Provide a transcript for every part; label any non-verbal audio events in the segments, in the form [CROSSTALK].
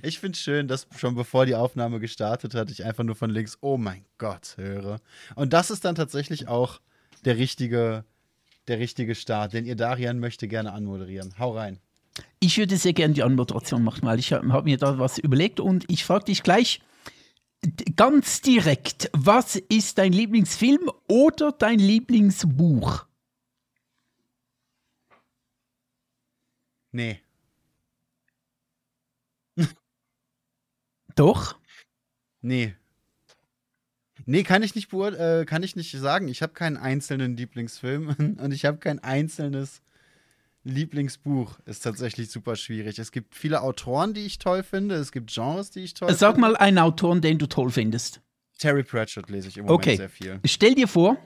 Ich finde es schön, dass schon bevor die Aufnahme gestartet hat, ich einfach nur von links, oh mein Gott, höre. Und das ist dann tatsächlich auch der richtige, der richtige Start, den ihr Darian möchte gerne anmoderieren. Hau rein. Ich würde sehr gerne die Anmoderation machen, weil ich habe hab mir da was überlegt und ich frage dich gleich ganz direkt, was ist dein Lieblingsfilm oder dein Lieblingsbuch? Nee. Doch? Nee. Nee, kann ich nicht äh, kann ich nicht sagen. Ich habe keinen einzelnen Lieblingsfilm [LAUGHS] und ich habe kein einzelnes Lieblingsbuch. Ist tatsächlich super schwierig. Es gibt viele Autoren, die ich toll finde. Es gibt Genres, die ich toll Sag finde. Sag mal einen Autoren, den du toll findest. Terry Pratchett lese ich im Moment okay. sehr viel. Stell dir vor,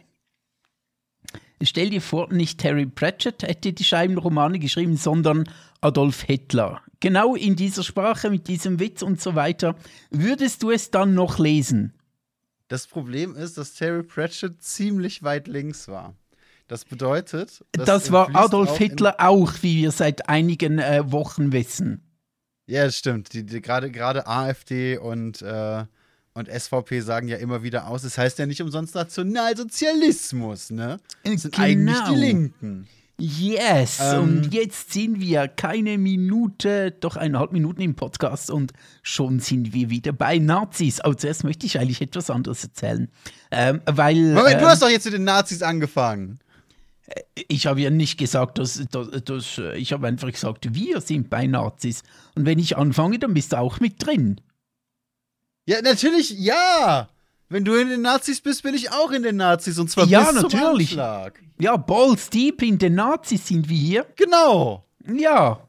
stell dir vor, nicht Terry Pratchett hätte die Scheibenromane geschrieben, sondern Adolf Hitler. Genau in dieser Sprache, mit diesem Witz und so weiter. Würdest du es dann noch lesen? Das Problem ist, dass Terry Pratchett ziemlich weit links war. Das bedeutet. Das war Adolf auch Hitler auch, wie wir seit einigen äh, Wochen wissen. Ja, das stimmt. Die, die, gerade, gerade AfD und, äh, und SVP sagen ja immer wieder aus, es das heißt ja nicht umsonst Nationalsozialismus, ne? Das sind genau. eigentlich die Linken. Yes, ähm, und jetzt sind wir keine Minute, doch eineinhalb Minuten im Podcast und schon sind wir wieder bei Nazis. Aber zuerst möchte ich eigentlich etwas anderes erzählen. Ähm, weil. Moment, ähm, du hast doch jetzt mit den Nazis angefangen. Ich habe ja nicht gesagt, dass, dass, dass ich habe einfach gesagt, wir sind bei Nazis. Und wenn ich anfange, dann bist du auch mit drin. Ja, natürlich, ja. Wenn du in den Nazis bist, bin ich auch in den Nazis und zwar ja, bis natürlich. zum Anschlag. Ja, balls deep in den Nazis sind wir hier. Genau. Ja.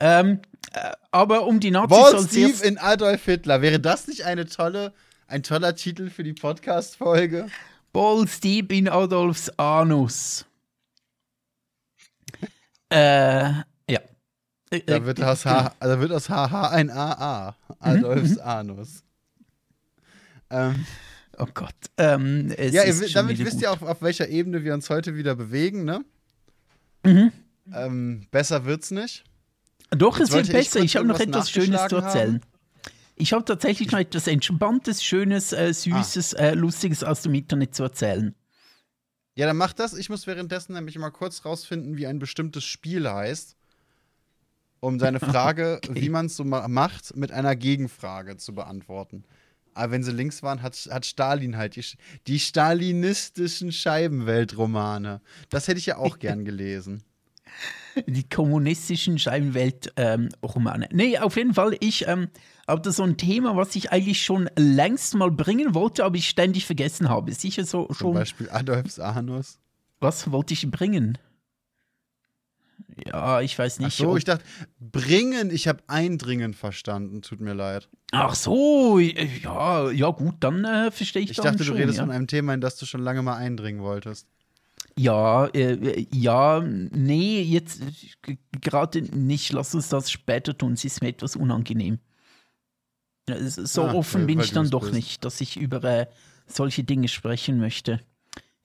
Ähm, äh, aber um die Nazis Balls deep in Adolf Hitler. Wäre das nicht eine tolle, ein toller Titel für die Podcast-Folge? Balls deep in Adolfs Anus. äh, ja. Da wird aus, H, da wird aus HH ein AA. Adolfs mhm. Anus. Ähm, oh Gott. Ähm, ja, ihr, damit wisst gut. ihr auch, auf welcher Ebene wir uns heute wieder bewegen, ne? Mhm. Ähm, besser wird's nicht. Doch, Jetzt es wird besser. Ich, ich habe noch etwas Schönes zu erzählen. Haben. Ich habe tatsächlich noch etwas Entspanntes, Schönes, äh, Süßes, ah. äh, Lustiges aus dem Internet zu erzählen. Ja, dann mach das. Ich muss währenddessen nämlich mal kurz rausfinden, wie ein bestimmtes Spiel heißt, um seine [LAUGHS] Frage, okay. wie man es so ma macht, mit einer Gegenfrage zu beantworten. Aber wenn sie links waren, hat, hat Stalin halt die, die stalinistischen Scheibenweltromane. Das hätte ich ja auch gern gelesen. Die kommunistischen Scheibenweltromane. Ähm, nee, auf jeden Fall, ich ähm, habe da so ein Thema, was ich eigentlich schon längst mal bringen wollte, aber ich ständig vergessen habe. Sicher so schon. Zum Beispiel Adolfs Anus. Was wollte ich bringen? Ja, ich weiß nicht. Ach so, ich dachte, bringen, ich habe eindringen verstanden, tut mir leid. Ach so, ja, ja gut, dann äh, verstehe ich Ich dachte, schon, du redest ja. von einem Thema, in das du schon lange mal eindringen wolltest. Ja, äh, ja, nee, jetzt gerade nicht. Lass uns das später tun. Es ist mir etwas unangenehm. So ah, offen bin ich dann doch bist. nicht, dass ich über äh, solche Dinge sprechen möchte.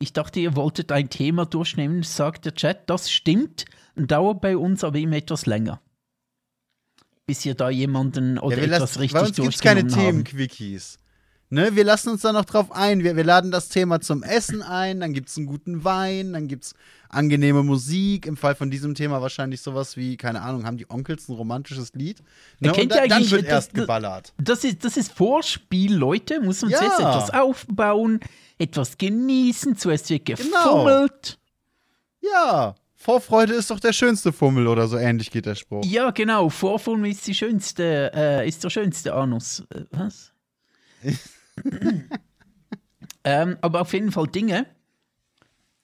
Ich dachte, ihr wolltet ein Thema durchnehmen, sagt der Chat. Das stimmt, dauert bei uns aber immer etwas länger. Bis ihr da jemanden oder ja, etwas lassen, richtig Bei uns gibt es keine Themenquickies. Ne, wir lassen uns da noch drauf ein. Wir, wir laden das Thema zum Essen ein, dann gibt es einen guten Wein, dann gibt es angenehme Musik. Im Fall von diesem Thema wahrscheinlich sowas wie, keine Ahnung, haben die Onkels ein romantisches Lied? Ne, Kennt und da, dann wird das, erst geballert. Das ist, das ist Vorspiel, Leute. Muss man ja. zuerst etwas aufbauen, etwas genießen, zuerst wird genau. gefummelt. Genau. Ja. Vorfreude ist doch der schönste Fummel oder so ähnlich geht der Spruch. Ja, genau. Vorfummel ist die schönste, äh, ist der schönste Anus. Äh, was? [LAUGHS] ähm, aber auf jeden Fall Dinge,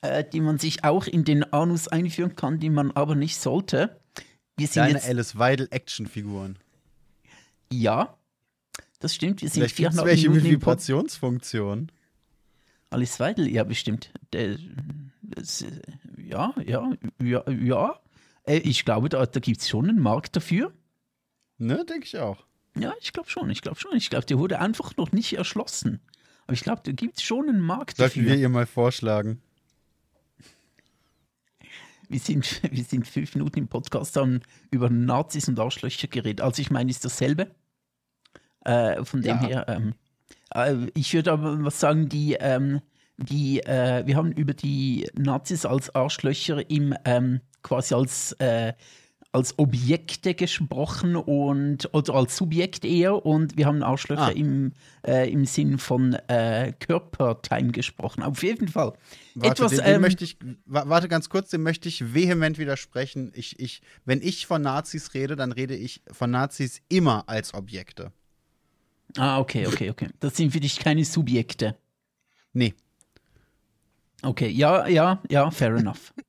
äh, die man sich auch in den Anus einführen kann, die man aber nicht sollte. Wir sind Deine jetzt, Alice Weidel Actionfiguren. Ja, das stimmt. Wir sind Vielleicht es welche mit Vibrationsfunktion. Alice Weidel, ja, bestimmt. Der, das, ja, ja, ja, ja. Äh, ich glaube, da, da gibt es schon einen Markt dafür. Ne, denke ich auch. Ja, ich glaube schon, ich glaube schon. Ich glaube, der wurde einfach noch nicht erschlossen. Aber ich glaube, da gibt es schon einen Markt Sollten dafür. wir ihr mal vorschlagen. Wir sind, [LAUGHS] wir sind fünf Minuten im Podcast, haben über Nazis und Arschlöcher geredet. Also ich meine, ist dasselbe. Äh, von dem ja. her, ähm, äh, ich würde aber was sagen, die, ähm, die, äh, wir haben über die Nazis als Arschlöcher im ähm, quasi als äh, als Objekte gesprochen und oder als Subjekt eher und wir haben Arschlöcher ah. im, äh, im Sinn von äh, Körperteilen gesprochen. Auf jeden Fall. Warte, Etwas, den, den ähm, möchte ich, warte ganz kurz, dem möchte ich vehement widersprechen. Ich, ich, wenn ich von Nazis rede, dann rede ich von Nazis immer als Objekte. Ah, okay, okay, okay. Das sind für dich keine Subjekte. Nee. Okay, ja, ja, ja, fair enough. [LAUGHS]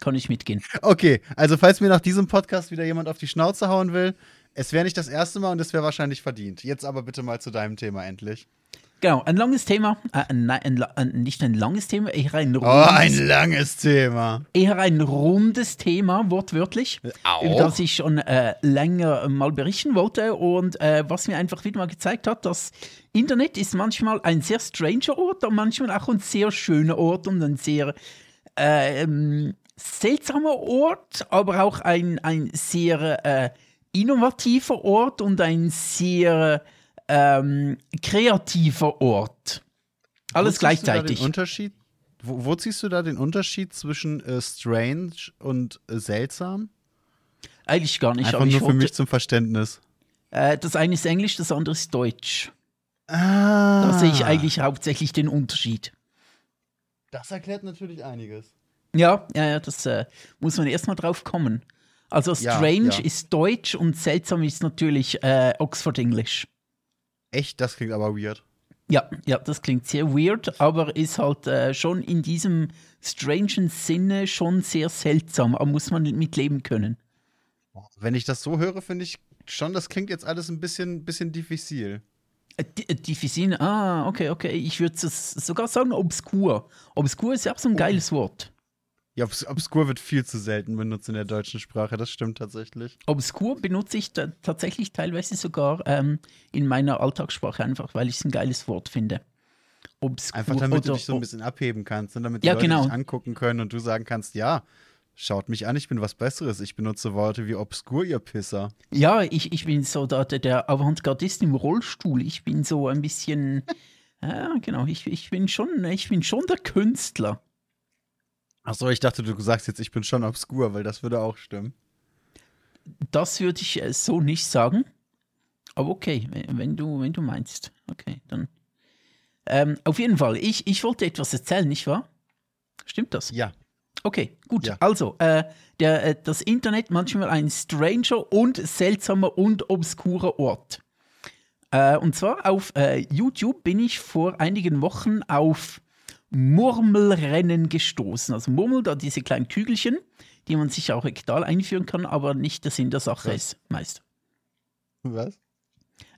Kann ich mitgehen. Okay, also falls mir nach diesem Podcast wieder jemand auf die Schnauze hauen will, es wäre nicht das erste Mal und es wäre wahrscheinlich verdient. Jetzt aber bitte mal zu deinem Thema endlich. Genau, ein langes Thema, äh, ein, ein, ein, nicht ein langes Thema, eher ein rundes. Oh, ein langes Thema. Eher ein rundes Thema, wortwörtlich, Auch. über das ich schon äh, länger mal berichten wollte und äh, was mir einfach wieder mal gezeigt hat, dass Internet ist manchmal ein sehr stranger Ort, aber manchmal auch ein sehr schöner Ort und ein sehr ähm, seltsamer Ort, aber auch ein, ein sehr äh, innovativer Ort und ein sehr ähm, kreativer Ort. Alles wo gleichzeitig. Den Unterschied, wo, wo, ziehst du da den Unterschied zwischen äh, strange und äh, seltsam? Eigentlich gar nicht. Einfach nur für mich zum Verständnis. Äh, das eine ist Englisch, das andere ist Deutsch. Ah. Da sehe ich eigentlich hauptsächlich den Unterschied. Das erklärt natürlich einiges. Ja, ja, ja, das äh, muss man erstmal drauf kommen. Also Strange ja, ja. ist Deutsch und seltsam ist natürlich äh, Oxford English. Echt? Das klingt aber weird. Ja, ja, das klingt sehr weird, aber ist halt äh, schon in diesem strangen Sinne schon sehr seltsam, aber muss man mitleben können. Wenn ich das so höre, finde ich schon, das klingt jetzt alles ein bisschen, bisschen diffizil. Äh, äh, diffizil, ah, okay, okay. Ich würde sogar sagen obskur. Obskur ist ja auch so ein oh. geiles Wort. Ja, obs obskur wird viel zu selten benutzt in der deutschen Sprache, das stimmt tatsächlich. Obskur benutze ich tatsächlich teilweise sogar ähm, in meiner Alltagssprache, einfach weil ich es ein geiles Wort finde. Obskur einfach damit du dich so ein bisschen abheben kannst und damit die ja, Leute genau. dich angucken können und du sagen kannst, ja, schaut mich an, ich bin was Besseres. Ich benutze Worte wie obskur, ihr Pisser. Ja, ich, ich bin so der, der Avantgardist im Rollstuhl. Ich bin so ein bisschen, [LAUGHS] ja, genau, ich, ich, bin schon, ich bin schon der Künstler. Achso, ich dachte, du sagst jetzt, ich bin schon obskur, weil das würde auch stimmen. Das würde ich äh, so nicht sagen. Aber okay, wenn du, wenn du meinst. Okay, dann. Ähm, auf jeden Fall, ich, ich wollte etwas erzählen, nicht wahr? Stimmt das? Ja. Okay, gut. Ja. Also, äh, der, äh, das Internet manchmal ein stranger und seltsamer und obskurer Ort. Äh, und zwar auf äh, YouTube bin ich vor einigen Wochen auf Murmelrennen gestoßen. Also Murmel, da diese kleinen Kügelchen, die man sich auch rektal einführen kann, aber nicht der Sinn der Sache ist meist. Was?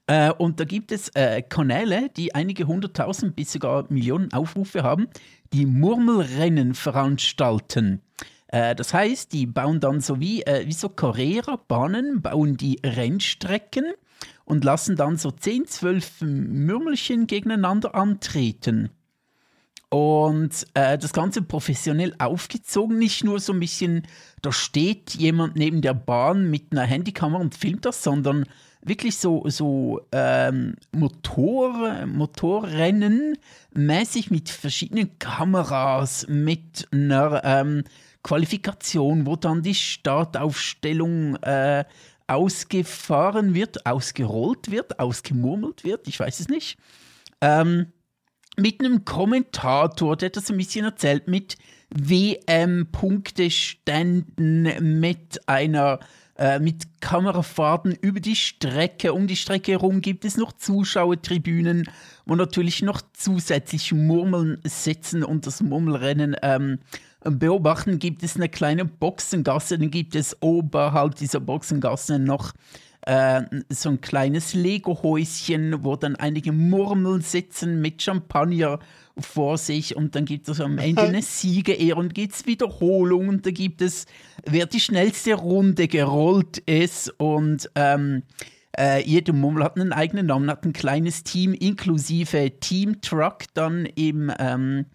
Äh, und da gibt es äh, Kanäle, die einige hunderttausend bis sogar Millionen Aufrufe haben, die Murmelrennen veranstalten. Äh, das heißt, die bauen dann so wie, äh, wie so Carrera-Bahnen, bauen die Rennstrecken und lassen dann so 10, 12 Mürmelchen gegeneinander antreten. Und äh, das Ganze professionell aufgezogen, nicht nur so ein bisschen, da steht jemand neben der Bahn mit einer Handykamera und filmt das, sondern wirklich so, so ähm, Motor, Motorrennen mäßig mit verschiedenen Kameras, mit einer ähm, Qualifikation, wo dann die Startaufstellung äh, ausgefahren wird, ausgerollt wird, ausgemurmelt wird, ich weiß es nicht. Ähm, mit einem Kommentator, der das ein bisschen erzählt, mit WM-Punkteständen, mit einer äh, mit Kamerafahrten über die Strecke. Um die Strecke herum gibt es noch Zuschauertribünen, wo natürlich noch zusätzlich Murmeln sitzen und das Murmelrennen ähm, beobachten. Gibt es eine kleine Boxengasse, dann gibt es oberhalb dieser Boxengasse noch äh, so ein kleines Lego-Häuschen, wo dann einige Murmeln sitzen mit Champagner vor sich und dann gibt es am Ende eine [LAUGHS] Siegerehr und gibt es Wiederholungen und da gibt es, wer die schnellste Runde gerollt ist und ähm, äh, jede Murmel hat einen eigenen Namen, hat ein kleines Team inklusive Team Truck dann im ähm,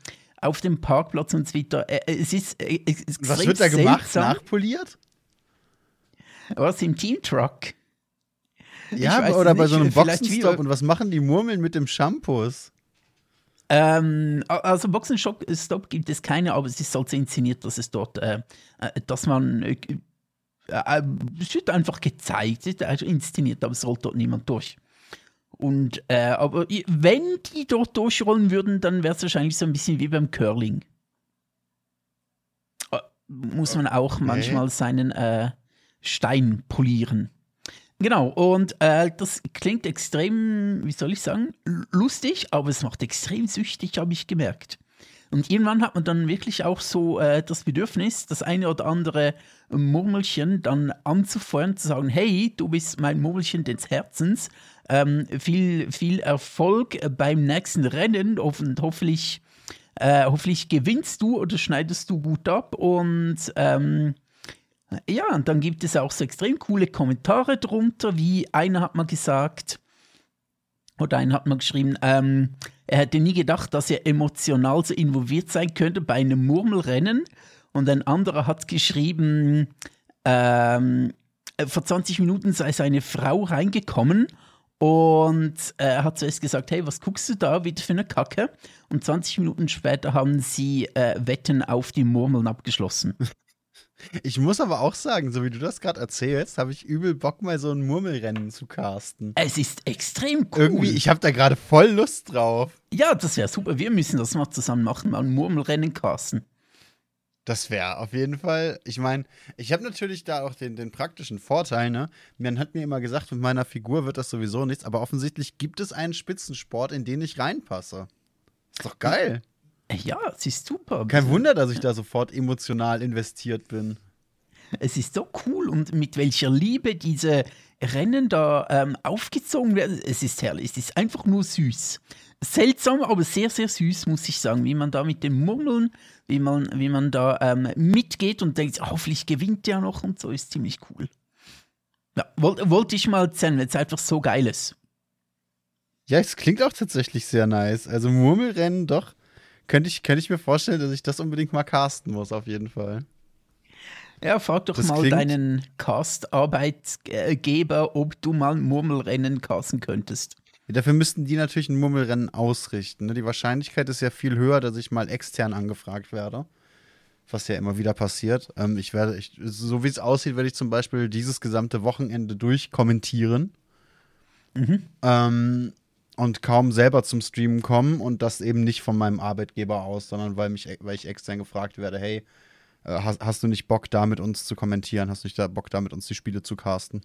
auf dem Parkplatz und so weiter. Äh, es ist, äh, Was wird da gemacht? Nachpoliert? Was im Team-Truck? [LAUGHS] Ja, oder bei so einem Boxenstopp. Und was machen die Murmeln mit dem Shampoos? Ähm, also Boxenstopp gibt es keine, aber es ist halt so inszeniert, dass es dort, äh, äh dass man, äh, äh, es wird einfach gezeigt, es ist also inszeniert, aber es rollt dort niemand durch. Und, äh, aber wenn die dort durchrollen würden, dann wäre es wahrscheinlich so ein bisschen wie beim Curling. Äh, muss man auch okay. manchmal seinen äh, Stein polieren. Genau, und äh, das klingt extrem, wie soll ich sagen, lustig, aber es macht extrem süchtig, habe ich gemerkt. Und irgendwann hat man dann wirklich auch so äh, das Bedürfnis, das eine oder andere Murmelchen dann anzufeuern, zu sagen, hey, du bist mein Murmelchen des Herzens, ähm, viel, viel Erfolg beim nächsten Rennen und hoffentlich, äh, hoffentlich gewinnst du oder schneidest du gut ab und ähm, ja, und dann gibt es auch so extrem coole Kommentare drunter, wie einer hat mal gesagt, oder einer hat mal geschrieben, ähm, er hätte nie gedacht, dass er emotional so involviert sein könnte bei einem Murmelrennen. Und ein anderer hat geschrieben, ähm, vor 20 Minuten sei seine Frau reingekommen und er hat zuerst gesagt, hey, was guckst du da wieder für eine Kacke? Und 20 Minuten später haben sie äh, Wetten auf die Murmeln abgeschlossen. [LAUGHS] Ich muss aber auch sagen, so wie du das gerade erzählst, habe ich übel Bock, mal so ein Murmelrennen zu casten. Es ist extrem cool. Irgendwie, ich habe da gerade voll Lust drauf. Ja, das wäre super. Wir müssen das mal zusammen machen, mal ein Murmelrennen casten. Das wäre auf jeden Fall. Ich meine, ich habe natürlich da auch den, den praktischen Vorteil, ne? Man hat mir immer gesagt, mit meiner Figur wird das sowieso nichts, aber offensichtlich gibt es einen Spitzensport, in den ich reinpasse. Ist doch geil. Ja, es ist super. Kein Wunder, dass ich da sofort emotional investiert bin. Es ist so cool und mit welcher Liebe diese Rennen da ähm, aufgezogen werden. Es ist herrlich, es ist einfach nur süß. Seltsam, aber sehr, sehr süß, muss ich sagen, wie man da mit den Murmeln, wie man, wie man da ähm, mitgeht und denkt, hoffentlich gewinnt der noch und so, ist ziemlich cool. Ja, wollte wollt ich mal erzählen, weil es einfach so geil ist. Ja, es klingt auch tatsächlich sehr nice. Also Murmelrennen, doch könnte ich, könnte ich mir vorstellen, dass ich das unbedingt mal casten muss, auf jeden Fall. Ja, frag doch das mal deinen Cast-Arbeitgeber, ob du mal ein Murmelrennen casten könntest. Ja, dafür müssten die natürlich ein Murmelrennen ausrichten. Ne? Die Wahrscheinlichkeit ist ja viel höher, dass ich mal extern angefragt werde. Was ja immer wieder passiert. Ähm, ich werde, ich, so wie es aussieht, werde ich zum Beispiel dieses gesamte Wochenende durchkommentieren. Mhm. Ähm, und kaum selber zum Streamen kommen und das eben nicht von meinem Arbeitgeber aus, sondern weil, mich, weil ich extern gefragt werde, hey, äh, hast, hast du nicht Bock, da mit uns zu kommentieren? Hast du nicht da Bock, da mit uns die Spiele zu casten?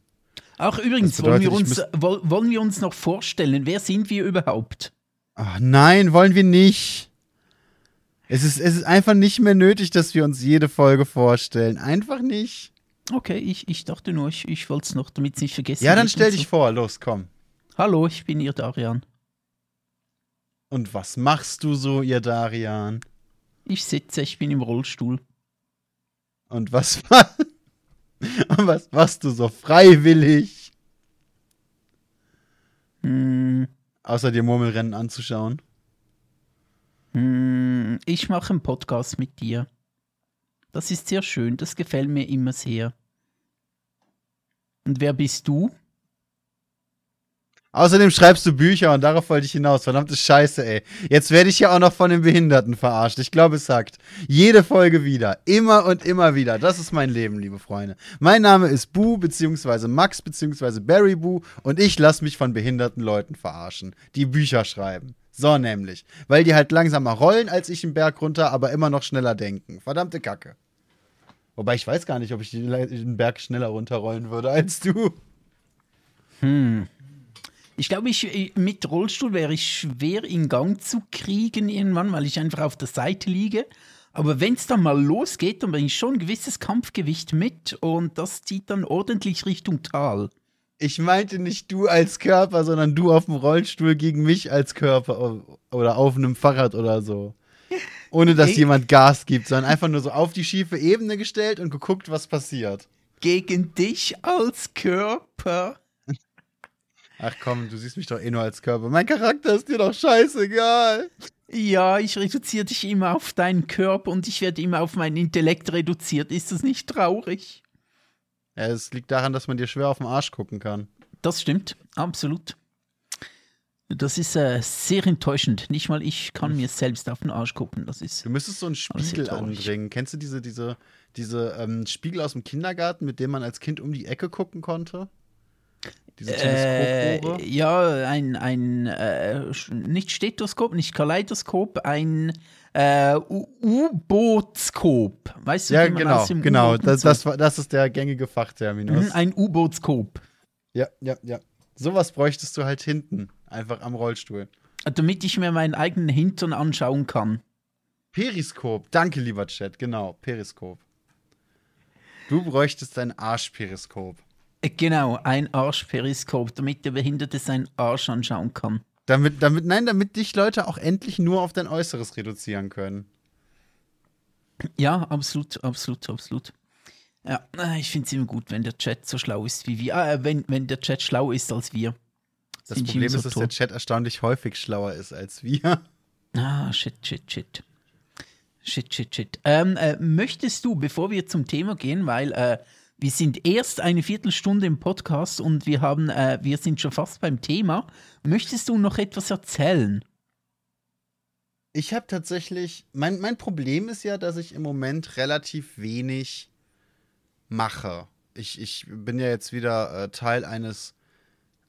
Ach, übrigens, bedeutet, wollen, wir uns, wollen wir uns noch vorstellen, wer sind wir überhaupt? Ach nein, wollen wir nicht. Es ist, es ist einfach nicht mehr nötig, dass wir uns jede Folge vorstellen. Einfach nicht. Okay, ich, ich dachte nur, ich, ich wollte es noch, damit es nicht vergessen Ja, dann stell dich so. vor, los, komm. Hallo, ich bin ihr Darian. Und was machst du so, ihr Darian? Ich sitze, ich bin im Rollstuhl. Und was, [LAUGHS] Und was machst du so freiwillig? Hm. Außer dir Murmelrennen anzuschauen. Hm, ich mache einen Podcast mit dir. Das ist sehr schön, das gefällt mir immer sehr. Und wer bist du? Außerdem schreibst du Bücher und darauf wollte ich hinaus. Verdammte Scheiße, ey. Jetzt werde ich ja auch noch von den Behinderten verarscht. Ich glaube, es sagt jede Folge wieder. Immer und immer wieder. Das ist mein Leben, liebe Freunde. Mein Name ist Bu, beziehungsweise Max, beziehungsweise Barry Bu und ich lasse mich von behinderten Leuten verarschen, die Bücher schreiben. So nämlich. Weil die halt langsamer rollen als ich im Berg runter, aber immer noch schneller denken. Verdammte Kacke. Wobei ich weiß gar nicht, ob ich den Berg schneller runterrollen würde als du. Hm. Ich glaube, ich, mit Rollstuhl wäre ich schwer in Gang zu kriegen irgendwann, weil ich einfach auf der Seite liege. Aber wenn es dann mal losgeht, dann bringe ich schon ein gewisses Kampfgewicht mit und das zieht dann ordentlich Richtung Tal. Ich meinte nicht du als Körper, sondern du auf dem Rollstuhl gegen mich als Körper oder auf einem Fahrrad oder so. Ohne dass jemand Gas gibt, sondern einfach nur so auf die schiefe Ebene gestellt und geguckt, was passiert. Gegen dich als Körper? Ach komm, du siehst mich doch eh nur als Körper. Mein Charakter ist dir doch scheißegal. Ja, ich reduziere dich immer auf deinen Körper und ich werde immer auf meinen Intellekt reduziert. Ist das nicht traurig? Ja, es liegt daran, dass man dir schwer auf den Arsch gucken kann. Das stimmt, absolut. Das ist äh, sehr enttäuschend. Nicht mal ich kann mir selbst auf den Arsch gucken. Das ist du müsstest so einen Spiegel anbringen. Kennst du diese, diese, diese ähm, Spiegel aus dem Kindergarten, mit dem man als Kind um die Ecke gucken konnte? Diese äh, Ja, ein, ein äh, nicht Stethoskop, nicht Kaleidoskop, ein äh, U-Bootskop. Weißt du, ja, genau, genau. Das, das, das, ist der gängige Fachterminus. Mhm, ein U-Bootskop. Ja, ja, ja. Sowas bräuchtest du halt hinten, einfach am Rollstuhl. Damit ich mir meinen eigenen Hintern anschauen kann. Periskop, danke lieber Chat, genau, Periskop. Du bräuchtest ein Arschperiskop. Genau, ein Arschperiskop, damit der Behinderte seinen Arsch anschauen kann. Damit, damit, nein, damit dich Leute auch endlich nur auf dein Äußeres reduzieren können. Ja, absolut, absolut, absolut. Ja, äh, ich finde es immer gut, wenn der Chat so schlau ist wie wir. Äh, wenn, wenn der Chat schlau ist als wir. Das Problem ist, so dass der Chat erstaunlich häufig schlauer ist als wir. Ah, shit, shit, shit. Shit, shit, shit. Ähm, äh, möchtest du, bevor wir zum Thema gehen, weil äh, wir sind erst eine Viertelstunde im Podcast und wir haben, äh, wir sind schon fast beim Thema. Möchtest du noch etwas erzählen? Ich habe tatsächlich, mein, mein Problem ist ja, dass ich im Moment relativ wenig mache. Ich, ich bin ja jetzt wieder äh, Teil eines,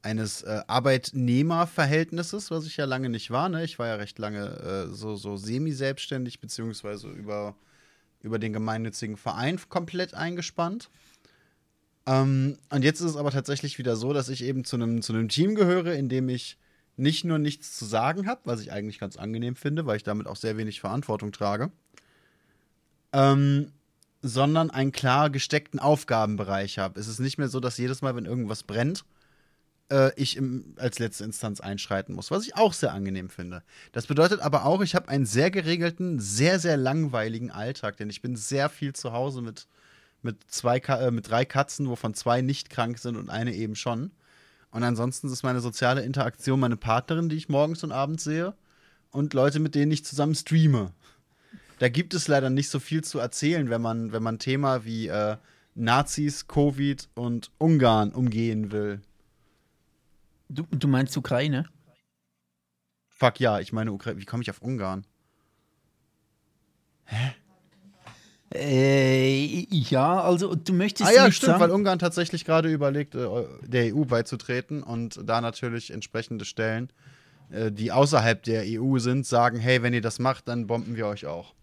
eines äh, Arbeitnehmerverhältnisses, was ich ja lange nicht war. Ne? Ich war ja recht lange äh, so, so semi-selbstständig, beziehungsweise über, über den gemeinnützigen Verein komplett eingespannt. Ähm, und jetzt ist es aber tatsächlich wieder so, dass ich eben zu einem zu Team gehöre, in dem ich nicht nur nichts zu sagen habe, was ich eigentlich ganz angenehm finde, weil ich damit auch sehr wenig Verantwortung trage, ähm, sondern einen klar gesteckten Aufgabenbereich habe. Es ist nicht mehr so, dass jedes Mal, wenn irgendwas brennt, äh, ich im, als letzte Instanz einschreiten muss, was ich auch sehr angenehm finde. Das bedeutet aber auch, ich habe einen sehr geregelten, sehr, sehr langweiligen Alltag, denn ich bin sehr viel zu Hause mit mit, zwei, äh, mit drei Katzen, wovon zwei nicht krank sind und eine eben schon. Und ansonsten ist meine soziale Interaktion meine Partnerin, die ich morgens und abends sehe, und Leute, mit denen ich zusammen streame. Da gibt es leider nicht so viel zu erzählen, wenn man, wenn man Thema wie äh, Nazis, Covid und Ungarn umgehen will. Du, du meinst Ukraine? Fuck ja, ich meine Ukraine. Wie komme ich auf Ungarn? Hä? Äh, ja, also du möchtest. Ah ja, stimmt, sagen, weil Ungarn tatsächlich gerade überlegt, äh, der EU beizutreten und da natürlich entsprechende Stellen, äh, die außerhalb der EU sind, sagen: Hey, wenn ihr das macht, dann bomben wir euch auch.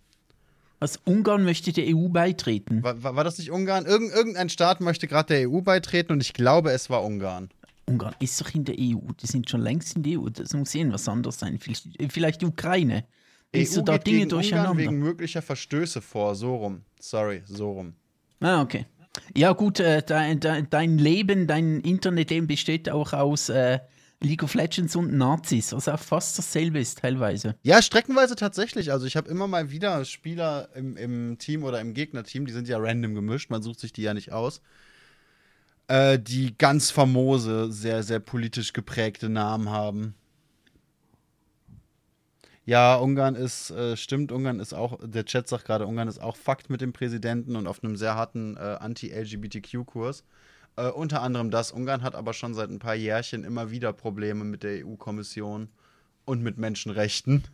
Was Ungarn möchte der EU beitreten? War, war, war das nicht Ungarn? Irgend, irgendein Staat möchte gerade der EU beitreten und ich glaube, es war Ungarn. Ungarn ist doch in der EU. Die sind schon längst in der EU. Das muss sehen, was anderes sein. Vielleicht, vielleicht die Ukraine. Liest EU du da geht Dinge gegen durcheinander? Ungarn wegen möglicher Verstöße vor, so rum. Sorry, so rum. Ah, okay. Ja, gut, äh, dein, dein, Leben, dein Internetleben besteht auch aus äh, League of Legends und Nazis, was auch fast dasselbe ist, teilweise. Ja, streckenweise tatsächlich. Also, ich habe immer mal wieder Spieler im, im Team oder im Gegnerteam, die sind ja random gemischt, man sucht sich die ja nicht aus, äh, die ganz famose, sehr, sehr politisch geprägte Namen haben. Ja, Ungarn ist, äh, stimmt, Ungarn ist auch, der Chat sagt gerade, Ungarn ist auch Fakt mit dem Präsidenten und auf einem sehr harten äh, Anti-LGBTQ-Kurs. Äh, unter anderem das. Ungarn hat aber schon seit ein paar Jährchen immer wieder Probleme mit der EU-Kommission und mit Menschenrechten.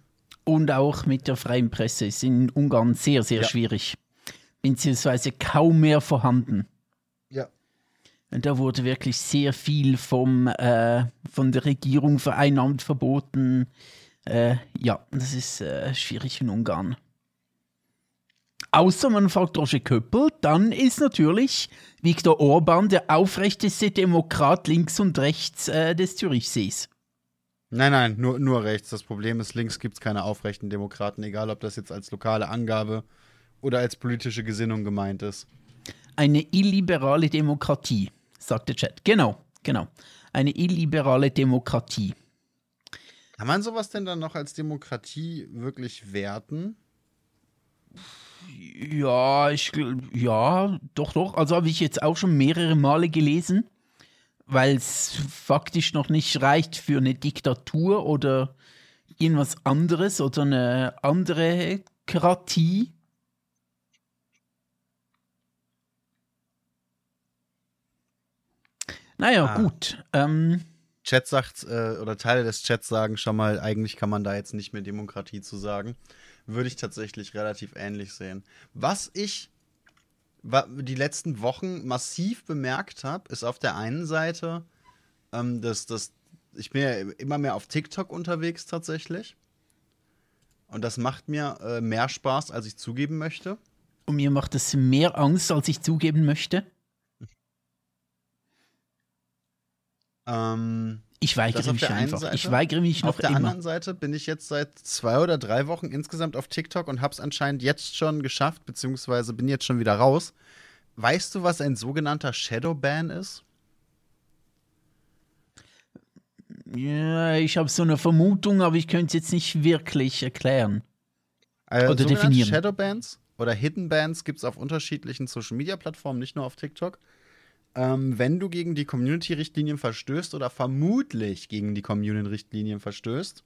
Und auch mit der freien Presse ist in Ungarn sehr, sehr ja. schwierig. Beziehungsweise kaum mehr vorhanden. Ja. Und da wurde wirklich sehr viel vom, äh, von der Regierung vereinnahmt, verboten. Äh, ja, das ist äh, schwierig in Ungarn. Außer man fragt Roger Köppel, dann ist natürlich Viktor Orban der aufrechteste Demokrat links und rechts äh, des Zürichsees. Nein, nein, nur, nur rechts. Das Problem ist, links gibt es keine aufrechten Demokraten, egal ob das jetzt als lokale Angabe oder als politische Gesinnung gemeint ist. Eine illiberale Demokratie, sagt der Chat. Genau, genau. Eine illiberale Demokratie. Kann man sowas denn dann noch als Demokratie wirklich werten? Ja, ich ja, doch, doch. Also habe ich jetzt auch schon mehrere Male gelesen, weil es faktisch noch nicht reicht für eine Diktatur oder irgendwas anderes oder eine andere Kratie? Naja, ah. gut. Ähm, Chat sagt, äh, oder Teile des Chats sagen schon mal, eigentlich kann man da jetzt nicht mehr Demokratie zu sagen. Würde ich tatsächlich relativ ähnlich sehen. Was ich die letzten Wochen massiv bemerkt habe, ist auf der einen Seite, ähm, dass, dass ich bin ja immer mehr auf TikTok unterwegs tatsächlich. Und das macht mir äh, mehr Spaß, als ich zugeben möchte. Und mir macht es mehr Angst, als ich zugeben möchte. Ähm, ich weigere mich einfach. Seite. Ich weigere mich noch Auf der immer. anderen Seite bin ich jetzt seit zwei oder drei Wochen insgesamt auf TikTok und habe es anscheinend jetzt schon geschafft, beziehungsweise bin jetzt schon wieder raus. Weißt du, was ein sogenannter Shadowban ist? Ja, ich habe so eine Vermutung, aber ich könnte es jetzt nicht wirklich erklären. Also oder definieren. Shadowbans oder Hidden Bands gibt es auf unterschiedlichen Social Media Plattformen, nicht nur auf TikTok ähm, wenn du gegen die Community-Richtlinien verstößt oder vermutlich gegen die Community-Richtlinien verstößt,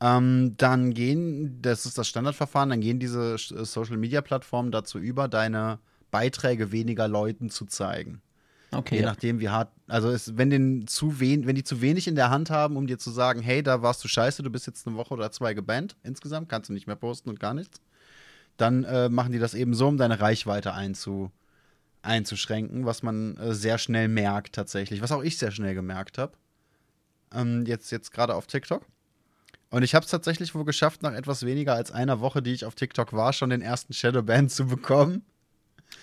ähm, dann gehen, das ist das Standardverfahren, dann gehen diese äh, Social-Media-Plattformen dazu über, deine Beiträge weniger Leuten zu zeigen. Okay. Je nachdem, wie hart, also es, wenn, den zu wen, wenn die zu wenig in der Hand haben, um dir zu sagen, hey, da warst du scheiße, du bist jetzt eine Woche oder zwei gebannt insgesamt, kannst du nicht mehr posten und gar nichts, dann äh, machen die das eben so, um deine Reichweite einzu, einzuschränken, was man äh, sehr schnell merkt tatsächlich, was auch ich sehr schnell gemerkt habe. Ähm, jetzt jetzt gerade auf TikTok. Und ich habe es tatsächlich wohl geschafft, nach etwas weniger als einer Woche, die ich auf TikTok war, schon den ersten Shadowban zu bekommen.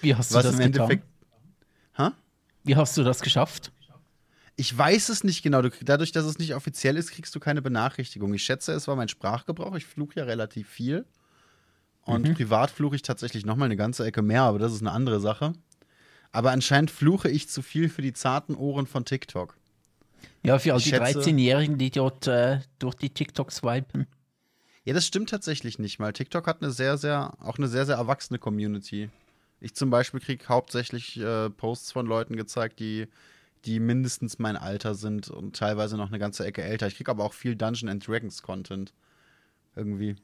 Wie hast du was das im Endeffekt getan? Wie hast du das geschafft? Ich weiß es nicht genau. Du, dadurch, dass es nicht offiziell ist, kriegst du keine Benachrichtigung. Ich schätze, es war mein Sprachgebrauch. Ich fluche ja relativ viel. Und mhm. privat fluche ich tatsächlich noch mal eine ganze Ecke mehr, aber das ist eine andere Sache. Aber anscheinend fluche ich zu viel für die zarten Ohren von TikTok. Ja, für all die 13-Jährigen, die dort äh, durch die TikTok swipen. Ja, das stimmt tatsächlich nicht mal. TikTok hat eine sehr, sehr, auch eine sehr, sehr erwachsene Community. Ich zum Beispiel kriege hauptsächlich äh, Posts von Leuten gezeigt, die, die mindestens mein Alter sind und teilweise noch eine ganze Ecke älter. Ich kriege aber auch viel Dungeon and Dragons Content. Irgendwie.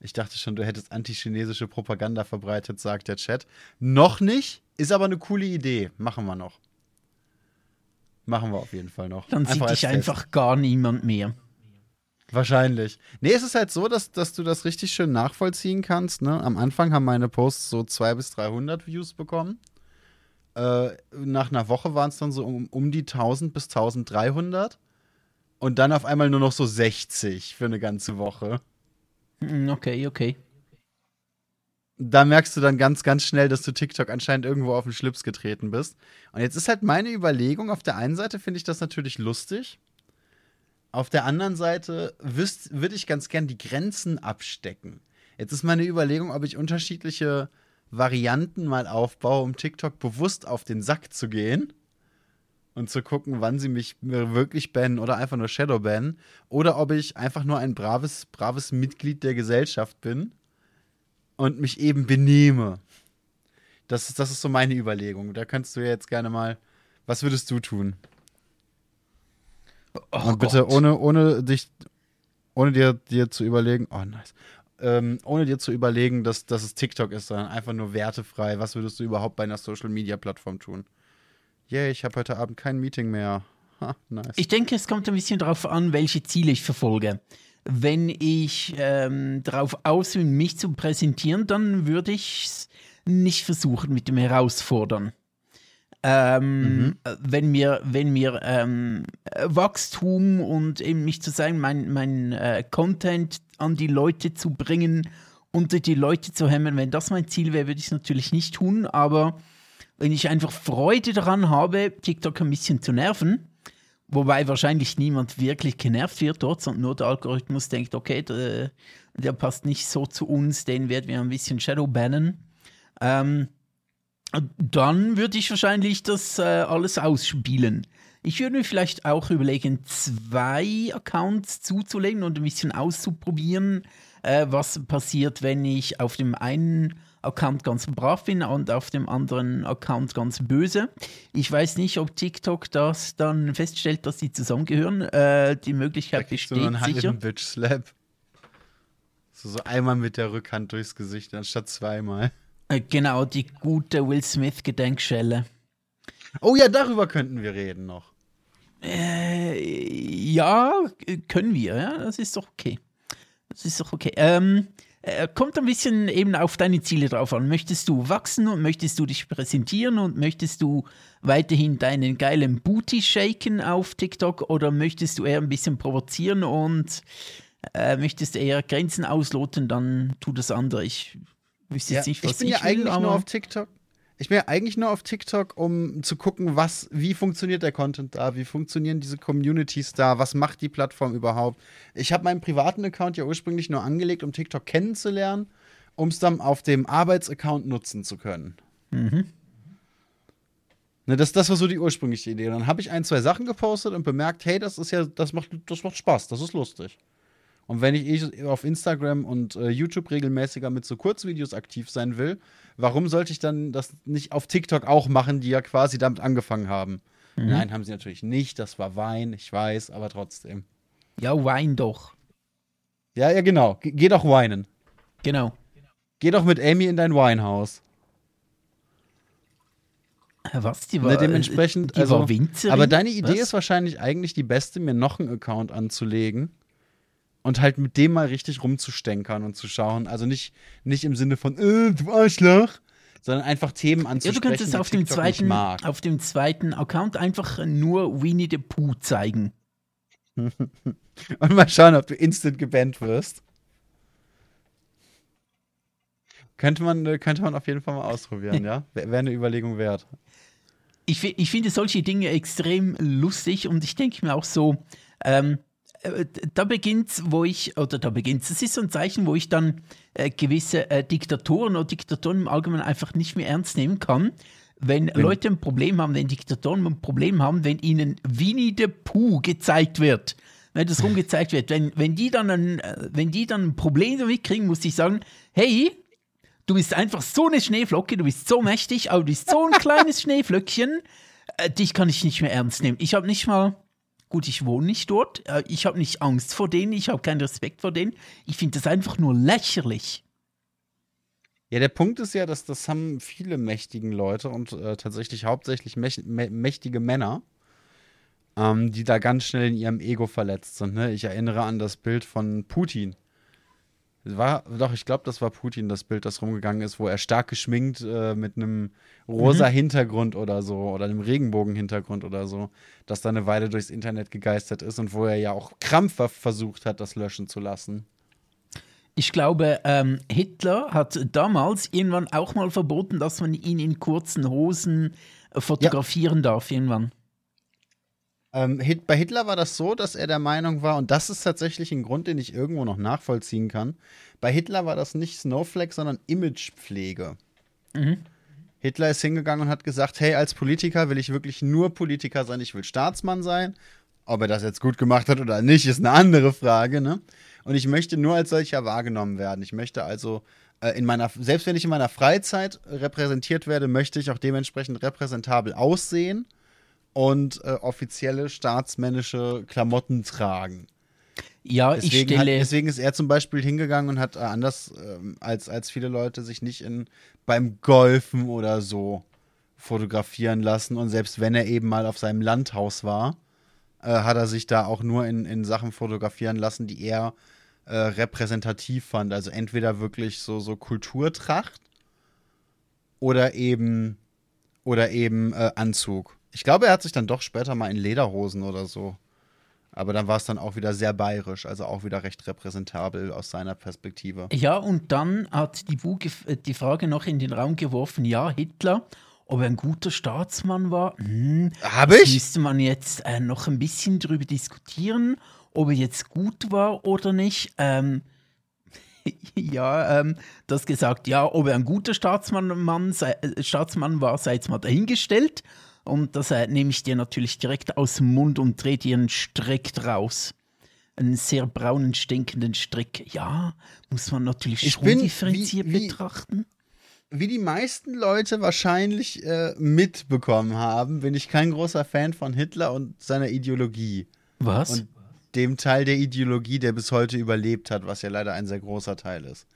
Ich dachte schon, du hättest antichinesische Propaganda verbreitet, sagt der Chat. Noch nicht, ist aber eine coole Idee. Machen wir noch. Machen wir auf jeden Fall noch. Dann sieht dich einfach gar niemand mehr. Wahrscheinlich. Nee, es ist halt so, dass, dass du das richtig schön nachvollziehen kannst. Ne? Am Anfang haben meine Posts so 200 bis 300 Views bekommen. Äh, nach einer Woche waren es dann so um, um die 1000 bis 1300. Und dann auf einmal nur noch so 60 für eine ganze Woche. Hm, okay, okay. Da merkst du dann ganz, ganz schnell, dass du TikTok anscheinend irgendwo auf den Schlips getreten bist. Und jetzt ist halt meine Überlegung, auf der einen Seite finde ich das natürlich lustig. Auf der anderen Seite würde ich ganz gern die Grenzen abstecken. Jetzt ist meine Überlegung, ob ich unterschiedliche Varianten mal aufbaue, um TikTok bewusst auf den Sack zu gehen und zu gucken, wann sie mich wirklich bannen oder einfach nur Shadow bannen. Oder ob ich einfach nur ein braves, braves Mitglied der Gesellschaft bin und mich eben benehme. Das ist, das ist so meine Überlegung. Da kannst du ja jetzt gerne mal. Was würdest du tun? Oh und bitte Gott. ohne, ohne dich, ohne dir, dir zu überlegen, oh nice, ähm, ohne dir zu überlegen, dass, dass es TikTok ist, sondern einfach nur wertefrei. Was würdest du überhaupt bei einer Social Media Plattform tun? Yay, ich habe heute Abend kein Meeting mehr. Ha, nice. Ich denke, es kommt ein bisschen darauf an, welche Ziele ich verfolge. Wenn ich ähm, darauf aus bin, mich zu präsentieren, dann würde ich es nicht versuchen mit dem Herausfordern. Ähm, mhm. Wenn mir, wenn mir ähm, Wachstum und eben mich zu sagen, mein, mein äh, Content an die Leute zu bringen, unter die Leute zu hämmern, wenn das mein Ziel wäre, würde ich es natürlich nicht tun, aber wenn ich einfach Freude daran habe, TikTok ein bisschen zu nerven, wobei wahrscheinlich niemand wirklich genervt wird dort, sondern nur der Algorithmus denkt, okay, der, der passt nicht so zu uns, den werden wir ein bisschen shadow bannen. Ähm, dann würde ich wahrscheinlich das äh, alles ausspielen. Ich würde mir vielleicht auch überlegen, zwei Accounts zuzulegen und ein bisschen auszuprobieren, äh, was passiert, wenn ich auf dem einen Account ganz brav bin und auf dem anderen Account ganz böse. Ich weiß nicht, ob TikTok das dann feststellt, dass sie zusammengehören. Äh, die Möglichkeit da besteht du sicher. Bitch Slap. So, so einmal mit der Rückhand durchs Gesicht, anstatt zweimal. Äh, genau, die gute Will Smith-Gedenkschelle. Oh ja, darüber könnten wir reden noch. Äh, ja, können wir, ja, das ist doch okay. Das ist doch okay. Ähm, äh, kommt ein bisschen eben auf deine Ziele drauf an. Möchtest du wachsen und möchtest du dich präsentieren und möchtest du weiterhin deinen geilen Booty shaken auf TikTok oder möchtest du eher ein bisschen provozieren und äh, möchtest eher Grenzen ausloten, dann tu das andere. Ich wüsste jetzt ja, nicht, was ich bin ich ja will, eigentlich nur auf TikTok. Ich bin ja eigentlich nur auf TikTok, um zu gucken, was, wie funktioniert der Content da, wie funktionieren diese Communities da, was macht die Plattform überhaupt. Ich habe meinen privaten Account ja ursprünglich nur angelegt, um TikTok kennenzulernen, um es dann auf dem Arbeitsaccount nutzen zu können. Mhm. Ne, das, das war so die ursprüngliche Idee. Und dann habe ich ein, zwei Sachen gepostet und bemerkt, hey, das ist ja, das macht, das macht Spaß, das ist lustig. Und wenn ich auf Instagram und äh, YouTube regelmäßiger mit so Kurzvideos aktiv sein will, warum sollte ich dann das nicht auf TikTok auch machen, die ja quasi damit angefangen haben? Mhm. Nein, haben sie natürlich nicht. Das war Wein, ich weiß, aber trotzdem. Ja, Wein doch. Ja, ja, genau. Ge geh doch weinen. Genau. Geh doch mit Amy in dein Weinhaus. Was? Die war, ne, dementsprechend, die also, war Winzerin? Aber deine Idee Was? ist wahrscheinlich eigentlich die beste, mir noch einen Account anzulegen und halt mit dem mal richtig rumzustänkern und zu schauen. Also nicht, nicht im Sinne von, äh, du Arschloch, sondern einfach Themen anzusprechen, ja, du könntest auf dem, zweiten, auf dem zweiten Account einfach nur Winnie the Pooh zeigen. [LAUGHS] und mal schauen, ob du instant gebannt wirst. Könnte man, äh, könnte man auf jeden Fall mal ausprobieren, ja? Wäre eine Überlegung wert. Ich, ich finde solche Dinge extrem lustig und ich denke mir auch so, ähm, äh, da beginnt wo ich, oder da beginnt es ist so ein Zeichen, wo ich dann äh, gewisse äh, Diktatoren oder Diktatoren im Allgemeinen einfach nicht mehr ernst nehmen kann. Wenn ja. Leute ein Problem haben, wenn Diktatoren ein Problem haben, wenn ihnen Winnie the Pooh gezeigt wird, wenn das rumgezeigt wird, wenn, wenn, die dann ein, äh, wenn die dann ein Problem damit kriegen, muss ich sagen, hey, du bist einfach so eine Schneeflocke, du bist so mächtig, aber du bist so ein kleines [LAUGHS] Schneeflöckchen, äh, dich kann ich nicht mehr ernst nehmen. Ich habe nicht mal Gut, ich wohne nicht dort. Äh, ich habe nicht Angst vor denen. Ich habe keinen Respekt vor denen. Ich finde das einfach nur lächerlich. Ja, der Punkt ist ja, dass das haben viele mächtigen Leute und äh, tatsächlich hauptsächlich mächtige Männer, ähm, die da ganz schnell in ihrem Ego verletzt sind. Ne? Ich erinnere an das Bild von Putin war, doch, ich glaube, das war Putin, das Bild, das rumgegangen ist, wo er stark geschminkt äh, mit einem rosa mhm. Hintergrund oder so oder einem Regenbogen-Hintergrund oder so, das da eine Weile durchs Internet gegeistert ist und wo er ja auch krampfhaft versucht hat, das löschen zu lassen. Ich glaube, ähm, Hitler hat damals irgendwann auch mal verboten, dass man ihn in kurzen Hosen äh, fotografieren ja. darf, irgendwann. Ähm, bei Hitler war das so, dass er der Meinung war, und das ist tatsächlich ein Grund, den ich irgendwo noch nachvollziehen kann. Bei Hitler war das nicht Snowflake, sondern Imagepflege. Mhm. Hitler ist hingegangen und hat gesagt: Hey, als Politiker will ich wirklich nur Politiker sein, ich will Staatsmann sein. Ob er das jetzt gut gemacht hat oder nicht, ist eine andere Frage, ne? Und ich möchte nur als solcher wahrgenommen werden. Ich möchte also äh, in meiner, selbst wenn ich in meiner Freizeit repräsentiert werde, möchte ich auch dementsprechend repräsentabel aussehen und äh, offizielle staatsmännische Klamotten tragen. Ja, deswegen ich stelle. Hat, deswegen ist er zum Beispiel hingegangen und hat äh, anders äh, als, als viele Leute sich nicht in, beim Golfen oder so fotografieren lassen. Und selbst wenn er eben mal auf seinem Landhaus war, äh, hat er sich da auch nur in, in Sachen fotografieren lassen, die er äh, repräsentativ fand. Also entweder wirklich so, so Kulturtracht oder eben, oder eben äh, Anzug. Ich glaube, er hat sich dann doch später mal in Lederhosen oder so. Aber dann war es dann auch wieder sehr bayerisch, also auch wieder recht repräsentabel aus seiner Perspektive. Ja, und dann hat die Buge äh, die Frage noch in den Raum geworfen: Ja, Hitler, ob er ein guter Staatsmann war, hm, habe ich? Müsste man jetzt äh, noch ein bisschen drüber diskutieren, ob er jetzt gut war oder nicht. Ähm, [LAUGHS] ja, ähm, das gesagt, ja, ob er ein guter Staatsmann, Mann, sei, äh, Staatsmann war, sei jetzt mal dahingestellt. Und das äh, nehme ich dir natürlich direkt aus dem Mund und drehe dir einen Strick draus. Einen sehr braunen, stinkenden Strick. Ja, muss man natürlich ich schon bin, differenziert wie, wie, betrachten. wie die meisten Leute wahrscheinlich äh, mitbekommen haben, bin ich kein großer Fan von Hitler und seiner Ideologie. Was? Und dem Teil der Ideologie, der bis heute überlebt hat, was ja leider ein sehr großer Teil ist.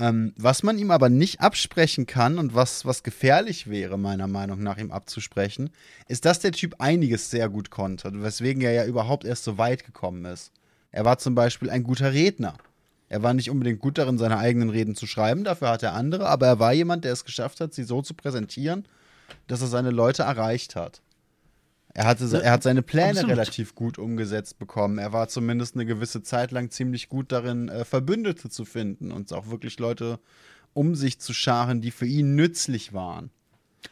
Ähm, was man ihm aber nicht absprechen kann und was, was gefährlich wäre, meiner Meinung nach, ihm abzusprechen, ist, dass der Typ einiges sehr gut konnte, weswegen er ja überhaupt erst so weit gekommen ist. Er war zum Beispiel ein guter Redner. Er war nicht unbedingt gut darin, seine eigenen Reden zu schreiben, dafür hat er andere, aber er war jemand, der es geschafft hat, sie so zu präsentieren, dass er seine Leute erreicht hat. Er, hatte, er hat seine Pläne absolut. relativ gut umgesetzt bekommen. Er war zumindest eine gewisse Zeit lang ziemlich gut darin, äh, Verbündete zu finden und auch wirklich Leute um sich zu scharen, die für ihn nützlich waren.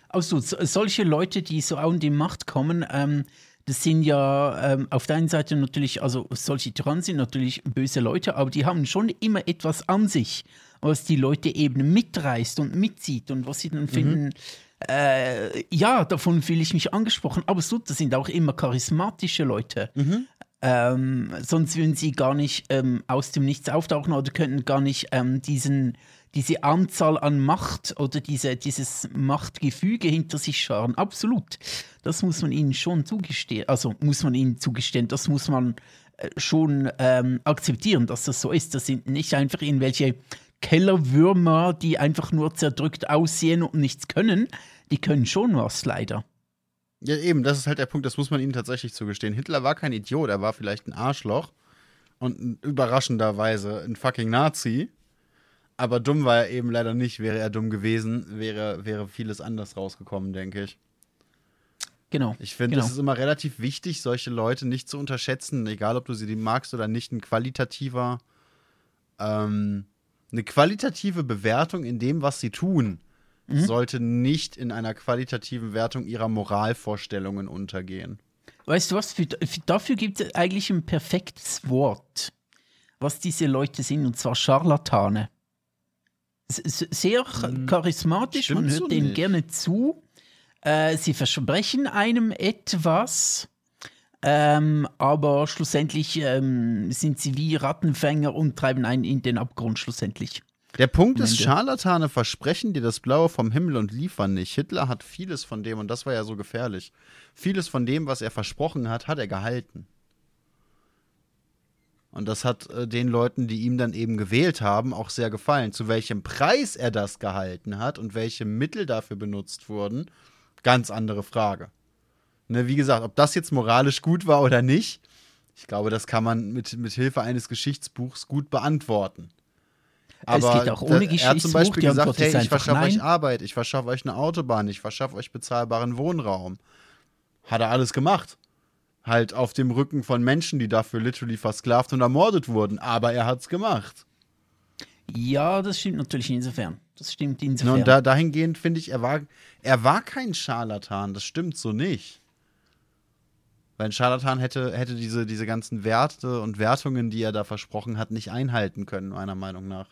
Also solche Leute, die so an die Macht kommen, ähm, das sind ja ähm, auf der einen Seite natürlich, also solche Tyrannen sind natürlich böse Leute, aber die haben schon immer etwas an sich, was die Leute eben mitreißt und mitzieht und was sie dann mhm. Äh, ja, davon fühle ich mich angesprochen. Aber so, das sind auch immer charismatische Leute. Mhm. Ähm, sonst würden sie gar nicht ähm, aus dem Nichts auftauchen oder könnten gar nicht ähm, diesen diese Anzahl an Macht oder diese, dieses Machtgefüge hinter sich scharen. Absolut. Das muss man ihnen schon zugestehen. Also muss man ihnen zugestehen, das muss man äh, schon ähm, akzeptieren, dass das so ist. Das sind nicht einfach irgendwelche Kellerwürmer, die einfach nur zerdrückt aussehen und nichts können. Die können schon was, leider. Ja, eben, das ist halt der Punkt, das muss man ihnen tatsächlich zugestehen. Hitler war kein Idiot, er war vielleicht ein Arschloch und überraschenderweise ein fucking Nazi. Aber dumm war er eben leider nicht. Wäre er dumm gewesen, wäre, wäre vieles anders rausgekommen, denke ich. Genau. Ich finde, genau. es ist immer relativ wichtig, solche Leute nicht zu unterschätzen, egal ob du sie magst oder nicht. Ein qualitativer, ähm, eine qualitative Bewertung in dem, was sie tun, mhm. sollte nicht in einer qualitativen Wertung ihrer Moralvorstellungen untergehen. Weißt du was? Für, für, dafür gibt es eigentlich ein perfektes Wort, was diese Leute sind, und zwar Scharlatane sehr hm, charismatisch, Stimmt man hört so denen gerne zu. Äh, sie versprechen einem etwas, ähm, aber schlussendlich ähm, sind sie wie Rattenfänger und treiben einen in den Abgrund schlussendlich. Der Punkt ist, Scharlatane versprechen dir das Blaue vom Himmel und liefern nicht. Hitler hat vieles von dem, und das war ja so gefährlich, vieles von dem, was er versprochen hat, hat er gehalten. Und das hat äh, den Leuten, die ihm dann eben gewählt haben, auch sehr gefallen. Zu welchem Preis er das gehalten hat und welche Mittel dafür benutzt wurden, ganz andere Frage. Ne, wie gesagt, ob das jetzt moralisch gut war oder nicht, ich glaube, das kann man mit, mit Hilfe eines Geschichtsbuchs gut beantworten. Aber es geht auch ohne Geschichtsbuch. Er hat zum Beispiel gesagt, hey, ich verschaffe euch Arbeit, ich verschaffe euch eine Autobahn, ich verschaffe euch bezahlbaren Wohnraum. Hat er alles gemacht halt auf dem Rücken von Menschen, die dafür literally versklavt und ermordet wurden. Aber er hat's gemacht. Ja, das stimmt natürlich insofern. Das stimmt insofern. Und da, dahingehend finde ich, er war, er war kein Scharlatan. Das stimmt so nicht. Weil ein Scharlatan hätte, hätte diese, diese ganzen Werte und Wertungen, die er da versprochen hat, nicht einhalten können, meiner Meinung nach.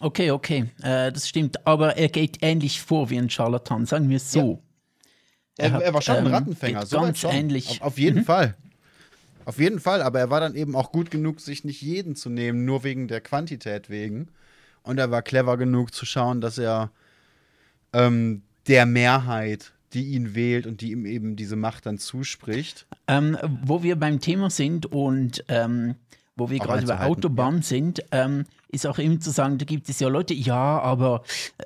Okay, okay, äh, das stimmt. Aber er geht ähnlich vor wie ein Scharlatan, sagen wir es so. Er, er, war schon ähm, ein Rattenfänger, so ganz ähnlich. Auf, auf jeden mhm. Fall. Auf jeden Fall, aber er war dann eben auch gut genug, sich nicht jeden zu nehmen, nur wegen der Quantität wegen. Und er war clever genug zu schauen, dass er ähm, der Mehrheit, die ihn wählt und die ihm eben diese Macht dann zuspricht. Ähm, wo wir beim Thema sind und ähm, wo wir gerade bei Autobahn ja. sind, ähm, ist auch eben zu sagen, da gibt es ja Leute, ja, aber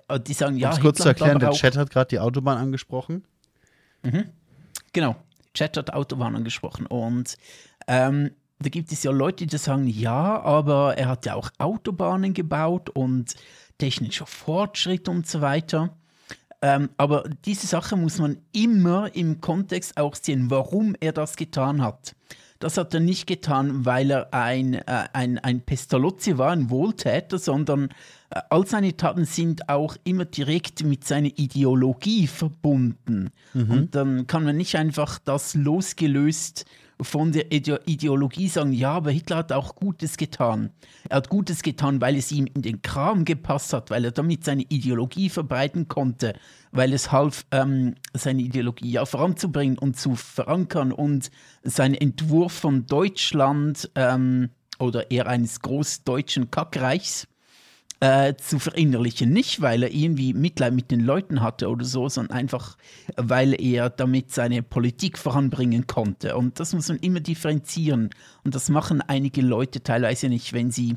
äh, die sagen, ja. Um kurz zu erklären, der Chat hat gerade die Autobahn angesprochen. Mhm. Genau. Chat hat Autobahn angesprochen. Und ähm, da gibt es ja Leute, die sagen, ja, aber er hat ja auch Autobahnen gebaut und technischer Fortschritt und so weiter. Ähm, aber diese Sache muss man immer im Kontext auch sehen, warum er das getan hat. Das hat er nicht getan, weil er ein, äh, ein, ein Pestalozzi war, ein Wohltäter, sondern äh, all seine Taten sind auch immer direkt mit seiner Ideologie verbunden. Mhm. Und dann kann man nicht einfach das losgelöst von der Ideologie sagen, ja, aber Hitler hat auch Gutes getan. Er hat Gutes getan, weil es ihm in den Kram gepasst hat, weil er damit seine Ideologie verbreiten konnte, weil es half, ähm, seine Ideologie ja voranzubringen und zu verankern und sein Entwurf von Deutschland ähm, oder eher eines großdeutschen Kackreichs äh, zu verinnerlichen. Nicht, weil er irgendwie Mitleid mit den Leuten hatte oder so, sondern einfach, weil er damit seine Politik voranbringen konnte. Und das muss man immer differenzieren. Und das machen einige Leute teilweise nicht, wenn sie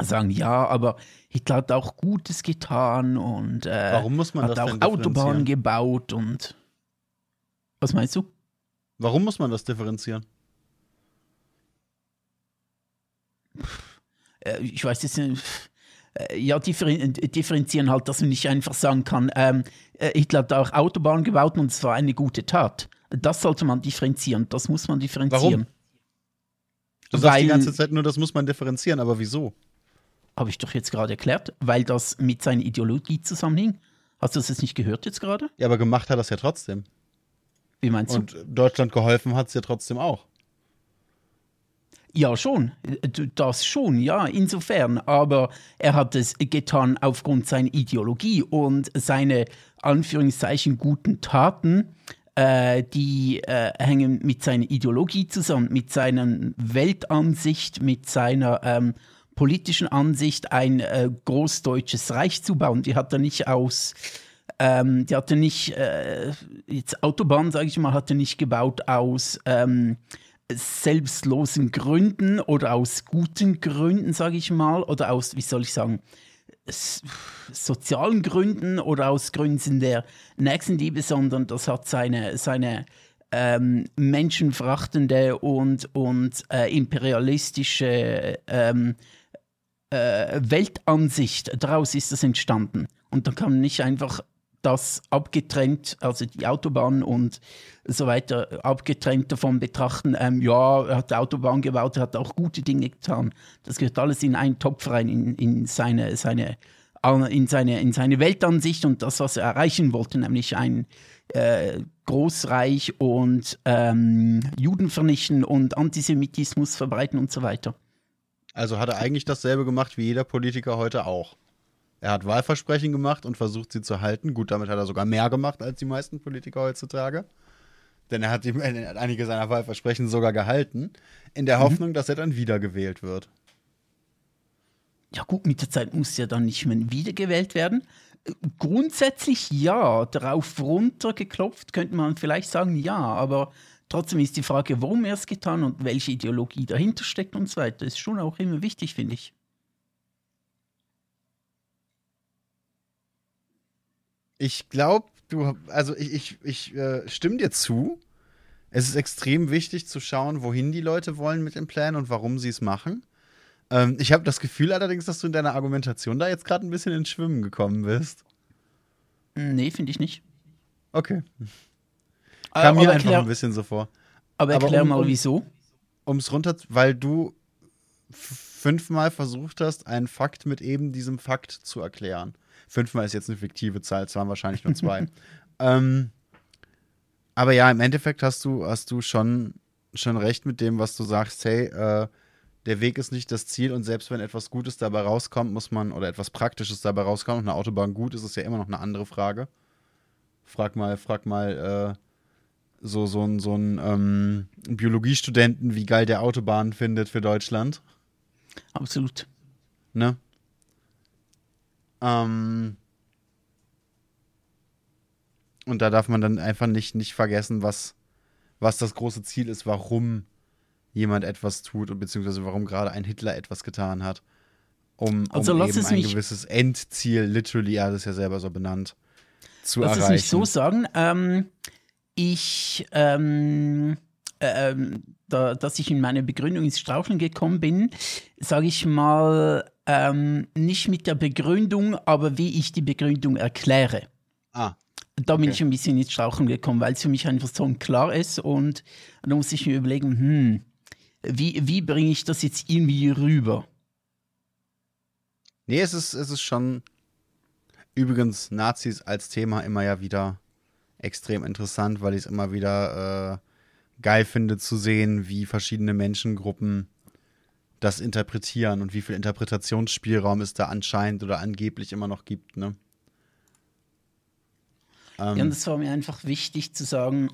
sagen, ja, aber Hitler hat auch Gutes getan und äh, Warum muss man hat auch Autobahnen gebaut und was meinst du? Warum muss man das differenzieren? Äh, ich weiß jetzt nicht. Äh, ja, differenzieren halt, dass man nicht einfach sagen kann, ähm, äh, Hitler hat auch Autobahnen gebaut und es war eine gute Tat. Das sollte man differenzieren, das muss man differenzieren. Warum? Du sagst Weil, die ganze Zeit nur, das muss man differenzieren, aber wieso? Habe ich doch jetzt gerade erklärt, weil das mit seiner Ideologie zusammenhing. Hast du das jetzt nicht gehört jetzt gerade? Ja, aber gemacht hat das ja trotzdem. Wie meinst du? Und Deutschland geholfen hat es ja trotzdem auch. Ja, schon. Das schon, ja, insofern. Aber er hat es getan aufgrund seiner Ideologie und seine Anführungszeichen guten Taten, äh, die äh, hängen mit seiner Ideologie zusammen, mit seiner Weltansicht, mit seiner ähm, politischen Ansicht, ein äh, großdeutsches Reich zu bauen. Die hat er nicht aus. Ähm, die hatte nicht, äh, jetzt Autobahn, sage ich mal, hat er nicht gebaut aus ähm, selbstlosen Gründen oder aus guten Gründen, sage ich mal, oder aus, wie soll ich sagen, sozialen Gründen oder aus Gründen der Nächstenliebe, sondern das hat seine, seine ähm, menschenverachtende und, und äh, imperialistische ähm, äh, Weltansicht. Daraus ist das entstanden. Und da kann man nicht einfach das abgetrennt, also die Autobahn und so weiter, abgetrennt davon betrachten, ähm, ja, er hat die Autobahn gebaut, er hat auch gute Dinge getan. Das gehört alles in einen Topf rein, in, in, seine, seine, in, seine, in seine Weltansicht und das, was er erreichen wollte, nämlich ein äh, Großreich und ähm, Juden vernichten und Antisemitismus verbreiten und so weiter. Also hat er eigentlich dasselbe gemacht wie jeder Politiker heute auch. Er hat Wahlversprechen gemacht und versucht, sie zu halten. Gut, damit hat er sogar mehr gemacht als die meisten Politiker heutzutage. Denn er hat, die, er hat einige seiner Wahlversprechen sogar gehalten, in der mhm. Hoffnung, dass er dann wiedergewählt wird. Ja, gut, mit der Zeit muss er dann nicht mehr wiedergewählt werden. Grundsätzlich ja, darauf runtergeklopft könnte man vielleicht sagen, ja, aber trotzdem ist die Frage, warum er es getan und welche Ideologie dahinter steckt und so weiter, ist schon auch immer wichtig, finde ich. Ich glaube, du, also ich, ich, ich äh, stimme dir zu. Es ist extrem wichtig zu schauen, wohin die Leute wollen mit dem Plan und warum sie es machen. Ähm, ich habe das Gefühl allerdings, dass du in deiner Argumentation da jetzt gerade ein bisschen ins Schwimmen gekommen bist. Nee, finde ich nicht. Okay. Kam mir einfach ein bisschen so vor. Aber erklär aber um, mal, wieso. Um es runter, weil du fünfmal versucht hast, einen Fakt mit eben diesem Fakt zu erklären. Fünfmal ist jetzt eine fiktive Zahl, es waren wahrscheinlich nur zwei. [LAUGHS] ähm, aber ja, im Endeffekt hast du, hast du schon, schon recht mit dem, was du sagst, hey, äh, der Weg ist nicht das Ziel und selbst wenn etwas Gutes dabei rauskommt, muss man, oder etwas Praktisches dabei rauskommt und eine Autobahn gut ist, ist ja immer noch eine andere Frage. Frag mal, frag mal, äh, so, so, ein, so ein ähm, Biologiestudenten, wie geil der Autobahn findet für Deutschland. Absolut. Ne? Ähm, und da darf man dann einfach nicht, nicht vergessen, was, was das große Ziel ist, warum jemand etwas tut und beziehungsweise warum gerade ein Hitler etwas getan hat, um, also um eben ein gewisses Endziel, literally, er hat es ja selber so benannt, zu lass erreichen. Lass es mich so sagen, ähm, ich, ähm, äh, ähm, da, dass ich in meine Begründung ins Straucheln gekommen bin, sage ich mal, ähm, nicht mit der Begründung, aber wie ich die Begründung erkläre. Ah. Da okay. bin ich ein bisschen ins Strauchen gekommen, weil es für mich einfach so klar ist und da muss ich mir überlegen, hm, wie, wie bringe ich das jetzt irgendwie rüber? Nee, es ist, es ist schon übrigens Nazis als Thema immer ja wieder extrem interessant, weil ich es immer wieder äh, geil finde zu sehen, wie verschiedene Menschengruppen das interpretieren und wie viel Interpretationsspielraum es da anscheinend oder angeblich immer noch gibt. Ne? Ähm, ja, und es war mir einfach wichtig zu sagen,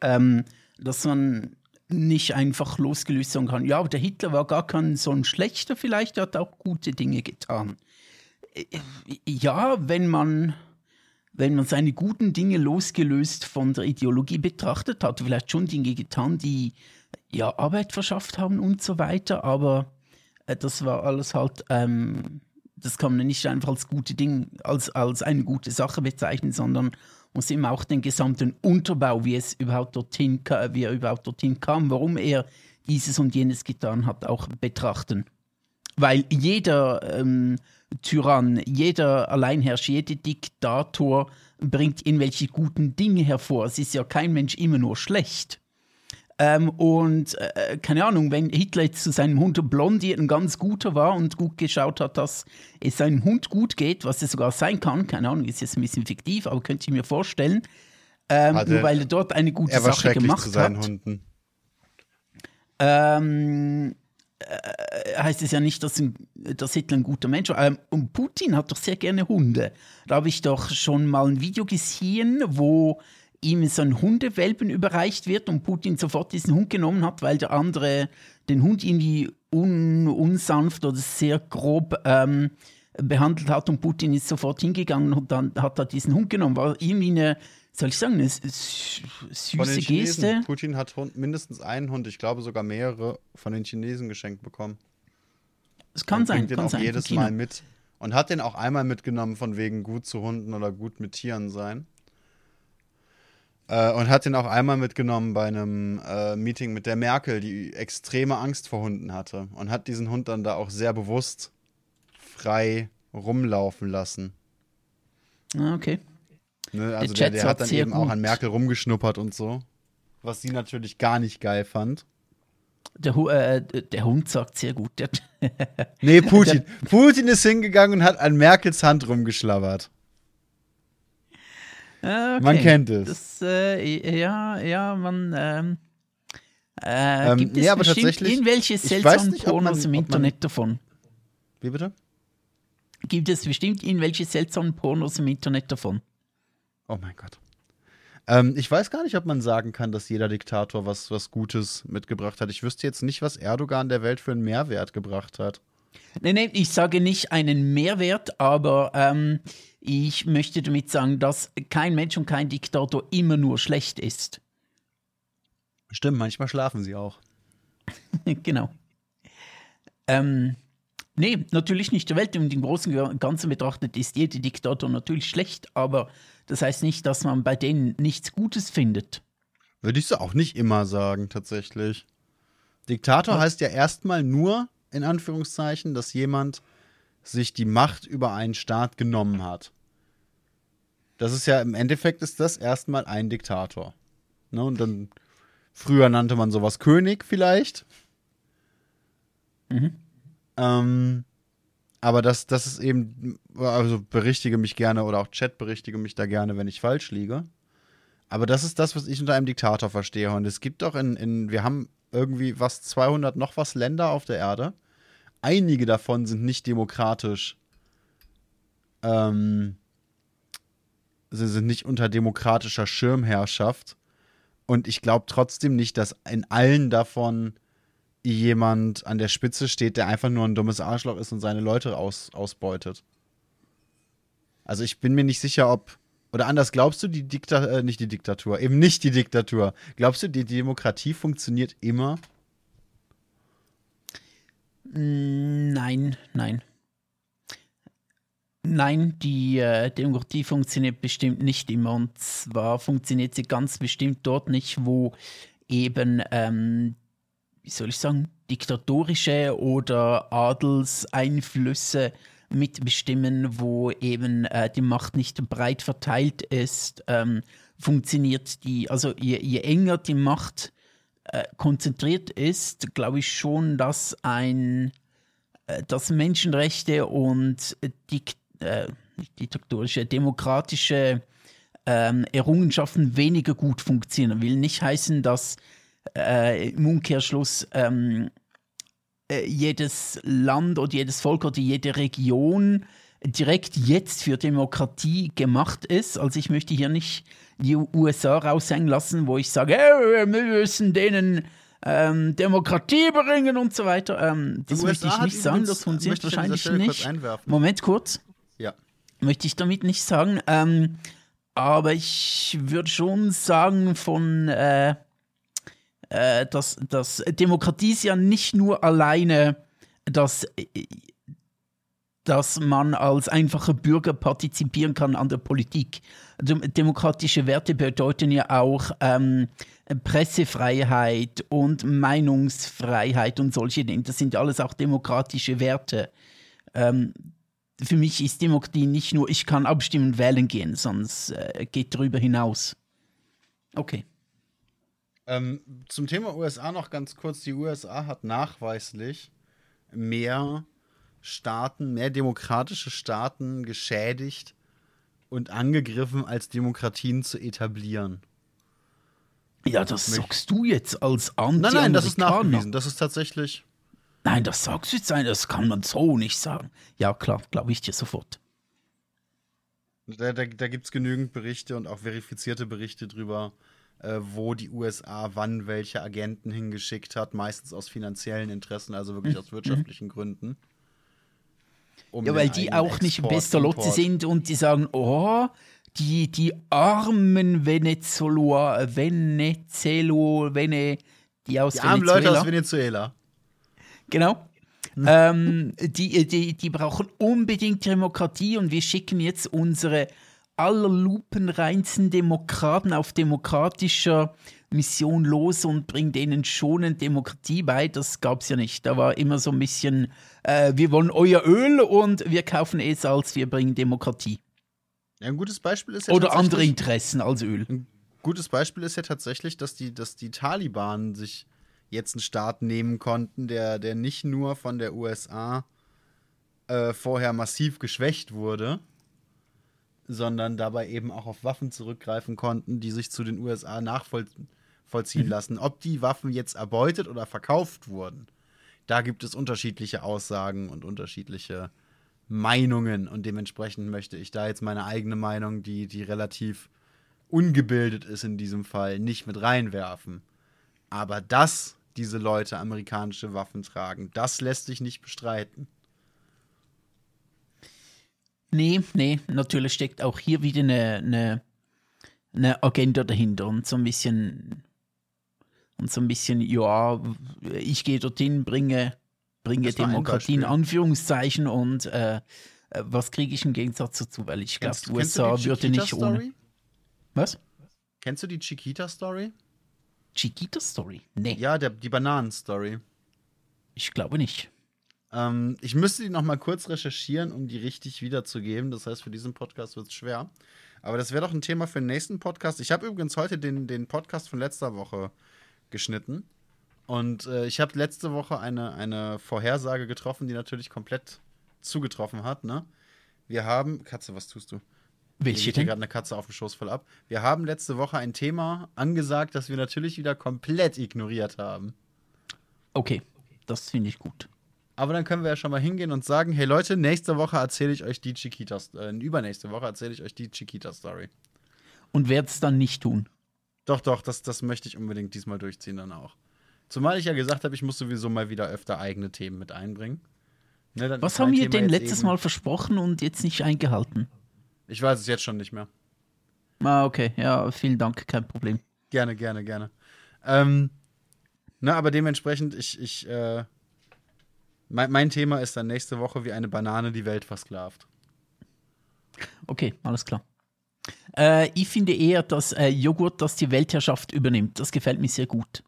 ähm, dass man nicht einfach losgelöst sagen kann, ja, aber der Hitler war gar kein so ein schlechter, vielleicht hat er auch gute Dinge getan. Äh, ja, wenn man, wenn man seine guten Dinge losgelöst von der Ideologie betrachtet, hat vielleicht schon Dinge getan, die ja Arbeit verschafft haben und so weiter, aber äh, das war alles halt, ähm, das kann man nicht einfach als gute Ding, als, als eine gute Sache bezeichnen, sondern muss immer auch den gesamten Unterbau, wie es überhaupt dorthin, wie er überhaupt dorthin kam, warum er dieses und jenes getan hat, auch betrachten. Weil jeder ähm, Tyrann, jeder Alleinherrscher, jeder Diktator bringt irgendwelche guten Dinge hervor. Es ist ja kein Mensch immer nur schlecht. Ähm, und äh, keine Ahnung, wenn Hitler jetzt zu seinem Hund Blondie ein ganz guter war und gut geschaut hat, dass es seinem Hund gut geht, was es sogar sein kann, keine Ahnung, ist jetzt ein bisschen fiktiv, aber könnte ich mir vorstellen, ähm, Hatte, nur weil er dort eine gute Sache gemacht hat. Ähm, äh, heißt es ja nicht, dass, ein, dass Hitler ein guter Mensch war. Ähm, und Putin hat doch sehr gerne Hunde. Da habe ich doch schon mal ein Video gesehen, wo ihm so ein Hundewelpen überreicht wird und Putin sofort diesen Hund genommen hat, weil der andere den Hund irgendwie un, unsanft oder sehr grob ähm, behandelt hat und Putin ist sofort hingegangen und dann hat er diesen Hund genommen. War irgendwie eine, soll ich sagen, eine süße Geste. Putin hat Hund, mindestens einen Hund, ich glaube sogar mehrere, von den Chinesen geschenkt bekommen. Es kann und sein, kann den auch sein. jedes Mal mit. Und hat den auch einmal mitgenommen, von wegen gut zu Hunden oder gut mit Tieren sein. Äh, und hat ihn auch einmal mitgenommen bei einem äh, Meeting mit der Merkel, die extreme Angst vor Hunden hatte. Und hat diesen Hund dann da auch sehr bewusst frei rumlaufen lassen. Ah, okay. Ne, also der, der, der hat dann eben gut. auch an Merkel rumgeschnuppert und so. Was sie natürlich gar nicht geil fand. Der, äh, der Hund sagt sehr gut. [LAUGHS] nee, Putin. [LAUGHS] Putin ist hingegangen und hat an Merkels Hand rumgeschlabbert. Ah, okay. Man kennt es. Das, äh, ja, ja, man. Ähm, äh, ähm, gibt es nee, aber tatsächlich, irgendwelche seltsamen nicht, Pornos man, im Internet man, davon? Wie bitte? Gibt es bestimmt irgendwelche seltsamen Pornos im Internet davon? Oh mein Gott. Ähm, ich weiß gar nicht, ob man sagen kann, dass jeder Diktator was, was Gutes mitgebracht hat. Ich wüsste jetzt nicht, was Erdogan der Welt für einen Mehrwert gebracht hat. Nee, nee, ich sage nicht einen Mehrwert, aber ähm, ich möchte damit sagen, dass kein Mensch und kein Diktator immer nur schlecht ist. Stimmt, manchmal schlafen sie auch. [LAUGHS] genau. Ähm, nee, natürlich nicht. Der Welt im Großen und Ganzen betrachtet ist jeder Diktator natürlich schlecht, aber das heißt nicht, dass man bei denen nichts Gutes findet. Würde ich so auch nicht immer sagen, tatsächlich. Diktator Was? heißt ja erstmal nur, in Anführungszeichen, dass jemand sich die Macht über einen Staat genommen hat. Das ist ja im Endeffekt ist das erstmal ein Diktator. Ne? Und dann früher nannte man sowas König vielleicht. Mhm. Ähm, aber das, das ist eben, also berichtige mich gerne oder auch Chat berichtige mich da gerne, wenn ich falsch liege. Aber das ist das, was ich unter einem Diktator verstehe. Und es gibt doch in, in wir haben irgendwie was 200 noch was Länder auf der Erde einige davon sind nicht demokratisch. Ähm, sie sind nicht unter demokratischer Schirmherrschaft. Und ich glaube trotzdem nicht, dass in allen davon jemand an der Spitze steht, der einfach nur ein dummes Arschloch ist und seine Leute aus, ausbeutet. Also ich bin mir nicht sicher, ob. Oder anders, glaubst du, die Diktatur, äh, nicht die Diktatur, eben nicht die Diktatur. Glaubst du, die Demokratie funktioniert immer? Nein, nein. Nein, die äh, Demokratie funktioniert bestimmt nicht immer. Und zwar funktioniert sie ganz bestimmt dort nicht, wo eben, ähm, wie soll ich sagen, diktatorische oder Adelseinflüsse mitbestimmen, wo eben äh, die Macht nicht breit verteilt ist, ähm, funktioniert die, also je, je enger die Macht äh, konzentriert ist, glaube ich schon, dass ein äh, dass Menschenrechte und Dik äh, diktatorische, demokratische ähm, Errungenschaften weniger gut funktionieren. Will nicht heißen, dass äh, im Umkehrschluss ähm, äh, jedes Land oder jedes Volk oder jede Region direkt jetzt für Demokratie gemacht ist. Also ich möchte hier nicht die USA raushängen lassen, wo ich sage, hey, wir müssen denen ähm, Demokratie bringen und so weiter. Ähm, das möchte ich nicht sagen, das funktioniert wahrscheinlich nicht. Moment kurz. Ja. Möchte ich damit nicht sagen. Ähm, aber ich würde schon sagen, von äh, äh, dass, dass Demokratie ist ja nicht nur alleine, dass, dass man als einfacher Bürger partizipieren kann an der Politik. Demokratische Werte bedeuten ja auch ähm, Pressefreiheit und Meinungsfreiheit und solche Dinge. Das sind alles auch demokratische Werte. Ähm, für mich ist Demokratie nicht nur, ich kann abstimmen, wählen gehen, es äh, geht darüber hinaus. Okay. Ähm, zum Thema USA noch ganz kurz. Die USA hat nachweislich mehr Staaten, mehr demokratische Staaten geschädigt und angegriffen, als Demokratien zu etablieren. Ja, das sagst du jetzt als anti Nein, nein, das ist nachgewiesen. Das ist tatsächlich. Nein, das sagst du jetzt sein, das kann man so nicht sagen. Ja, klar, glaube ich dir sofort. Da, da, da gibt es genügend Berichte und auch verifizierte Berichte drüber, wo die USA wann welche Agenten hingeschickt hat, meistens aus finanziellen Interessen, also wirklich aus wirtschaftlichen mhm. Gründen. Um ja, weil die auch Export, nicht bester Lotte sind und die sagen, oh, die, die armen Venezuela, Venezuela, Vene, die aus die armen Leute aus Venezuela. Genau. Hm. ähm, die, die, die brauchen unbedingt Demokratie und wir schicken jetzt unsere allerlupenreinsten Demokraten auf demokratischer Mission los und bringen denen schonend Demokratie bei. Das gab es ja nicht. Da war immer so ein bisschen, äh, wir wollen euer Öl und wir kaufen eh Salz, wir bringen Demokratie. Ja, ein gutes Beispiel ist ja Oder andere Interessen als Öl. Ein gutes Beispiel ist ja tatsächlich, dass die, dass die Taliban sich jetzt einen Staat nehmen konnten, der, der nicht nur von der USA äh, vorher massiv geschwächt wurde, sondern dabei eben auch auf Waffen zurückgreifen konnten, die sich zu den USA nachvollziehen mhm. lassen. Ob die Waffen jetzt erbeutet oder verkauft wurden, da gibt es unterschiedliche Aussagen und unterschiedliche Meinungen. Und dementsprechend möchte ich da jetzt meine eigene Meinung, die, die relativ ungebildet ist in diesem Fall, nicht mit reinwerfen. Aber dass diese Leute amerikanische Waffen tragen, das lässt sich nicht bestreiten. Nee, nee, natürlich steckt auch hier wieder eine, eine, eine Agenda dahinter und so ein bisschen und so ein bisschen, ja, ich gehe dorthin, bringe, bringe Demokratie in Anführungszeichen und äh, was kriege ich im Gegensatz dazu, weil ich glaube, USA würde nicht ohne. Was? Kennst du die Chiquita-Story? Chiquita-Story? Nee. Ja, der, die Bananen-Story. Ich glaube nicht. Ähm, ich müsste die noch mal kurz recherchieren, um die richtig wiederzugeben. Das heißt, für diesen Podcast wird es schwer. Aber das wäre doch ein Thema für den nächsten Podcast. Ich habe übrigens heute den, den Podcast von letzter Woche geschnitten. Und äh, ich habe letzte Woche eine, eine Vorhersage getroffen, die natürlich komplett zugetroffen hat. Ne? Wir haben. Katze, was tust du? Welche denn? gerade eine Katze auf dem Schoß voll ab. Wir haben letzte Woche ein Thema angesagt, das wir natürlich wieder komplett ignoriert haben. Okay, das finde ich gut. Aber dann können wir ja schon mal hingehen und sagen: Hey Leute, nächste Woche erzähle ich euch die Chiquita, äh, übernächste Woche erzähle ich euch die Chiquita-Story. Und werde es dann nicht tun. Doch, doch, das, das möchte ich unbedingt diesmal durchziehen dann auch. Zumal ich ja gesagt habe, ich muss sowieso mal wieder öfter eigene Themen mit einbringen. Ne, Was haben wir denn letztes Mal versprochen und jetzt nicht eingehalten? Ich weiß es jetzt schon nicht mehr. Ah, okay. Ja, vielen Dank, kein Problem. Gerne, gerne, gerne. Ähm, na, aber dementsprechend, ich, ich, äh, mein, mein Thema ist dann nächste Woche, wie eine Banane die Welt versklavt. Okay, alles klar. Äh, ich finde eher, dass äh, Joghurt, das die Weltherrschaft übernimmt. Das gefällt mir sehr gut.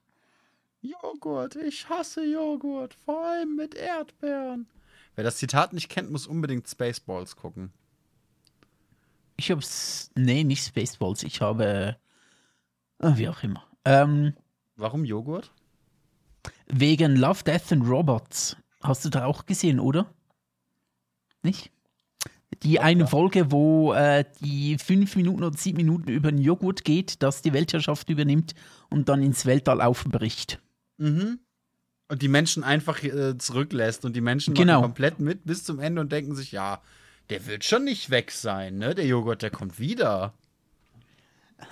Joghurt, ich hasse Joghurt, vor allem mit Erdbeeren. Wer das Zitat nicht kennt, muss unbedingt Spaceballs gucken. Ich hab's. Nee, nicht Spaceballs. Ich habe. Äh, wie auch immer. Ähm, Warum Joghurt? Wegen Love, Death and Robots. Hast du da auch gesehen, oder? Nicht? Die eine Folge, wo äh, die fünf Minuten oder sieben Minuten über den Joghurt geht, das die Weltherrschaft übernimmt und dann ins Weltall aufbricht. Mhm. Und die Menschen einfach äh, zurücklässt und die Menschen genau. komplett mit bis zum Ende und denken sich, ja, der wird schon nicht weg sein, ne? Der Joghurt, der kommt wieder. [LAUGHS]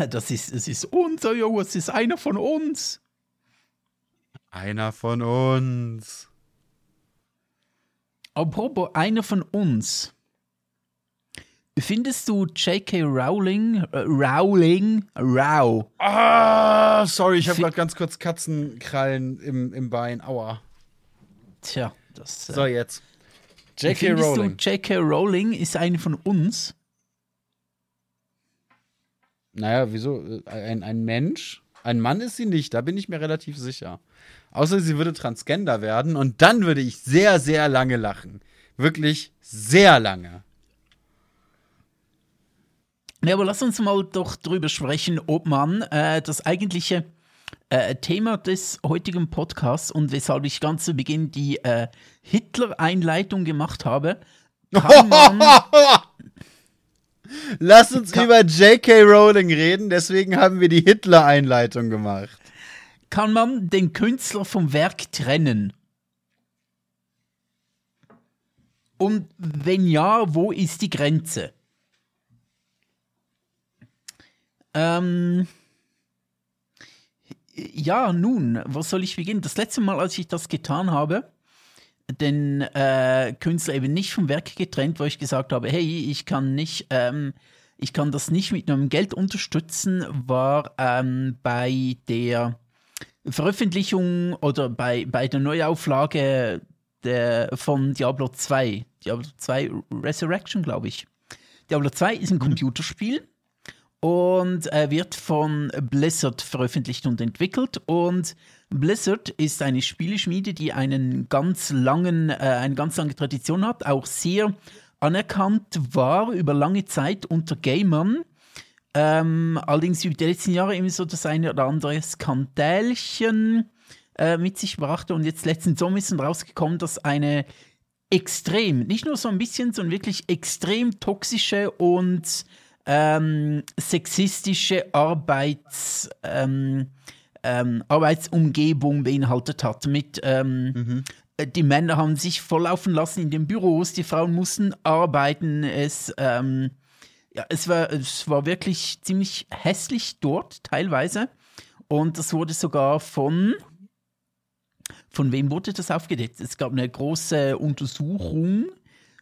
Das ist, es ist unser Joghurt, es ist einer von uns. Einer von uns. Apropos einer von uns. Findest du J.K. Rowling, äh, Rowling, Row? Ah, sorry, ich habe gerade ganz kurz Katzenkrallen im, im Bein. Aua. Tja, das. Äh, so, jetzt. J.K. Rowling. J.K. Rowling ist eine von uns? Naja, wieso? Ein, ein Mensch? Ein Mann ist sie nicht, da bin ich mir relativ sicher. Außer sie würde Transgender werden und dann würde ich sehr, sehr lange lachen. Wirklich sehr lange. Ja, aber lass uns mal doch drüber sprechen, ob man äh, das eigentliche äh, Thema des heutigen Podcasts und weshalb ich ganz zu Beginn die äh, Hitler-Einleitung gemacht habe, kann man. [LAUGHS] Lass uns kann, über J.K. Rowling reden, deswegen haben wir die Hitler-Einleitung gemacht. Kann man den Künstler vom Werk trennen? Und wenn ja, wo ist die Grenze? Ähm, ja, nun, was soll ich beginnen? Das letzte Mal, als ich das getan habe, den äh, Künstler eben nicht vom Werk getrennt, wo ich gesagt habe, hey, ich kann nicht, ähm, ich kann das nicht mit einem Geld unterstützen, war ähm, bei der Veröffentlichung oder bei, bei der Neuauflage der, von Diablo 2, Diablo 2 Resurrection, glaube ich. Diablo 2 ist ein mhm. Computerspiel und äh, wird von Blizzard veröffentlicht und entwickelt. Und Blizzard ist eine Spieleschmiede, die einen ganz langen, äh, eine ganz lange Tradition hat, auch sehr anerkannt war über lange Zeit unter Gamern. Ähm, allerdings über die letzten Jahre immer so das eine oder andere Skandälchen äh, mit sich brachte. Und jetzt letzten Sommer ist dann rausgekommen, dass eine extrem, nicht nur so ein bisschen, sondern wirklich extrem toxische und ähm, sexistische Arbeits, ähm, ähm, Arbeitsumgebung beinhaltet hat. Mit ähm, mhm. Die Männer haben sich volllaufen lassen in den Büros, die Frauen mussten arbeiten. Es, ähm, ja, es, war, es war wirklich ziemlich hässlich dort teilweise. Und das wurde sogar von von wem wurde das aufgedeckt? Es gab eine große Untersuchung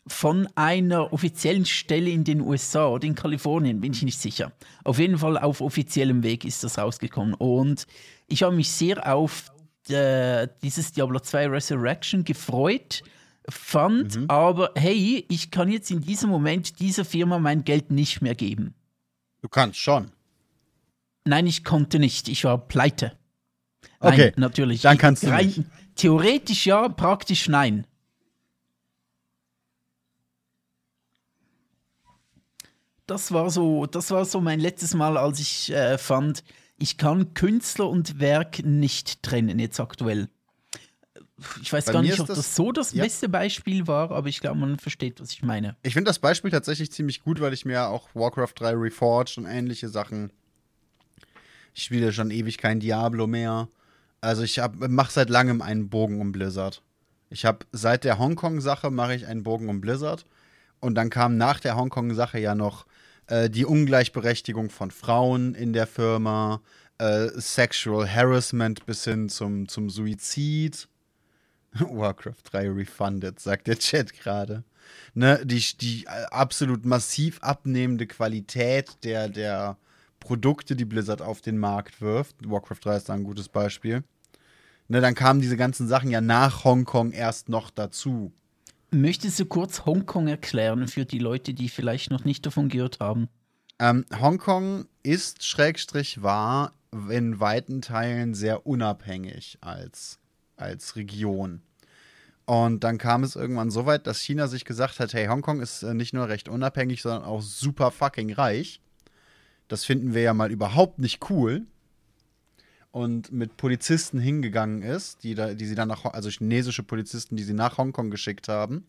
von einer offiziellen Stelle in den USA oder in Kalifornien, bin ich nicht sicher. Auf jeden Fall auf offiziellem Weg ist das rausgekommen. Und ich habe mich sehr auf äh, dieses Diablo 2 Resurrection gefreut, fand mhm. aber, hey, ich kann jetzt in diesem Moment dieser Firma mein Geld nicht mehr geben. Du kannst schon. Nein, ich konnte nicht. Ich war pleite. Nein, okay, natürlich. Dann kannst du nicht. Theoretisch ja, praktisch nein. Das war so, das war so mein letztes Mal, als ich äh, fand, ich kann Künstler und Werk nicht trennen, jetzt aktuell. Ich weiß Bei gar nicht, ob das, das, so das ja. beste Beispiel war, aber ich glaube, man versteht, was ich meine. Ich finde das Beispiel tatsächlich ziemlich gut, weil ich mir auch Warcraft 3 Reforged und ähnliche Sachen. Ich spiele schon ewig kein Diablo mehr. Also ich mache seit langem einen Bogen um Blizzard. Ich habe seit der Hongkong-Sache mache ich einen Bogen um Blizzard. Und dann kam nach der Hongkong-Sache ja noch äh, die Ungleichberechtigung von Frauen in der Firma, äh, Sexual Harassment bis hin zum, zum Suizid. [LAUGHS] Warcraft 3 refunded, sagt der Chat gerade. Ne, die, die äh, absolut massiv abnehmende Qualität der, der Produkte, die Blizzard auf den Markt wirft. Warcraft 3 ist da ein gutes Beispiel. Ne, dann kamen diese ganzen Sachen ja nach Hongkong erst noch dazu. Möchtest du kurz Hongkong erklären für die Leute, die vielleicht noch nicht davon gehört haben? Ähm, Hongkong ist, Schrägstrich, war in weiten Teilen sehr unabhängig als, als Region. Und dann kam es irgendwann so weit, dass China sich gesagt hat, hey, Hongkong ist äh, nicht nur recht unabhängig, sondern auch super fucking reich. Das finden wir ja mal überhaupt nicht cool und mit Polizisten hingegangen ist, die, da, die sie dann nach, also chinesische Polizisten, die sie nach Hongkong geschickt haben,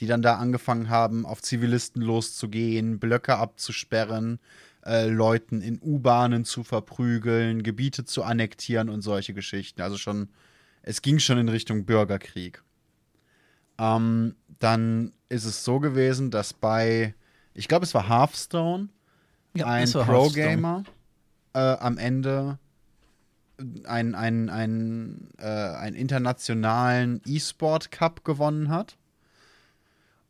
die dann da angefangen haben, auf Zivilisten loszugehen, Blöcke abzusperren, äh, Leuten in U-Bahnen zu verprügeln, Gebiete zu annektieren und solche Geschichten. Also schon, es ging schon in Richtung Bürgerkrieg. Ähm, dann ist es so gewesen, dass bei, ich glaube, es war Hearthstone, ja, ein Pro-Gamer äh, am Ende einen, einen, einen, äh, einen internationalen E-Sport Cup gewonnen hat.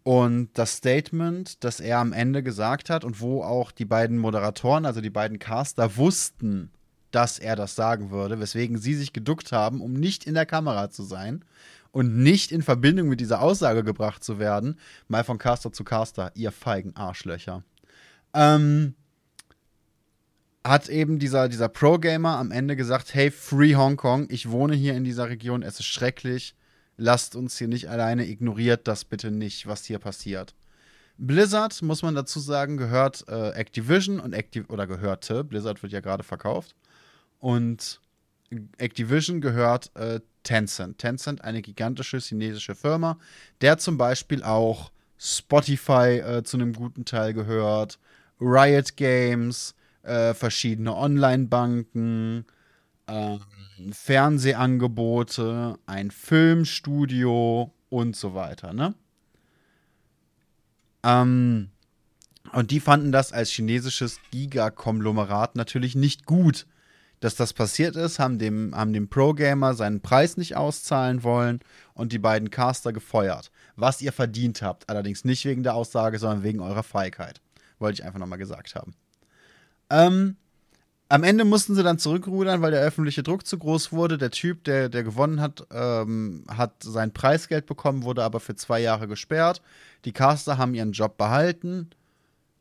Und das Statement, das er am Ende gesagt hat und wo auch die beiden Moderatoren, also die beiden Caster, wussten, dass er das sagen würde, weswegen sie sich geduckt haben, um nicht in der Kamera zu sein und nicht in Verbindung mit dieser Aussage gebracht zu werden, mal von Caster zu Caster, ihr feigen Arschlöcher. Ähm, hat eben dieser, dieser Pro-Gamer am Ende gesagt, hey, Free Hong Kong, ich wohne hier in dieser Region, es ist schrecklich, lasst uns hier nicht alleine, ignoriert das bitte nicht, was hier passiert. Blizzard, muss man dazu sagen, gehört äh, Activision und Activ oder gehörte, Blizzard wird ja gerade verkauft, und Activision gehört äh, Tencent. Tencent, eine gigantische chinesische Firma, der zum Beispiel auch Spotify äh, zu einem guten Teil gehört, Riot Games, äh, verschiedene Online-Banken, äh, Fernsehangebote, ein Filmstudio und so weiter. Ne? Ähm, und die fanden das als chinesisches Gigakonglomerat natürlich nicht gut, dass das passiert ist, haben dem, haben dem Pro-Gamer seinen Preis nicht auszahlen wollen und die beiden Caster gefeuert. Was ihr verdient habt, allerdings nicht wegen der Aussage, sondern wegen eurer Feigheit. Wollte ich einfach nochmal gesagt haben. Ähm, am Ende mussten sie dann zurückrudern, weil der öffentliche Druck zu groß wurde. Der Typ, der, der gewonnen hat, ähm, hat sein Preisgeld bekommen, wurde aber für zwei Jahre gesperrt. Die Caster haben ihren Job behalten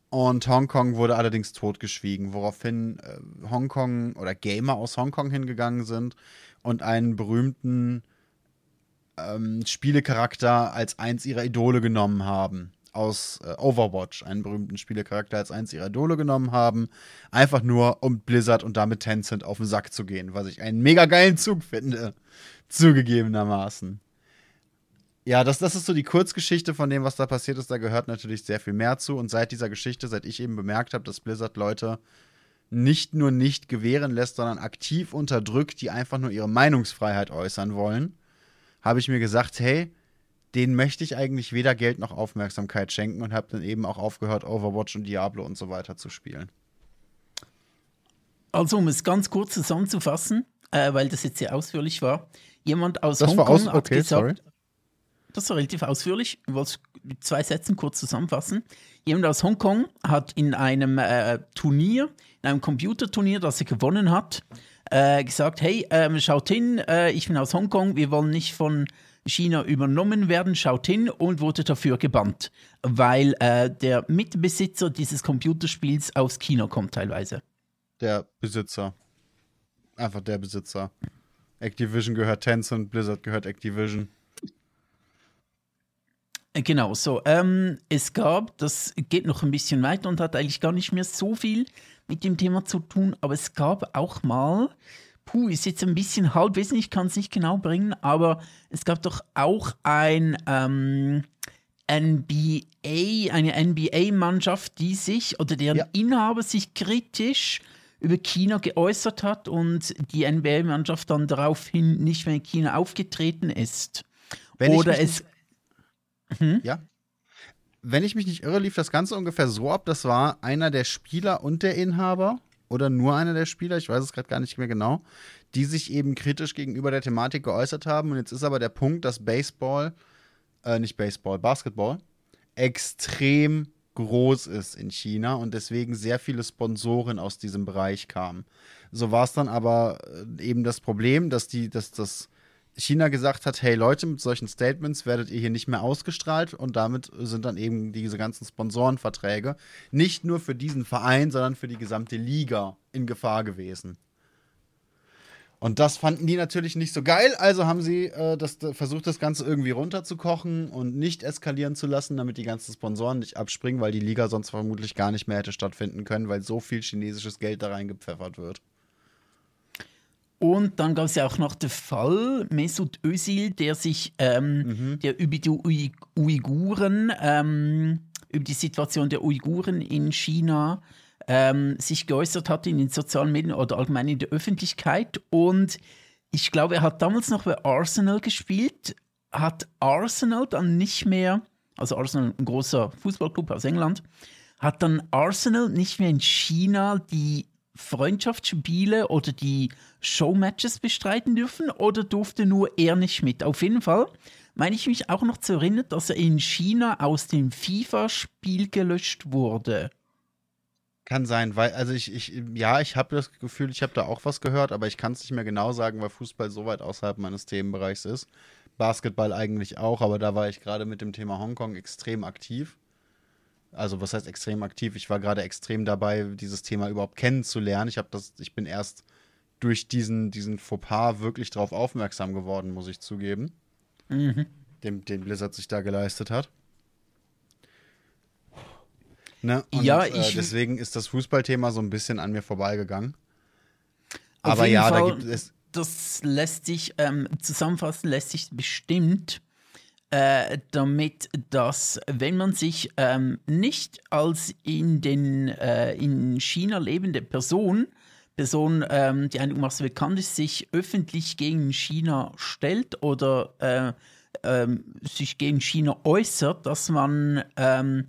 und Hongkong wurde allerdings totgeschwiegen, woraufhin äh, Hongkong oder Gamer aus Hongkong hingegangen sind und einen berühmten ähm, Spielecharakter als eins ihrer Idole genommen haben aus äh, Overwatch, einen berühmten Spielecharakter, als eins ihrer Idole genommen haben. Einfach nur, um Blizzard und damit Tencent auf den Sack zu gehen, was ich einen mega geilen Zug finde. Zugegebenermaßen. Ja, das, das ist so die Kurzgeschichte von dem, was da passiert ist. Da gehört natürlich sehr viel mehr zu. Und seit dieser Geschichte, seit ich eben bemerkt habe, dass Blizzard Leute nicht nur nicht gewähren lässt, sondern aktiv unterdrückt, die einfach nur ihre Meinungsfreiheit äußern wollen, habe ich mir gesagt, hey, denen möchte ich eigentlich weder Geld noch Aufmerksamkeit schenken und habe dann eben auch aufgehört, Overwatch und Diablo und so weiter zu spielen. Also, um es ganz kurz zusammenzufassen, äh, weil das jetzt sehr ausführlich war, jemand aus das Hongkong aus, okay, hat gesagt, sorry. das war relativ ausführlich, ich wollte es mit zwei Sätzen kurz zusammenfassen. Jemand aus Hongkong hat in einem äh, Turnier, in einem Computerturnier, das er gewonnen hat, äh, gesagt, hey, ähm, schaut hin, äh, ich bin aus Hongkong, wir wollen nicht von China übernommen werden, schaut hin und wurde dafür gebannt, weil äh, der Mitbesitzer dieses Computerspiels aus China kommt teilweise. Der Besitzer. Einfach der Besitzer. Activision gehört Tencent, Blizzard gehört Activision. Äh, genau, so. Ähm, es gab, das geht noch ein bisschen weiter und hat eigentlich gar nicht mehr so viel mit dem Thema zu tun, aber es gab auch mal puh, ist jetzt ein bisschen halbwissen, ich kann es nicht genau bringen, aber es gab doch auch ein ähm, NBA, eine NBA-Mannschaft, die sich oder deren ja. Inhaber sich kritisch über China geäußert hat und die NBA-Mannschaft dann daraufhin nicht mehr in China aufgetreten ist. Wenn oder es. Hm? Ja. Wenn ich mich nicht irre, lief das Ganze ungefähr so ab: das war einer der Spieler und der Inhaber oder nur einer der Spieler, ich weiß es gerade gar nicht mehr genau, die sich eben kritisch gegenüber der Thematik geäußert haben. Und jetzt ist aber der Punkt, dass Baseball, äh, nicht Baseball, Basketball, extrem groß ist in China und deswegen sehr viele Sponsoren aus diesem Bereich kamen. So war es dann aber äh, eben das Problem, dass die, dass das China gesagt hat, hey Leute, mit solchen Statements werdet ihr hier nicht mehr ausgestrahlt und damit sind dann eben diese ganzen Sponsorenverträge nicht nur für diesen Verein, sondern für die gesamte Liga in Gefahr gewesen. Und das fanden die natürlich nicht so geil, also haben sie äh, das, versucht, das Ganze irgendwie runterzukochen und nicht eskalieren zu lassen, damit die ganzen Sponsoren nicht abspringen, weil die Liga sonst vermutlich gar nicht mehr hätte stattfinden können, weil so viel chinesisches Geld da reingepfeffert wird. Und dann gab es ja auch noch den Fall Mesut Özil, der sich ähm, mhm. der über die Uiguren, ähm, über die Situation der Uiguren in China ähm, sich geäußert hat in den sozialen Medien oder allgemein in der Öffentlichkeit. Und ich glaube, er hat damals noch bei Arsenal gespielt, hat Arsenal dann nicht mehr, also Arsenal, ein großer Fußballclub aus England, hat dann Arsenal nicht mehr in China die Freundschaftsspiele oder die Showmatches bestreiten dürfen oder durfte nur er nicht mit? Auf jeden Fall meine ich mich auch noch zu erinnern, dass er in China aus dem FIFA-Spiel gelöscht wurde. Kann sein, weil, also ich, ich ja, ich habe das Gefühl, ich habe da auch was gehört, aber ich kann es nicht mehr genau sagen, weil Fußball so weit außerhalb meines Themenbereichs ist. Basketball eigentlich auch, aber da war ich gerade mit dem Thema Hongkong extrem aktiv. Also, was heißt extrem aktiv? Ich war gerade extrem dabei, dieses Thema überhaupt kennenzulernen. Ich habe das, ich bin erst durch diesen, diesen Fauxpas wirklich darauf aufmerksam geworden, muss ich zugeben mhm. den, den Blizzard sich da geleistet hat. Ne? Und, ja, äh, ich, äh, deswegen ist das Fußballthema so ein bisschen an mir vorbeigegangen. Aber ja, Fall, da gibt es. Das lässt sich ähm, zusammenfassen, lässt sich bestimmt äh, damit, dass wenn man sich ähm, nicht als in den äh, in China lebende Person, Person, ähm, die einigermaßen bekannt ist, sich öffentlich gegen China stellt oder äh, ähm, sich gegen China äußert, dass man, ähm,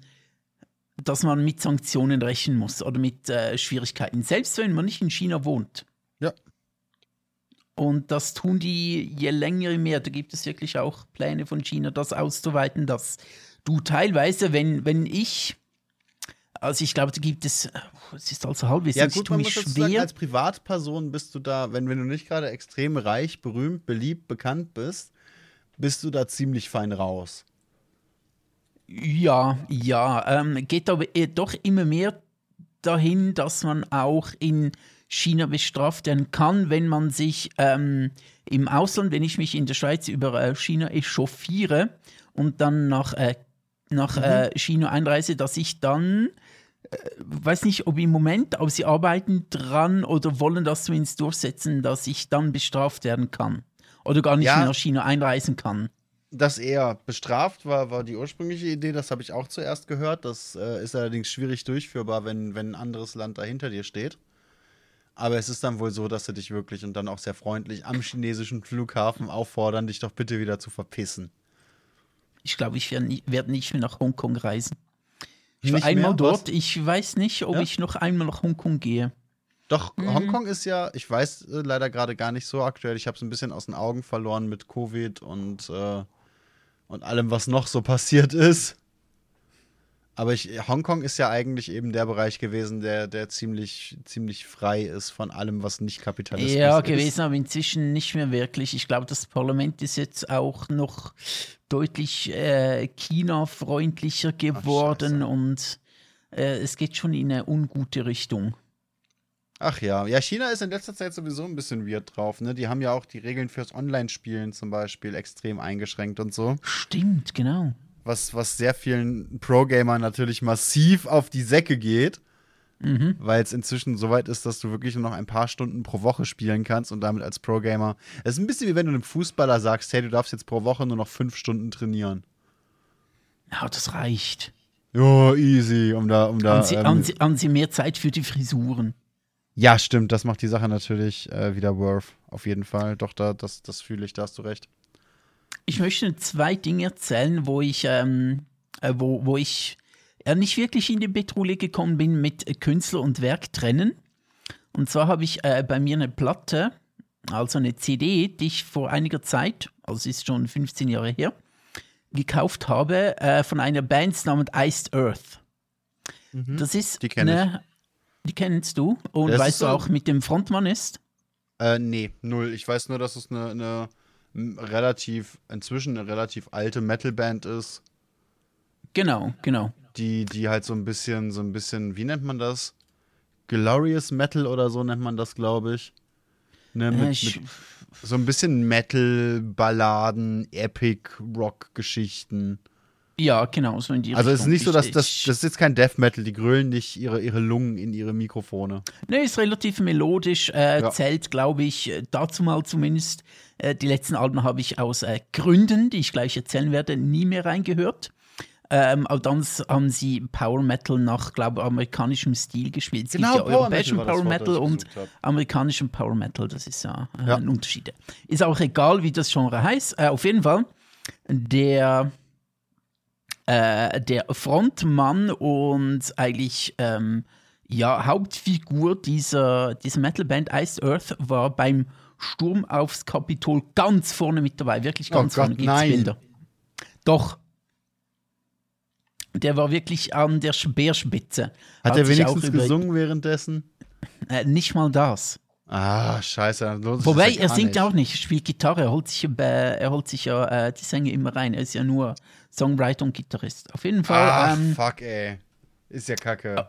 dass man mit Sanktionen rechnen muss oder mit äh, Schwierigkeiten, selbst wenn man nicht in China wohnt. Und das tun die je länger, je mehr. Da gibt es wirklich auch Pläne von China, das auszuweiten, dass du teilweise, wenn, wenn ich also ich glaube, da gibt es, es ist also halbwissen, ja, gut, man muss schwer. Sagen, als Privatperson bist du da, wenn, wenn du nicht gerade extrem reich, berühmt, beliebt, bekannt bist, bist du da ziemlich fein raus. Ja, ja. Ähm, geht aber doch immer mehr dahin, dass man auch in China bestraft werden kann, wenn man sich ähm, im Ausland, wenn ich mich in der Schweiz über äh, China echauffiere und dann nach, äh, nach mhm. äh, China einreise, dass ich dann äh, weiß nicht, ob im Moment, aber sie arbeiten dran oder wollen das zumindest durchsetzen, dass ich dann bestraft werden kann oder gar nicht ja, mehr nach China einreisen kann. Das eher bestraft war, war die ursprüngliche Idee, das habe ich auch zuerst gehört. Das äh, ist allerdings schwierig durchführbar, wenn, wenn ein anderes Land dahinter dir steht. Aber es ist dann wohl so, dass sie dich wirklich und dann auch sehr freundlich am chinesischen Flughafen auffordern, dich doch bitte wieder zu verpissen. Ich glaube, ich werde nie, werd nicht mehr nach Hongkong reisen. Ich war einmal mehr? dort. Was? Ich weiß nicht, ob ja? ich noch einmal nach Hongkong gehe. Doch, mhm. Hongkong ist ja, ich weiß äh, leider gerade gar nicht so aktuell. Ich habe es ein bisschen aus den Augen verloren mit Covid und, äh, und allem, was noch so passiert ist. Aber ich, Hongkong ist ja eigentlich eben der Bereich gewesen, der, der ziemlich, ziemlich frei ist von allem, was nicht Kapitalismus ja, ist. Ja, gewesen, aber inzwischen nicht mehr wirklich. Ich glaube, das Parlament ist jetzt auch noch deutlich äh, China-freundlicher geworden Ach, und äh, es geht schon in eine ungute Richtung. Ach ja, ja, China ist in letzter Zeit sowieso ein bisschen weird drauf, ne? Die haben ja auch die Regeln fürs Online-Spielen zum Beispiel extrem eingeschränkt und so. Stimmt, genau. Was, was sehr vielen Pro-Gamern natürlich massiv auf die Säcke geht. Mhm. Weil es inzwischen so weit ist, dass du wirklich nur noch ein paar Stunden pro Woche spielen kannst und damit als Pro-Gamer. Es ist ein bisschen wie wenn du einem Fußballer sagst, hey, du darfst jetzt pro Woche nur noch fünf Stunden trainieren. Ja, das reicht. Ja, easy, um da, um da. Haben Sie, ähm, haben, Sie, haben Sie mehr Zeit für die Frisuren? Ja, stimmt, das macht die Sache natürlich äh, wieder worth. Auf jeden Fall. Doch, da, das, das fühle ich, da hast du recht. Ich möchte zwei Dinge erzählen, wo ich, ähm, äh, wo, wo ich äh, nicht wirklich in die Petrouille gekommen bin mit Künstler und Werk trennen. Und zwar habe ich äh, bei mir eine Platte, also eine CD, die ich vor einiger Zeit, also ist schon 15 Jahre her, gekauft habe äh, von einer Band namens Iced Earth. Mhm, das ist eine die kennst du? Und das weißt du auch, mit dem Frontmann ist? Äh, nee, null. Ich weiß nur, dass es eine, eine relativ, inzwischen eine relativ alte Metalband ist. Genau, genau. Die, die halt so ein bisschen, so ein bisschen, wie nennt man das? Glorious Metal oder so nennt man das, glaube ich. Ne, mit, äh, mit so ein bisschen Metal-Balladen, Epic-Rock-Geschichten. Ja, genau, so in die Also es ist nicht so, dass das, das ist jetzt kein Death Metal, die grüllen nicht ihre, ihre Lungen in ihre Mikrofone. Ne, ist relativ melodisch, äh, ja. zählt, glaube ich, äh, dazu mal zumindest. Äh, die letzten Alben habe ich aus äh, Gründen, die ich gleich erzählen werde, nie mehr reingehört. Ähm, aber dann haben sie Power Metal nach, glaube ich, amerikanischem Stil gespielt. Es genau, gibt ja europäischen Power Metal, Power und amerikanischen Power Metal, das ist ja, äh, ja. ein Unterschied. Ist auch egal, wie das Genre heißt. Äh, auf jeden Fall, der äh, der Frontmann und eigentlich ähm, Ja, Hauptfigur dieser, dieser Metalband Iced Earth war beim Sturm aufs Kapitol ganz vorne mit dabei. Wirklich ganz oh Gott, vorne. Gibt's nein. Bilder. Doch. Der war wirklich an der Speerspitze. Hat, Hat er wenigstens gesungen währenddessen? Äh, nicht mal das. Ah, scheiße. Wobei, er singt nicht. auch nicht, er spielt Gitarre, er holt sich, äh, er holt sich ja äh, die Sänger immer rein. Er ist ja nur Songwriter und Gitarrist. Auf jeden Fall. Ach, ähm, fuck, ey. Ist ja kacke.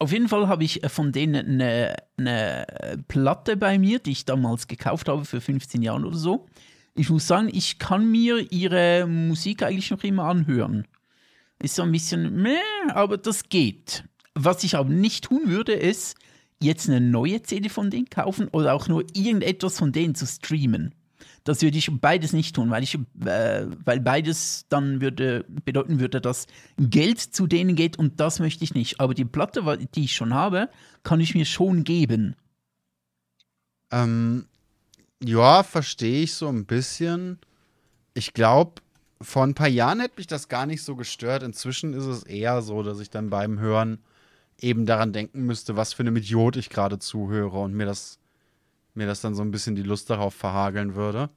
Auf jeden Fall habe ich äh, von denen eine, eine Platte bei mir, die ich damals gekauft habe für 15 Jahre oder so. Ich muss sagen, ich kann mir ihre Musik eigentlich noch immer anhören. Ist so ein bisschen meh, aber das geht. Was ich aber nicht tun würde, ist, jetzt eine neue CD von denen kaufen oder auch nur irgendetwas von denen zu streamen. Das würde ich beides nicht tun, weil ich, äh, weil beides dann würde bedeuten würde, dass Geld zu denen geht und das möchte ich nicht. Aber die Platte, die ich schon habe, kann ich mir schon geben. Ähm, ja, verstehe ich so ein bisschen. Ich glaube, vor ein paar Jahren hätte mich das gar nicht so gestört. Inzwischen ist es eher so, dass ich dann beim Hören eben daran denken müsste, was für einem Idiot ich gerade zuhöre und mir das, mir das dann so ein bisschen die Lust darauf verhageln würde.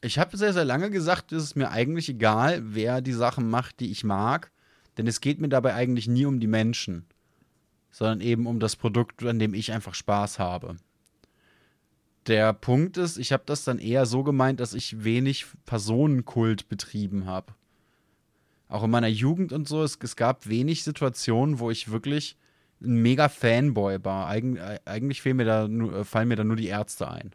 Ich habe sehr, sehr lange gesagt, es ist mir eigentlich egal, wer die Sachen macht, die ich mag, denn es geht mir dabei eigentlich nie um die Menschen, sondern eben um das Produkt, an dem ich einfach Spaß habe. Der Punkt ist, ich habe das dann eher so gemeint, dass ich wenig Personenkult betrieben habe. Auch in meiner Jugend und so, es, es gab wenig Situationen, wo ich wirklich ein mega Fanboy war. Eig eigentlich fallen mir, da, äh, fallen mir da nur die Ärzte ein.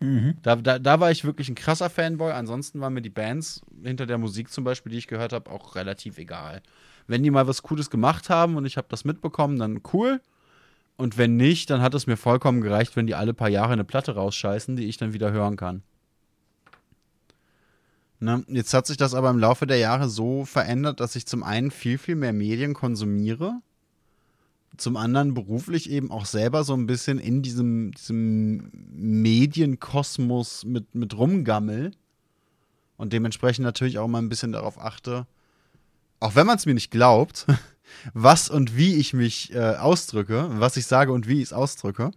Mhm. Da, da, da war ich wirklich ein krasser Fanboy. Ansonsten waren mir die Bands hinter der Musik zum Beispiel, die ich gehört habe, auch relativ egal. Wenn die mal was Cooles gemacht haben und ich habe das mitbekommen, dann cool. Und wenn nicht, dann hat es mir vollkommen gereicht, wenn die alle paar Jahre eine Platte rausscheißen, die ich dann wieder hören kann. Ne? Jetzt hat sich das aber im Laufe der Jahre so verändert, dass ich zum einen viel, viel mehr Medien konsumiere zum anderen beruflich eben auch selber so ein bisschen in diesem, diesem Medienkosmos mit, mit rumgammel und dementsprechend natürlich auch mal ein bisschen darauf achte, auch wenn man es mir nicht glaubt, [LAUGHS] was und wie ich mich äh, ausdrücke, was ich sage und wie ich es ausdrücke.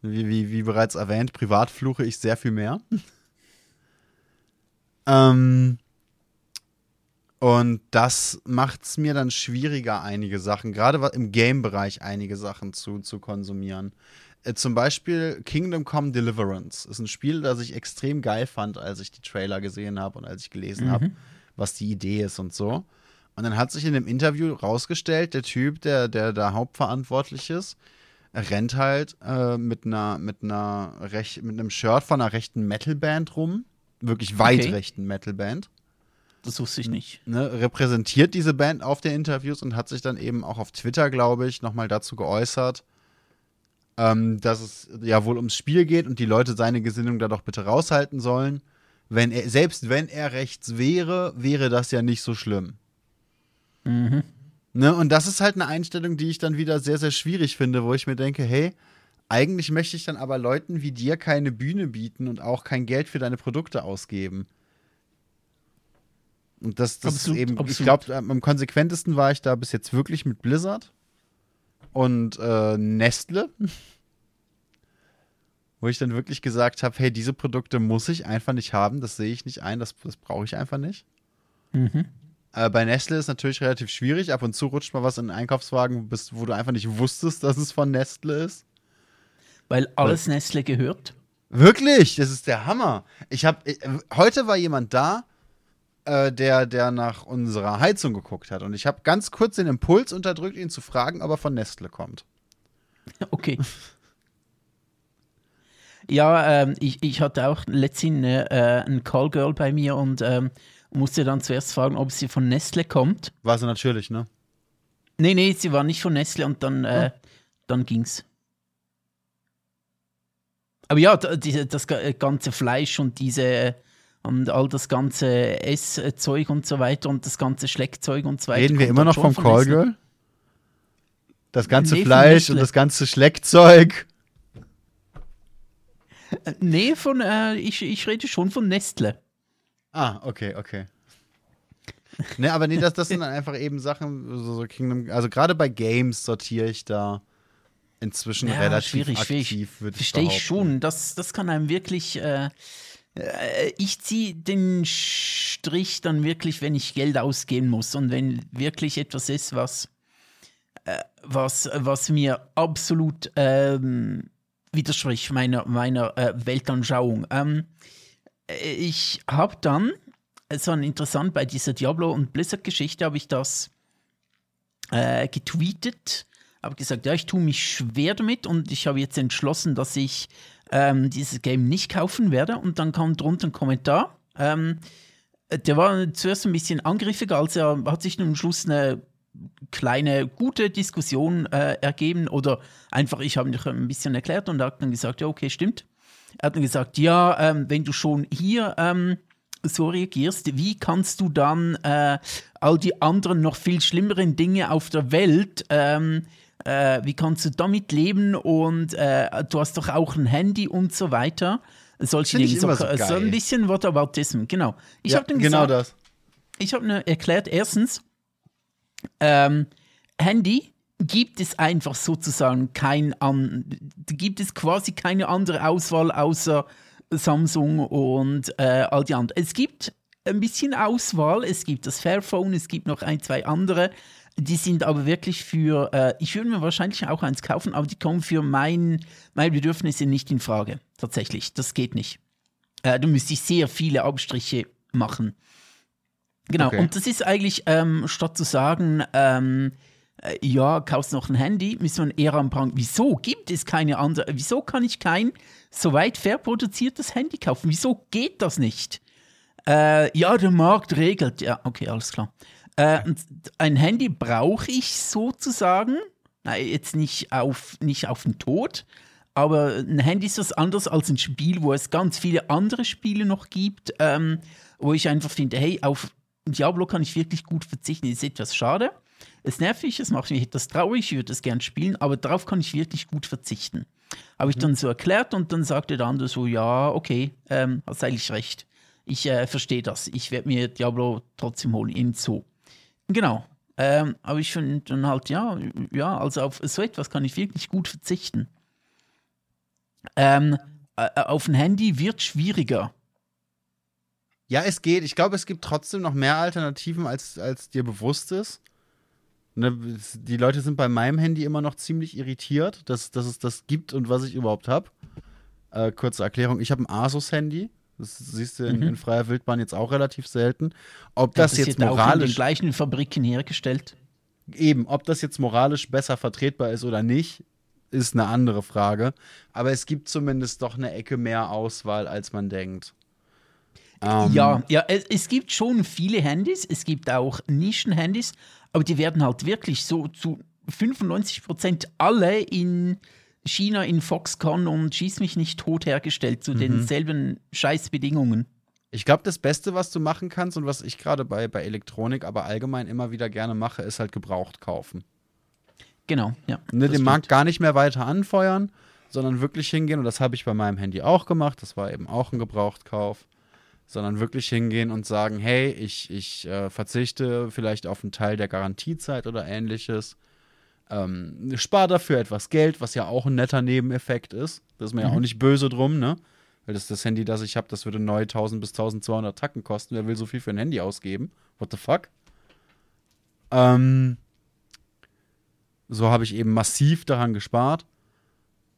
Wie, wie, wie bereits erwähnt, privat fluche ich sehr viel mehr. [LAUGHS] ähm, und das macht es mir dann schwieriger, einige Sachen, gerade im Game-Bereich einige Sachen zu, zu konsumieren. Äh, zum Beispiel Kingdom Come Deliverance ist ein Spiel, das ich extrem geil fand, als ich die Trailer gesehen habe und als ich gelesen mhm. habe, was die Idee ist und so. Und dann hat sich in dem Interview rausgestellt, der Typ, der, der da hauptverantwortlich ist, rennt halt äh, mit einer, mit einer Rech mit einem Shirt von einer rechten Metalband rum. Wirklich weit okay. rechten Metalband. Das wusste ich nicht. Ne, repräsentiert diese Band auf den Interviews und hat sich dann eben auch auf Twitter, glaube ich, nochmal dazu geäußert, ähm, dass es ja wohl ums Spiel geht und die Leute seine Gesinnung da doch bitte raushalten sollen. Wenn er, selbst wenn er rechts wäre, wäre das ja nicht so schlimm. Mhm. Ne, und das ist halt eine Einstellung, die ich dann wieder sehr, sehr schwierig finde, wo ich mir denke, hey, eigentlich möchte ich dann aber Leuten wie dir keine Bühne bieten und auch kein Geld für deine Produkte ausgeben. Und das, das absolut, eben, absolut. ich glaube, am konsequentesten war ich da bis jetzt wirklich mit Blizzard und äh, Nestle. Wo ich dann wirklich gesagt habe, hey, diese Produkte muss ich einfach nicht haben, das sehe ich nicht ein, das, das brauche ich einfach nicht. Mhm. Äh, bei Nestle ist natürlich relativ schwierig. Ab und zu rutscht mal was in den Einkaufswagen, wo du einfach nicht wusstest, dass es von Nestle ist. Weil alles Weil, Nestle gehört? Wirklich, das ist der Hammer. Ich habe äh, heute war jemand da, äh, der, der nach unserer Heizung geguckt hat. Und ich habe ganz kurz den Impuls unterdrückt, ihn zu fragen, ob er von Nestle kommt. [LAUGHS] Okay. ja, ähm, ich, ich hatte auch letztens äh, ein Callgirl bei mir und ähm, musste dann zuerst fragen, ob sie von Nestle kommt. War sie natürlich, ne? Nee, nee, sie war nicht von Nestle und dann, äh, hm. dann ging's. Aber ja, das ganze Fleisch und diese und all das ganze Esszeug und so weiter und das ganze Schleckzeug und so weiter. Reden wir immer noch vom Callgirl? Das ganze nee, Fleisch und das ganze Schleckzeug. Äh, nee, von, äh, ich, ich rede schon von Nestle. Ah, okay, okay. Ne, aber nee, das, das sind dann einfach eben Sachen, so, so Kingdom, also gerade bei Games sortiere ich da inzwischen ja, relativ schwierig, aktiv, würde ich Verstehe ich schon. Das, das kann einem wirklich. Äh, ich ziehe den Strich dann wirklich, wenn ich Geld ausgeben muss und wenn wirklich etwas ist, was, äh, was, was mir absolut ähm, widerspricht meiner, meiner äh, Weltanschauung. Ähm, ich habe dann, es war interessant, bei dieser Diablo- und Blizzard-Geschichte habe ich das äh, getweetet, habe gesagt, ja, ich tue mich schwer damit und ich habe jetzt entschlossen, dass ich ähm, dieses Game nicht kaufen werde. Und dann kam drunter ein Kommentar. Ähm, der war zuerst ein bisschen angriffig, als er hat sich am Schluss eine kleine gute Diskussion äh, ergeben oder einfach, ich habe mich ein bisschen erklärt und er hat dann gesagt, ja, okay, stimmt. Er hat dann gesagt, ja, ähm, wenn du schon hier ähm, so reagierst, wie kannst du dann äh, all die anderen noch viel schlimmeren Dinge auf der Welt ähm, äh, wie kannst du damit leben und äh, du hast doch auch ein Handy und so weiter. Solche Dinge. So, so, so, ein bisschen Whataboutism, genau. Ich ja, habe dann genau gesagt, das. Ich habe erklärt, erstens, ähm, Handy gibt es einfach sozusagen kein an, gibt es quasi keine andere Auswahl außer Samsung und äh, all die anderen. Es gibt ein bisschen Auswahl, es gibt das Fairphone, es gibt noch ein, zwei andere, die sind aber wirklich für, äh, ich würde mir wahrscheinlich auch eins kaufen, aber die kommen für mein, meine Bedürfnisse nicht in Frage. Tatsächlich, das geht nicht. Äh, da müsste ich sehr viele Abstriche machen. Genau, okay. und das ist eigentlich, ähm, statt zu sagen, ähm, äh, ja, kaufst noch ein Handy, müssen wir eher anfangen, wieso gibt es keine andere, wieso kann ich kein so weit fair produziertes Handy kaufen? Wieso geht das nicht? Äh, ja, der Markt regelt, ja, okay, alles klar. Äh, ein Handy brauche ich sozusagen, jetzt nicht auf, nicht auf den Tod, aber ein Handy ist was anderes als ein Spiel, wo es ganz viele andere Spiele noch gibt, ähm, wo ich einfach finde, hey, auf Diablo kann ich wirklich gut verzichten. Ist etwas schade. Es ist nervig, es macht mich etwas traurig, ich würde es gern spielen, aber darauf kann ich wirklich gut verzichten. Habe ich mhm. dann so erklärt und dann sagte der andere so, ja, okay, ähm, hast eigentlich recht. Ich äh, verstehe das. Ich werde mir Diablo trotzdem holen, eben so. Genau. Ähm, aber ich finde dann halt, ja, ja, also auf so etwas kann ich wirklich gut verzichten. Ähm, äh, auf ein Handy wird schwieriger. Ja, es geht. Ich glaube, es gibt trotzdem noch mehr Alternativen, als, als dir bewusst ist. Ne, die Leute sind bei meinem Handy immer noch ziemlich irritiert, dass, dass es das gibt und was ich überhaupt habe. Äh, kurze Erklärung: Ich habe ein Asus-Handy. Das siehst du in, mhm. in, freier Wildbahn jetzt auch relativ selten. Ob das, das jetzt moralisch. Auch in den gleichen Fabriken hergestellt. Eben, ob das jetzt moralisch besser vertretbar ist oder nicht, ist eine andere Frage. Aber es gibt zumindest doch eine Ecke mehr Auswahl, als man denkt. Ähm, ja, ja es, es, gibt schon viele Handys, es gibt auch Nischen-Handys, aber die werden halt wirklich so zu 95 Prozent alle in China in Foxconn und Schieß mich nicht tot hergestellt zu mhm. denselben Scheißbedingungen. Ich glaube, das Beste, was du machen kannst und was ich gerade bei, bei Elektronik, aber allgemein immer wieder gerne mache, ist halt gebraucht kaufen. Genau, ja. Ne, den Markt gar nicht mehr weiter anfeuern, sondern wirklich hingehen, und das habe ich bei meinem Handy auch gemacht, das war eben auch ein Gebrauchtkauf, sondern wirklich hingehen und sagen, hey, ich, ich äh, verzichte vielleicht auf einen Teil der Garantiezeit oder ähnliches ähm, spar dafür etwas Geld, was ja auch ein netter Nebeneffekt ist. Da ist man mhm. ja auch nicht böse drum, ne? Weil das, das Handy, das ich habe, das würde neu 1000 bis 1200 Tacken kosten. Wer will so viel für ein Handy ausgeben? What the fuck? Ähm, so habe ich eben massiv daran gespart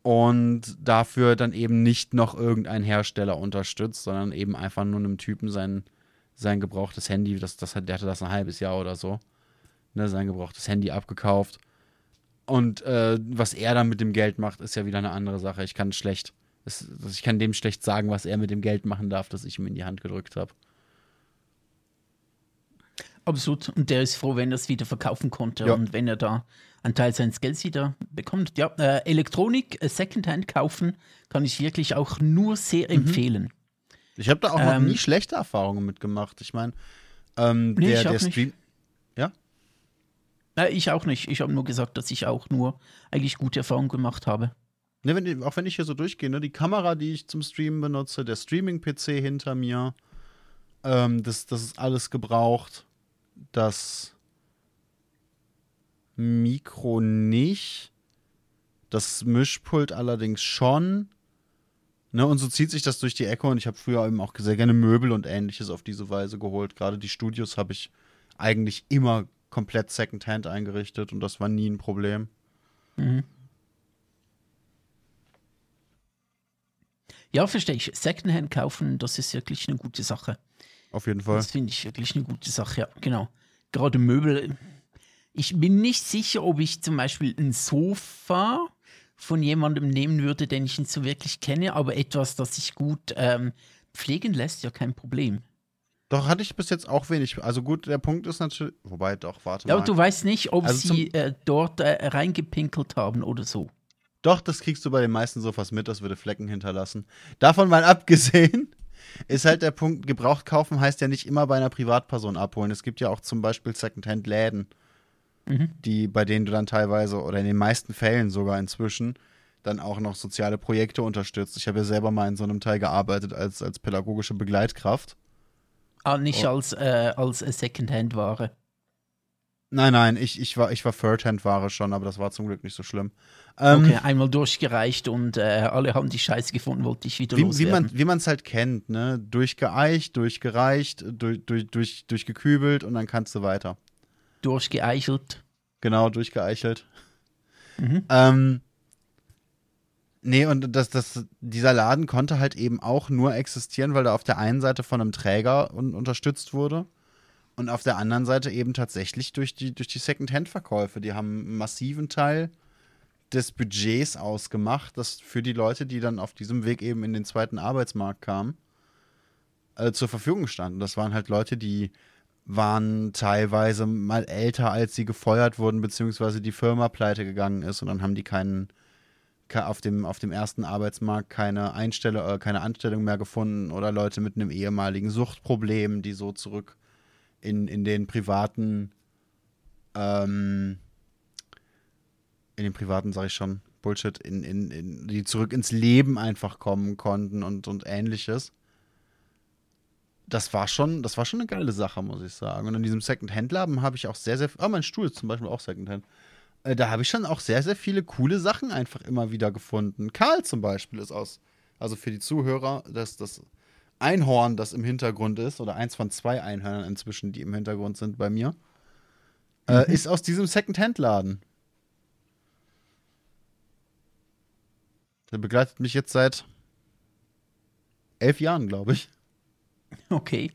und dafür dann eben nicht noch irgendein Hersteller unterstützt, sondern eben einfach nur einem Typen sein, sein gebrauchtes Handy, das, das, der hatte das ein halbes Jahr oder so, ne, sein gebrauchtes Handy abgekauft und äh, was er dann mit dem Geld macht, ist ja wieder eine andere Sache. Ich kann schlecht, es, ich kann dem schlecht sagen, was er mit dem Geld machen darf, das ich ihm in die Hand gedrückt habe. Absolut. Und der ist froh, wenn er es wieder verkaufen konnte ja. und wenn er da einen Teil seines Gelds wieder bekommt. Ja, äh, Elektronik, äh, Secondhand kaufen, kann ich wirklich auch nur sehr mhm. empfehlen. Ich habe da auch ähm, noch nie schlechte Erfahrungen mitgemacht. Ich meine, ähm, nee, der, der Stream. Ja? Äh, ich auch nicht. Ich habe nur gesagt, dass ich auch nur eigentlich gute Erfahrungen gemacht habe. Ne, wenn, auch wenn ich hier so durchgehe, ne, die Kamera, die ich zum Streamen benutze, der Streaming-PC hinter mir, ähm, das, das ist alles gebraucht. das Mikro nicht. Das Mischpult allerdings schon. Ne, und so zieht sich das durch die Ecke und ich habe früher eben auch sehr gerne Möbel und ähnliches auf diese Weise geholt. Gerade die Studios habe ich eigentlich immer komplett Secondhand eingerichtet und das war nie ein Problem. Mhm. Ja, verstehe ich. Secondhand kaufen, das ist wirklich eine gute Sache. Auf jeden Fall. Das finde ich wirklich eine gute Sache, ja, genau. Gerade Möbel. Ich bin nicht sicher, ob ich zum Beispiel ein Sofa von jemandem nehmen würde, den ich nicht so wirklich kenne, aber etwas, das sich gut ähm, pflegen lässt, ja kein Problem. Doch, hatte ich bis jetzt auch wenig. Also gut, der Punkt ist natürlich. Wobei, doch, warte ja, mal. Aber du weißt nicht, ob also sie äh, dort äh, reingepinkelt haben oder so. Doch, das kriegst du bei den meisten Sofas mit, das würde Flecken hinterlassen. Davon mal [LAUGHS] abgesehen, ist halt der Punkt, gebraucht kaufen heißt ja nicht immer bei einer Privatperson abholen. Es gibt ja auch zum Beispiel Secondhand-Läden, mhm. die, bei denen du dann teilweise oder in den meisten Fällen sogar inzwischen dann auch noch soziale Projekte unterstützt. Ich habe ja selber mal in so einem Teil gearbeitet als, als pädagogische Begleitkraft. Ah, nicht oh. als, äh, als Secondhand-Ware. Nein, nein, ich, ich war, ich war Third-Hand-Ware schon, aber das war zum Glück nicht so schlimm. Ähm, okay, einmal durchgereicht und äh, alle haben die Scheiße gefunden, wollte ich wieder wie, loswerden. Wie man es halt kennt, ne? Durchgeeicht, durchgereicht, durch, durch, durch, durchgekübelt und dann kannst du weiter. Durchgeeichelt. Genau, durchgeeichelt. Mhm. Ähm, nee, und das, das, dieser Laden konnte halt eben auch nur existieren, weil er auf der einen Seite von einem Träger un unterstützt wurde und auf der anderen Seite eben tatsächlich durch die, durch die Second-Hand-Verkäufe. Die haben einen massiven Teil des Budgets ausgemacht, das für die Leute, die dann auf diesem Weg eben in den zweiten Arbeitsmarkt kamen, äh, zur Verfügung standen. Das waren halt Leute, die waren teilweise mal älter, als sie gefeuert wurden, beziehungsweise die Firma pleite gegangen ist und dann haben die keinen auf dem, auf dem ersten Arbeitsmarkt keine, Einstelle, äh, keine Anstellung mehr gefunden oder Leute mit einem ehemaligen Suchtproblem, die so zurück in, in den privaten, ähm, in den privaten, sag ich schon, Bullshit, in, in, in, die zurück ins Leben einfach kommen konnten und, und ähnliches. Das war schon, das war schon eine geile Sache, muss ich sagen. Und in diesem Second-Hand-Laden habe ich auch sehr, sehr, ah, mein Stuhl ist zum Beispiel auch Second-Hand. Äh, da habe ich schon auch sehr, sehr viele coole Sachen einfach immer wieder gefunden. Karl zum Beispiel ist aus, also für die Zuhörer, das, das Einhorn, das im Hintergrund ist, oder eins von zwei Einhörnern inzwischen, die im Hintergrund sind bei mir, äh, mhm. ist aus diesem Second-Hand-Laden. Der begleitet mich jetzt seit elf Jahren, glaube ich. Okay.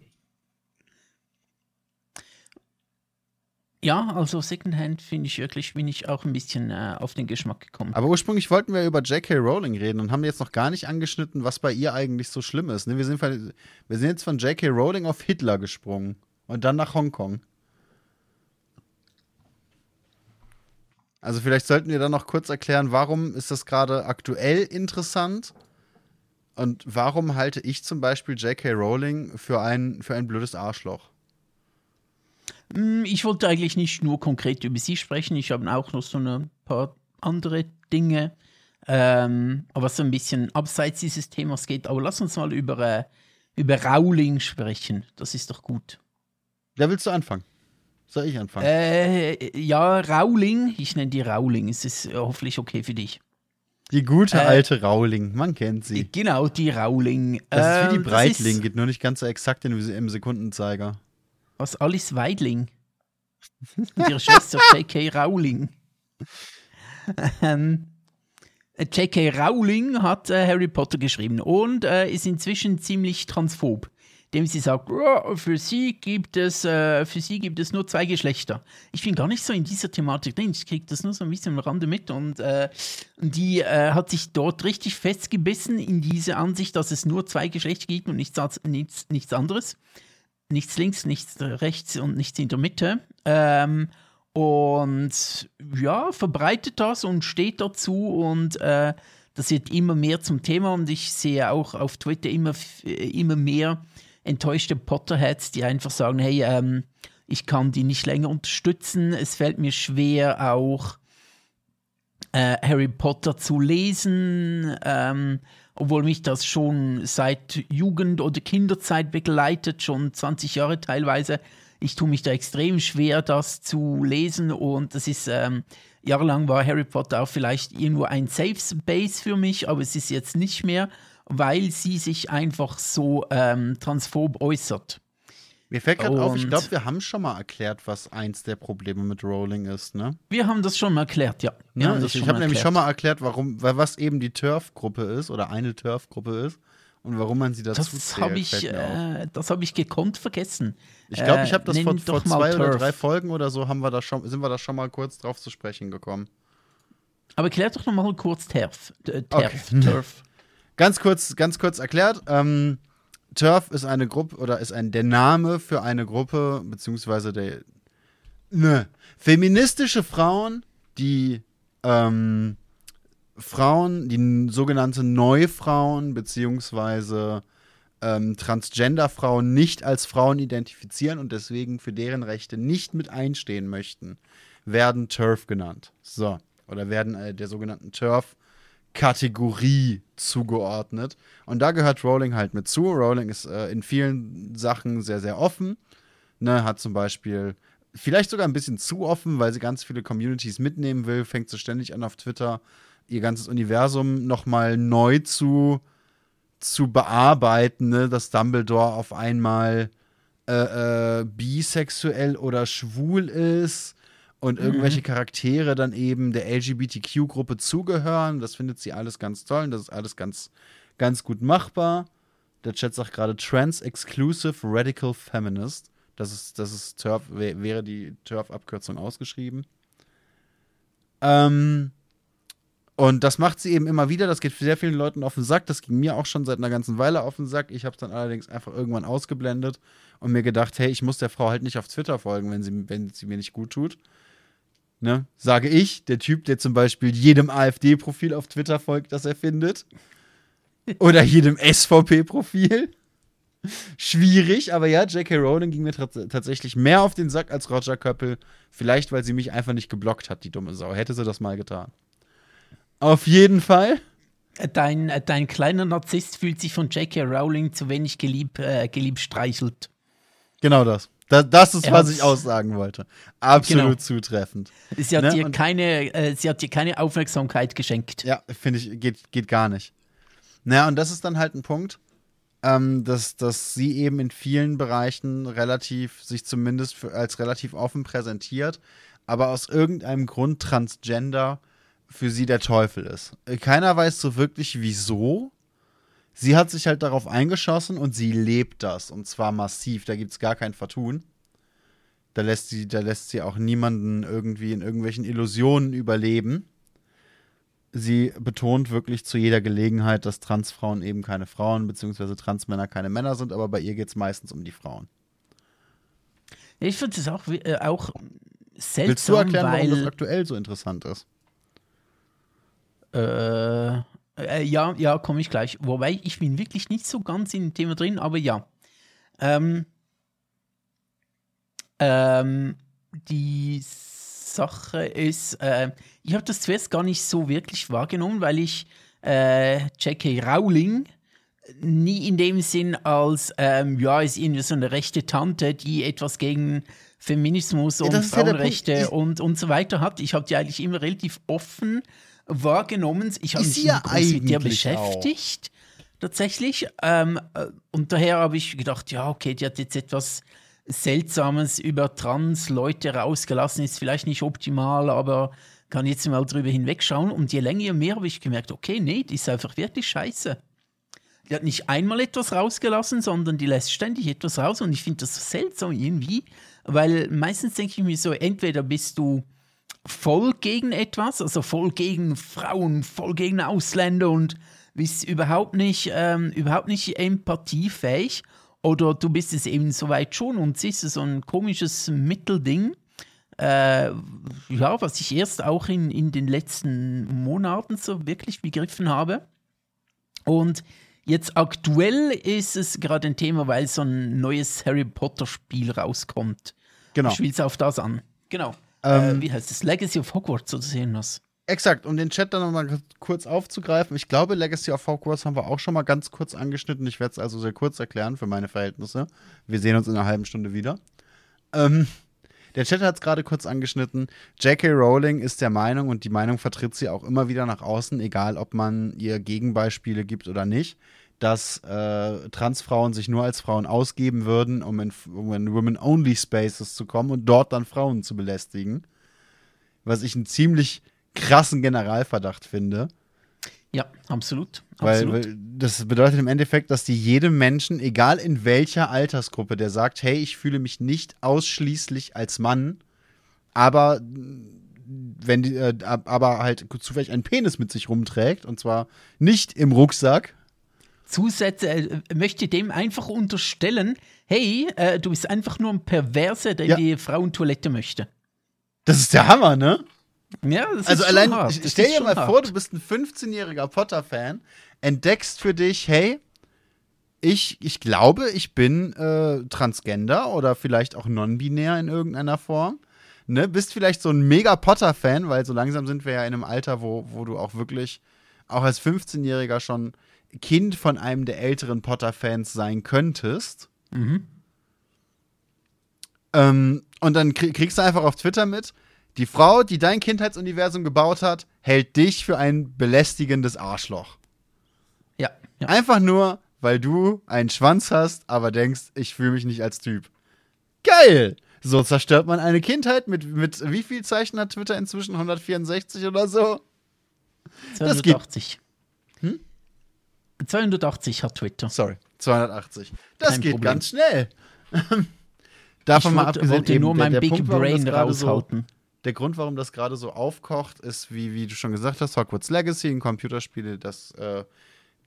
Ja, also Secondhand finde ich wirklich, bin ich auch ein bisschen äh, auf den Geschmack gekommen. Aber ursprünglich wollten wir über J.K. Rowling reden und haben jetzt noch gar nicht angeschnitten, was bei ihr eigentlich so schlimm ist. Ne? Wir, sind, wir sind jetzt von J.K. Rowling auf Hitler gesprungen und dann nach Hongkong. Also vielleicht sollten wir dann noch kurz erklären, warum ist das gerade aktuell interessant und warum halte ich zum Beispiel J.K. Rowling für ein, für ein blödes Arschloch? Hm, ich wollte eigentlich nicht nur konkret über sie sprechen, ich habe auch noch so ein paar andere Dinge, ähm, was so ein bisschen abseits dieses Themas geht. Aber lass uns mal über, äh, über Rowling sprechen. Das ist doch gut. Wer willst du anfangen? Soll ich anfangen? Äh, ja, Rowling. Ich nenne die Rowling. Es ist hoffentlich okay für dich. Die gute äh, alte Rowling, man kennt sie. Genau, die Rowling. Das ist wie die ähm, Breitling, geht nur nicht ganz so exakt in, im Sekundenzeiger. Was Alice Weidling. Und ihre Schwester [LAUGHS] J.K. Rowling. ähm, J.K. Rowling hat äh, Harry Potter geschrieben und äh, ist inzwischen ziemlich transphob, indem sie sagt, oh, für sie gibt es äh, für sie gibt es nur zwei Geschlechter. Ich bin gar nicht so in dieser Thematik drin, ich kriege das nur so ein bisschen am Rande mit und äh, die äh, hat sich dort richtig festgebissen in diese Ansicht, dass es nur zwei Geschlechter gibt und nichts, nichts, nichts anderes nichts links, nichts rechts und nichts in der Mitte. Ähm, und ja, verbreitet das und steht dazu und äh, das wird immer mehr zum Thema und ich sehe auch auf Twitter immer, immer mehr enttäuschte Potterheads, die einfach sagen, hey, ähm, ich kann die nicht länger unterstützen, es fällt mir schwer auch äh, Harry Potter zu lesen, ähm, obwohl mich das schon seit Jugend- oder Kinderzeit begleitet, schon 20 Jahre teilweise, Ich tue mich da extrem schwer, das zu lesen und das ist, ähm, jahrelang war Harry Potter auch vielleicht irgendwo ein Safe Space für mich, aber es ist jetzt nicht mehr, weil sie sich einfach so ähm, transphob äußert. Mir fällt gerade auf, ich glaube, wir haben schon mal erklärt, was eins der Probleme mit Rowling ist, ne? Wir haben das schon mal erklärt, ja. Ne? Also ich habe nämlich schon mal erklärt, warum, was eben die Turf-Gruppe ist oder eine Turf-Gruppe ist und warum man sie dazu das zählt. Ich, äh, das habe ich gekonnt vergessen. Ich glaube, ich habe das äh, vor, vor zwei Turf. oder drei Folgen oder so haben wir da schon, sind wir da schon mal kurz drauf zu sprechen gekommen. Aber klär doch noch mal kurz Turf. Äh, Turf. Okay. [LAUGHS] Turf. ganz kurz, ganz kurz erklärt. Ähm, Turf ist eine Gruppe oder ist ein der Name für eine Gruppe beziehungsweise der ne feministische Frauen, die ähm, Frauen, die sogenannte Neufrauen beziehungsweise ähm, Transgender-Frauen nicht als Frauen identifizieren und deswegen für deren Rechte nicht mit einstehen möchten, werden TERF genannt. So. Oder werden äh, der sogenannten TERF-Kategorie zugeordnet. Und da gehört Rowling halt mit zu. Rowling ist äh, in vielen Sachen sehr, sehr offen. Ne, hat zum Beispiel vielleicht sogar ein bisschen zu offen, weil sie ganz viele Communities mitnehmen will, fängt sie ständig an auf Twitter ihr ganzes Universum nochmal neu zu, zu bearbeiten, ne? dass Dumbledore auf einmal äh, äh, bisexuell oder schwul ist und mhm. irgendwelche Charaktere dann eben der LGBTQ-Gruppe zugehören. Das findet sie alles ganz toll und das ist alles ganz, ganz gut machbar. Der Chat sagt gerade Trans-Exclusive Radical Feminist. Das ist, das ist TERF, wäre die TERF-Abkürzung ausgeschrieben. Ähm, und das macht sie eben immer wieder. Das geht sehr vielen Leuten auf den Sack. Das ging mir auch schon seit einer ganzen Weile auf den Sack. Ich habe es dann allerdings einfach irgendwann ausgeblendet und mir gedacht, hey, ich muss der Frau halt nicht auf Twitter folgen, wenn sie, wenn sie mir nicht gut tut. Ne? Sage ich, der Typ, der zum Beispiel jedem AfD-Profil auf Twitter folgt, das er findet. Oder jedem SVP-Profil. Schwierig, aber ja, J.K. Rowling ging mir tatsächlich mehr auf den Sack als Roger Köppel. Vielleicht, weil sie mich einfach nicht geblockt hat, die dumme Sau. Hätte sie das mal getan. Auf jeden Fall. Dein, dein kleiner Narzisst fühlt sich von J.K. Rowling zu wenig gelieb, äh, geliebt streichelt. Genau das. Das. Das, ist, was ich aussagen wollte. Absolut genau. zutreffend. Sie hat, ne? dir keine, äh, sie hat dir keine Aufmerksamkeit geschenkt. Ja, finde ich, geht, geht gar nicht. Naja, und das ist dann halt ein Punkt, ähm, dass, dass sie eben in vielen Bereichen relativ, sich zumindest für, als relativ offen präsentiert, aber aus irgendeinem Grund Transgender für sie der Teufel ist. Keiner weiß so wirklich wieso. Sie hat sich halt darauf eingeschossen und sie lebt das. Und zwar massiv. Da gibt es gar kein Vertun. Da lässt, sie, da lässt sie auch niemanden irgendwie in irgendwelchen Illusionen überleben. Sie betont wirklich zu jeder Gelegenheit, dass Transfrauen eben keine Frauen bzw. Transmänner keine Männer sind, aber bei ihr geht es meistens um die Frauen. Ich finde es auch, äh, auch seltsam. Willst du erklären, warum das aktuell so interessant ist? Äh, äh, ja, ja, komme ich gleich. Wobei ich bin wirklich nicht so ganz in dem Thema drin, aber ja. Ähm, ähm, die Sache ist, äh, ich habe das zuerst gar nicht so wirklich wahrgenommen, weil ich äh, J.K. Rowling nie in dem Sinn als, ähm, ja, ist irgendwie so eine rechte Tante, die etwas gegen Feminismus und ja, Frauenrechte ja und, und so weiter hat. Ich habe die eigentlich immer relativ offen wahrgenommen. Ich habe mich ja mit dir beschäftigt. Auch. Tatsächlich. Ähm, äh, und daher habe ich gedacht, ja, okay, die hat jetzt etwas Seltsames über Trans-Leute rausgelassen, ist vielleicht nicht optimal, aber kann jetzt mal drüber hinwegschauen. Und je länger, je mehr habe ich gemerkt, okay, nee, die ist einfach wirklich scheiße. Die hat nicht einmal etwas rausgelassen, sondern die lässt ständig etwas raus. Und ich finde das so seltsam irgendwie, weil meistens denke ich mir so, entweder bist du voll gegen etwas, also voll gegen Frauen, voll gegen Ausländer und bist überhaupt nicht, ähm, überhaupt nicht empathiefähig. Oder du bist es eben soweit schon und siehst so ein komisches Mittelding. Äh, ja, was ich erst auch in, in den letzten Monaten so wirklich begriffen habe. Und jetzt aktuell ist es gerade ein Thema, weil so ein neues Harry Potter Spiel rauskommt. Genau. Ich spielst auf das an. Genau. Ähm, äh, wie heißt das? Legacy of Hogwarts oder so irgendwas. Exakt, um den Chat dann nochmal kurz aufzugreifen. Ich glaube, Legacy of Hogwarts haben wir auch schon mal ganz kurz angeschnitten. Ich werde es also sehr kurz erklären für meine Verhältnisse. Wir sehen uns in einer halben Stunde wieder. Ähm, der Chat hat es gerade kurz angeschnitten. J.K. Rowling ist der Meinung und die Meinung vertritt sie auch immer wieder nach außen, egal ob man ihr Gegenbeispiele gibt oder nicht, dass äh, Transfrauen sich nur als Frauen ausgeben würden, um in, um in Women-Only-Spaces zu kommen und dort dann Frauen zu belästigen. Was ich einen ziemlich krassen Generalverdacht finde. Ja, absolut. Weil, weil, das bedeutet im Endeffekt, dass die jedem Menschen, egal in welcher Altersgruppe, der sagt, hey, ich fühle mich nicht ausschließlich als Mann, aber wenn die, äh, aber halt zufällig einen Penis mit sich rumträgt, und zwar nicht im Rucksack, Zusätze, äh, möchte dem einfach unterstellen, hey, äh, du bist einfach nur ein Perverse, der ja. die Frauentoilette möchte. Das ist der Hammer, ne? Ja, das also ist allein, hart. stell dir mal hart. vor, du bist ein 15-jähriger Potter-Fan, entdeckst für dich, hey, ich, ich glaube, ich bin äh, Transgender oder vielleicht auch non-binär in irgendeiner Form. Ne? Bist vielleicht so ein mega Potter-Fan, weil so langsam sind wir ja in einem Alter, wo, wo du auch wirklich, auch als 15-Jähriger schon Kind von einem der älteren Potter-Fans sein könntest. Mhm. Ähm, und dann kriegst du einfach auf Twitter mit, die Frau, die dein Kindheitsuniversum gebaut hat, hält dich für ein belästigendes Arschloch. Ja, ja. Einfach nur, weil du einen Schwanz hast, aber denkst, ich fühle mich nicht als Typ. Geil! So zerstört man eine Kindheit mit, mit wie viel Zeichen hat Twitter inzwischen? 164 oder so? 280. Hm? 280 hat Twitter. Sorry, 280. Das Kein geht Problem. ganz schnell. [LAUGHS] Davon ich mal abgesehen, wollte eben, nur mein der, der Big Punkt, Brain raushalten. So, der Grund, warum das gerade so aufkocht, ist, wie, wie du schon gesagt hast, Hogwarts Legacy, ein Computerspiel, das äh,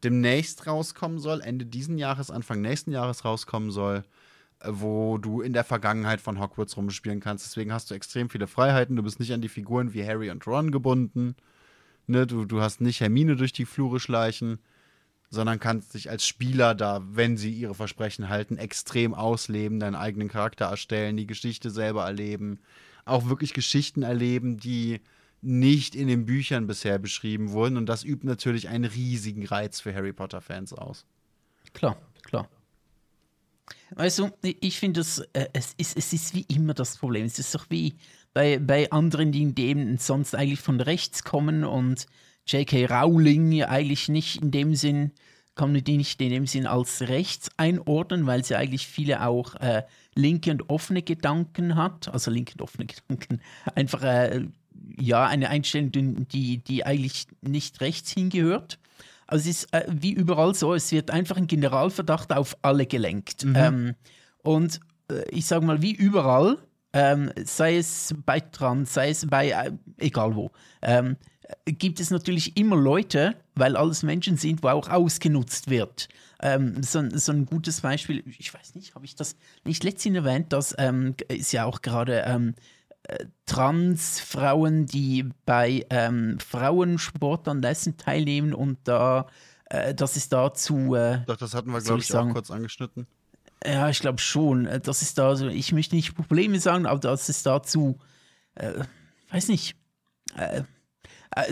demnächst rauskommen soll, Ende diesen Jahres, Anfang nächsten Jahres rauskommen soll, äh, wo du in der Vergangenheit von Hogwarts rumspielen kannst. Deswegen hast du extrem viele Freiheiten. Du bist nicht an die Figuren wie Harry und Ron gebunden. Ne? Du, du hast nicht Hermine durch die Flure schleichen sondern kannst dich als Spieler da, wenn sie ihre Versprechen halten, extrem ausleben, deinen eigenen Charakter erstellen, die Geschichte selber erleben, auch wirklich Geschichten erleben, die nicht in den Büchern bisher beschrieben wurden. Und das übt natürlich einen riesigen Reiz für Harry Potter-Fans aus. Klar, klar. Also, ich finde, äh, es, ist, es ist wie immer das Problem. Es ist doch wie bei, bei anderen, die in dem sonst eigentlich von rechts kommen und J.K. Rowling eigentlich nicht in dem Sinn, kann man die nicht in dem Sinn als rechts einordnen, weil sie eigentlich viele auch äh, linke und offene Gedanken hat. Also linke und offene [LAUGHS] Gedanken. Einfach, äh, ja, eine Einstellung, die, die eigentlich nicht rechts hingehört. Also es ist äh, wie überall so, es wird einfach ein Generalverdacht auf alle gelenkt. Mhm. Ähm, und äh, ich sage mal, wie überall, ähm, sei es bei Trans, sei es bei, äh, egal wo, ähm, gibt es natürlich immer Leute, weil alles Menschen sind, wo auch ausgenutzt wird. Ähm, so, so, ein gutes Beispiel, ich weiß nicht, habe ich das nicht letztens erwähnt, das ähm, ist ja auch gerade ähm, äh, Transfrauen, die bei ähm, Frauensportanlässen teilnehmen und da, äh, das ist dazu. Äh, Doch, das hatten wir, glaube ich, sagen, auch kurz angeschnitten. Ja, ich glaube schon. Äh, das ist da so, ich möchte nicht Probleme sagen, aber das ist dazu, äh, weiß nicht, äh, äh,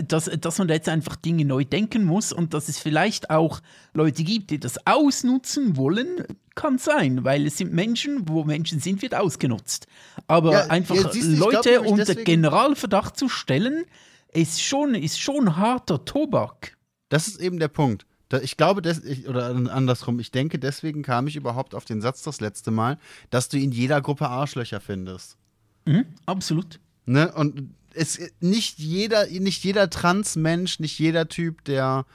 dass, dass man da jetzt einfach Dinge neu denken muss und dass es vielleicht auch Leute gibt, die das ausnutzen wollen, kann sein, weil es sind Menschen, wo Menschen sind, wird ausgenutzt. Aber ja, einfach ja, Leute glaub, unter Generalverdacht zu stellen, ist schon, ist schon harter Tobak. Das ist eben der Punkt. Ich glaube, ich, oder andersrum, ich denke, deswegen kam ich überhaupt auf den Satz das letzte Mal, dass du in jeder Gruppe Arschlöcher findest. Mhm, absolut. Ne? Und es, nicht jeder, nicht jeder Transmensch, nicht jeder Typ, der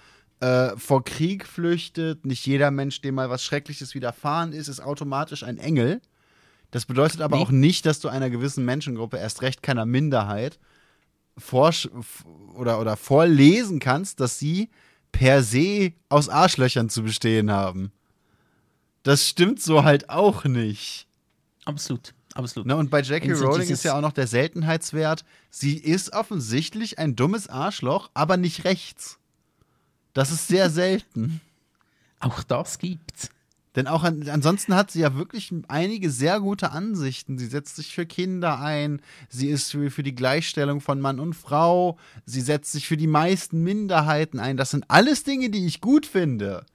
äh, vor Krieg flüchtet, nicht jeder Mensch, dem mal was Schreckliches widerfahren ist, ist automatisch ein Engel. Das bedeutet aber nee. auch nicht, dass du einer gewissen Menschengruppe, erst recht keiner Minderheit, vorsch oder, oder vorlesen kannst, dass sie per se aus Arschlöchern zu bestehen haben. Das stimmt so halt auch nicht. Absolut. Absolut. Ne, und bei Jackie Rowling ist ja auch noch der Seltenheitswert, sie ist offensichtlich ein dummes Arschloch, aber nicht rechts. Das ist sehr [LAUGHS] selten. Auch das gibt's. Denn auch an, ansonsten hat sie ja wirklich einige sehr gute Ansichten. Sie setzt sich für Kinder ein, sie ist für, für die Gleichstellung von Mann und Frau, sie setzt sich für die meisten Minderheiten ein. Das sind alles Dinge, die ich gut finde.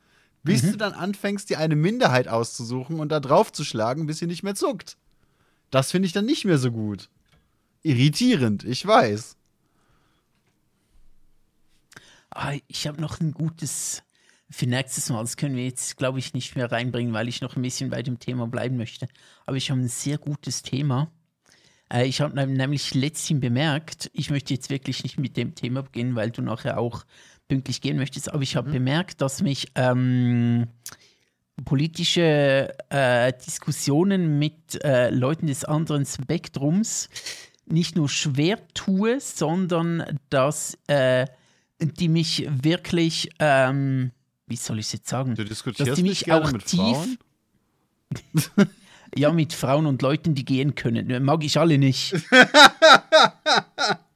Bis mhm. du dann anfängst, dir eine Minderheit auszusuchen und da drauf zu schlagen, bis sie nicht mehr zuckt. Das finde ich dann nicht mehr so gut. Irritierend, ich weiß. Ah, ich habe noch ein gutes für nächstes Mal. Das können wir jetzt, glaube ich, nicht mehr reinbringen, weil ich noch ein bisschen bei dem Thema bleiben möchte. Aber ich habe ein sehr gutes Thema. Äh, ich habe nämlich letztens bemerkt, ich möchte jetzt wirklich nicht mit dem Thema beginnen, weil du nachher auch pünktlich gehen möchtest, aber ich habe mhm. bemerkt, dass mich ähm, politische äh, Diskussionen mit äh, Leuten des anderen Spektrums nicht nur schwer tue, sondern dass äh, die mich wirklich, ähm, wie soll ich es jetzt sagen, du diskutierst dass die mich auch mit tief, Frauen? [LAUGHS] ja, mit Frauen und Leuten, die gehen können. Mag ich alle nicht. [LAUGHS]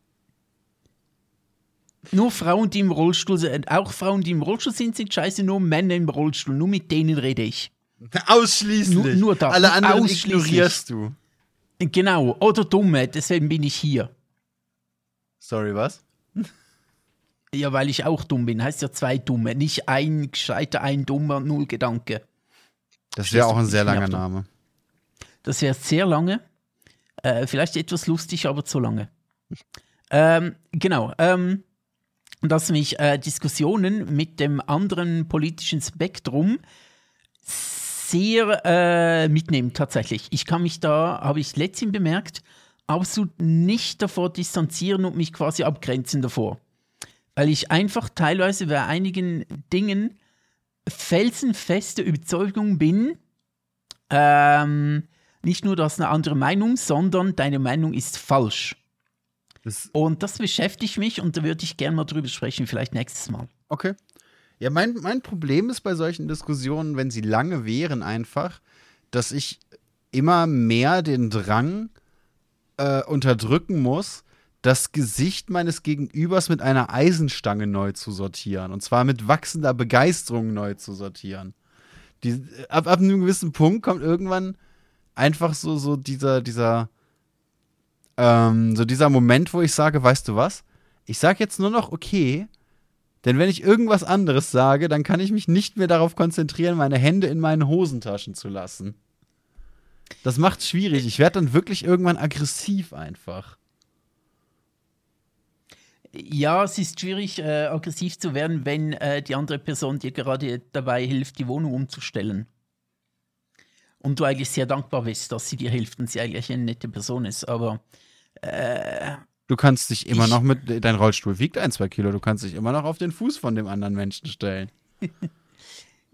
nur Frauen, die im Rollstuhl sind, auch Frauen, die im Rollstuhl sind, sind scheiße, nur Männer im Rollstuhl. Nur mit denen rede ich. [LAUGHS] Ausschließlich. Nur, nur da. Alle anderen ignorierst du. Genau, oder Dumme, deswegen bin ich hier. Sorry, was? [LAUGHS] Ja, weil ich auch dumm bin. Heißt ja zwei Dumme. Nicht ein gescheiter, ein dummer, null Gedanke. Das wäre auch ein sehr langer Name. Das wäre sehr lange. Äh, vielleicht etwas lustig, aber zu lange. [LAUGHS] Ähm, genau. Ähm, dass mich äh, Diskussionen mit dem anderen politischen Spektrum sehr äh, mitnehmen, tatsächlich. Ich kann mich da, habe ich letztens bemerkt, absolut nicht davor distanzieren und mich quasi abgrenzen davor. Weil ich einfach teilweise bei einigen Dingen felsenfeste Überzeugung bin, ähm, nicht nur, du hast eine andere Meinung, sondern deine Meinung ist falsch. Das und das beschäftigt mich und da würde ich gerne mal drüber sprechen, vielleicht nächstes Mal. Okay. Ja, mein, mein Problem ist bei solchen Diskussionen, wenn sie lange wären, einfach, dass ich immer mehr den Drang äh, unterdrücken muss, das Gesicht meines Gegenübers mit einer Eisenstange neu zu sortieren. Und zwar mit wachsender Begeisterung neu zu sortieren. Die, ab, ab einem gewissen Punkt kommt irgendwann einfach so, so dieser, dieser, ähm, so dieser Moment, wo ich sage, weißt du was? Ich sage jetzt nur noch okay, denn wenn ich irgendwas anderes sage, dann kann ich mich nicht mehr darauf konzentrieren, meine Hände in meinen Hosentaschen zu lassen. Das macht's schwierig. Ich werde dann wirklich irgendwann aggressiv einfach. Ja, es ist schwierig, äh, aggressiv zu werden, wenn äh, die andere Person dir gerade dabei hilft, die Wohnung umzustellen und du eigentlich sehr dankbar bist, dass sie dir hilft und sie eigentlich eine nette Person ist. Aber äh, du kannst dich immer noch mit, dein Rollstuhl wiegt ein, zwei Kilo, du kannst dich immer noch auf den Fuß von dem anderen Menschen stellen. [LAUGHS]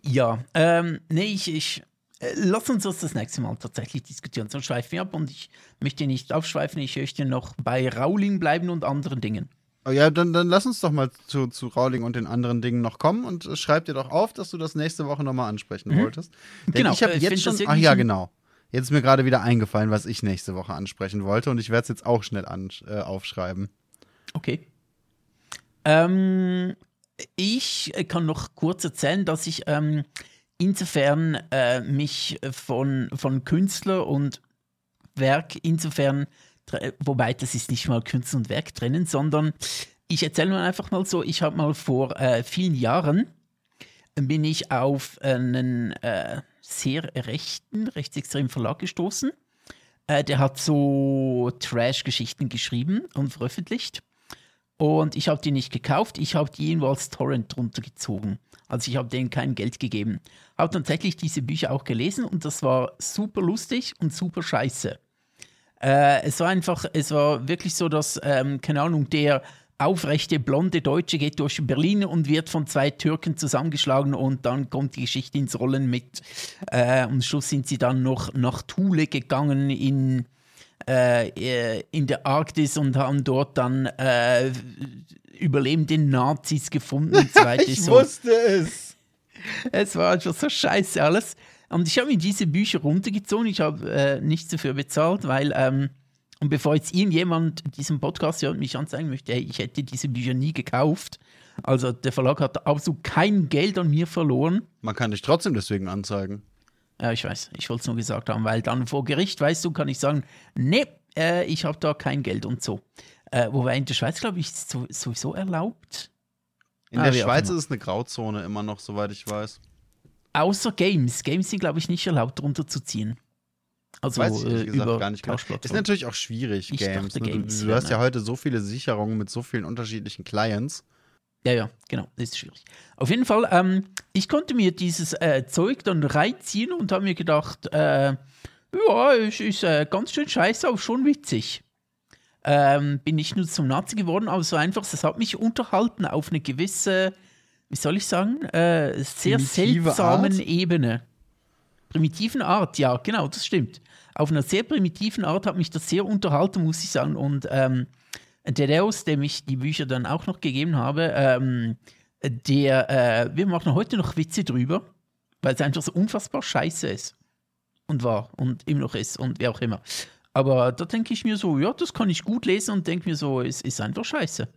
ja, ähm, nee, ich, ich äh, lass uns das das nächste Mal tatsächlich diskutieren. Sonst schweifen wir ab und ich möchte nicht aufschweifen, ich möchte noch bei Rauling bleiben und anderen Dingen. Oh ja, dann, dann lass uns doch mal zu, zu Rauling und den anderen Dingen noch kommen und schreib dir doch auf, dass du das nächste Woche nochmal ansprechen mhm. wolltest. Denn genau, ich habe äh, jetzt schon. Ach ja, genau. Jetzt ist mir gerade wieder eingefallen, was ich nächste Woche ansprechen wollte und ich werde es jetzt auch schnell an, äh, aufschreiben. Okay. Ähm, ich kann noch kurz erzählen, dass ich ähm, insofern äh, mich von, von Künstler und Werk insofern wobei das ist nicht mal Künstler und Werk trennen, sondern ich erzähle nur einfach mal so, ich habe mal vor äh, vielen Jahren bin ich auf einen äh, sehr rechten, rechtsextremen Verlag gestoßen. Äh, der hat so Trash-Geschichten geschrieben und veröffentlicht. Und ich habe die nicht gekauft, ich habe die jeweils Torrent drunter gezogen. Also ich habe denen kein Geld gegeben. Habe tatsächlich diese Bücher auch gelesen und das war super lustig und super scheiße. Äh, es war einfach, es war wirklich so, dass, ähm, keine Ahnung, der aufrechte blonde Deutsche geht durch Berlin und wird von zwei Türken zusammengeschlagen und dann kommt die Geschichte ins Rollen mit. Äh, am Schluss sind sie dann noch nach Thule gegangen in, äh, in der Arktis und haben dort dann äh, überlebende Nazis gefunden [LAUGHS] und so ich wusste es. Es war einfach so scheiße alles. Und ich habe mir diese Bücher runtergezogen. Ich habe äh, nichts dafür bezahlt, weil, ähm, und bevor jetzt irgendjemand diesen Podcast hört und mich anzeigen möchte, hey, ich hätte diese Bücher nie gekauft. Also der Verlag hat absolut kein Geld an mir verloren. Man kann dich trotzdem deswegen anzeigen. Ja, ich weiß. Ich wollte es nur gesagt haben, weil dann vor Gericht, weißt du, kann ich sagen, nee, äh, ich habe da kein Geld und so. Äh, wobei in der Schweiz, glaube ich, ist es sowieso erlaubt. In ah, der Schweiz ist es eine Grauzone immer noch, soweit ich weiß. Außer Games. Games sind, glaube ich, nicht erlaubt, drunter zu ziehen. Also Weiß ich, äh, gesagt, gar nicht genau. Ist natürlich auch schwierig, ich Games. Dachte, ne? Games. Du, du hast ja heute so viele Sicherungen mit so vielen unterschiedlichen Clients. Ja, ja, genau, das ist schwierig. Auf jeden Fall, ähm, ich konnte mir dieses äh, Zeug dann reinziehen und habe mir gedacht, äh, ja, es ist äh, ganz schön scheiße, aber schon witzig. Ähm, bin nicht nur zum Nazi geworden, aber so einfach, es hat mich unterhalten auf eine gewisse, wie soll ich sagen, äh, sehr Primitive seltsamen Art? Ebene. Primitiven Art, ja, genau, das stimmt. Auf einer sehr primitiven Art hat mich das sehr unterhalten, muss ich sagen. Und ähm, der Deus, dem ich die Bücher dann auch noch gegeben habe, ähm, der, äh, wir machen heute noch Witze drüber, weil es einfach so unfassbar scheiße ist. Und war und immer noch ist und wie auch immer. Aber da denke ich mir so, ja, das kann ich gut lesen und denke mir so, es ist einfach scheiße.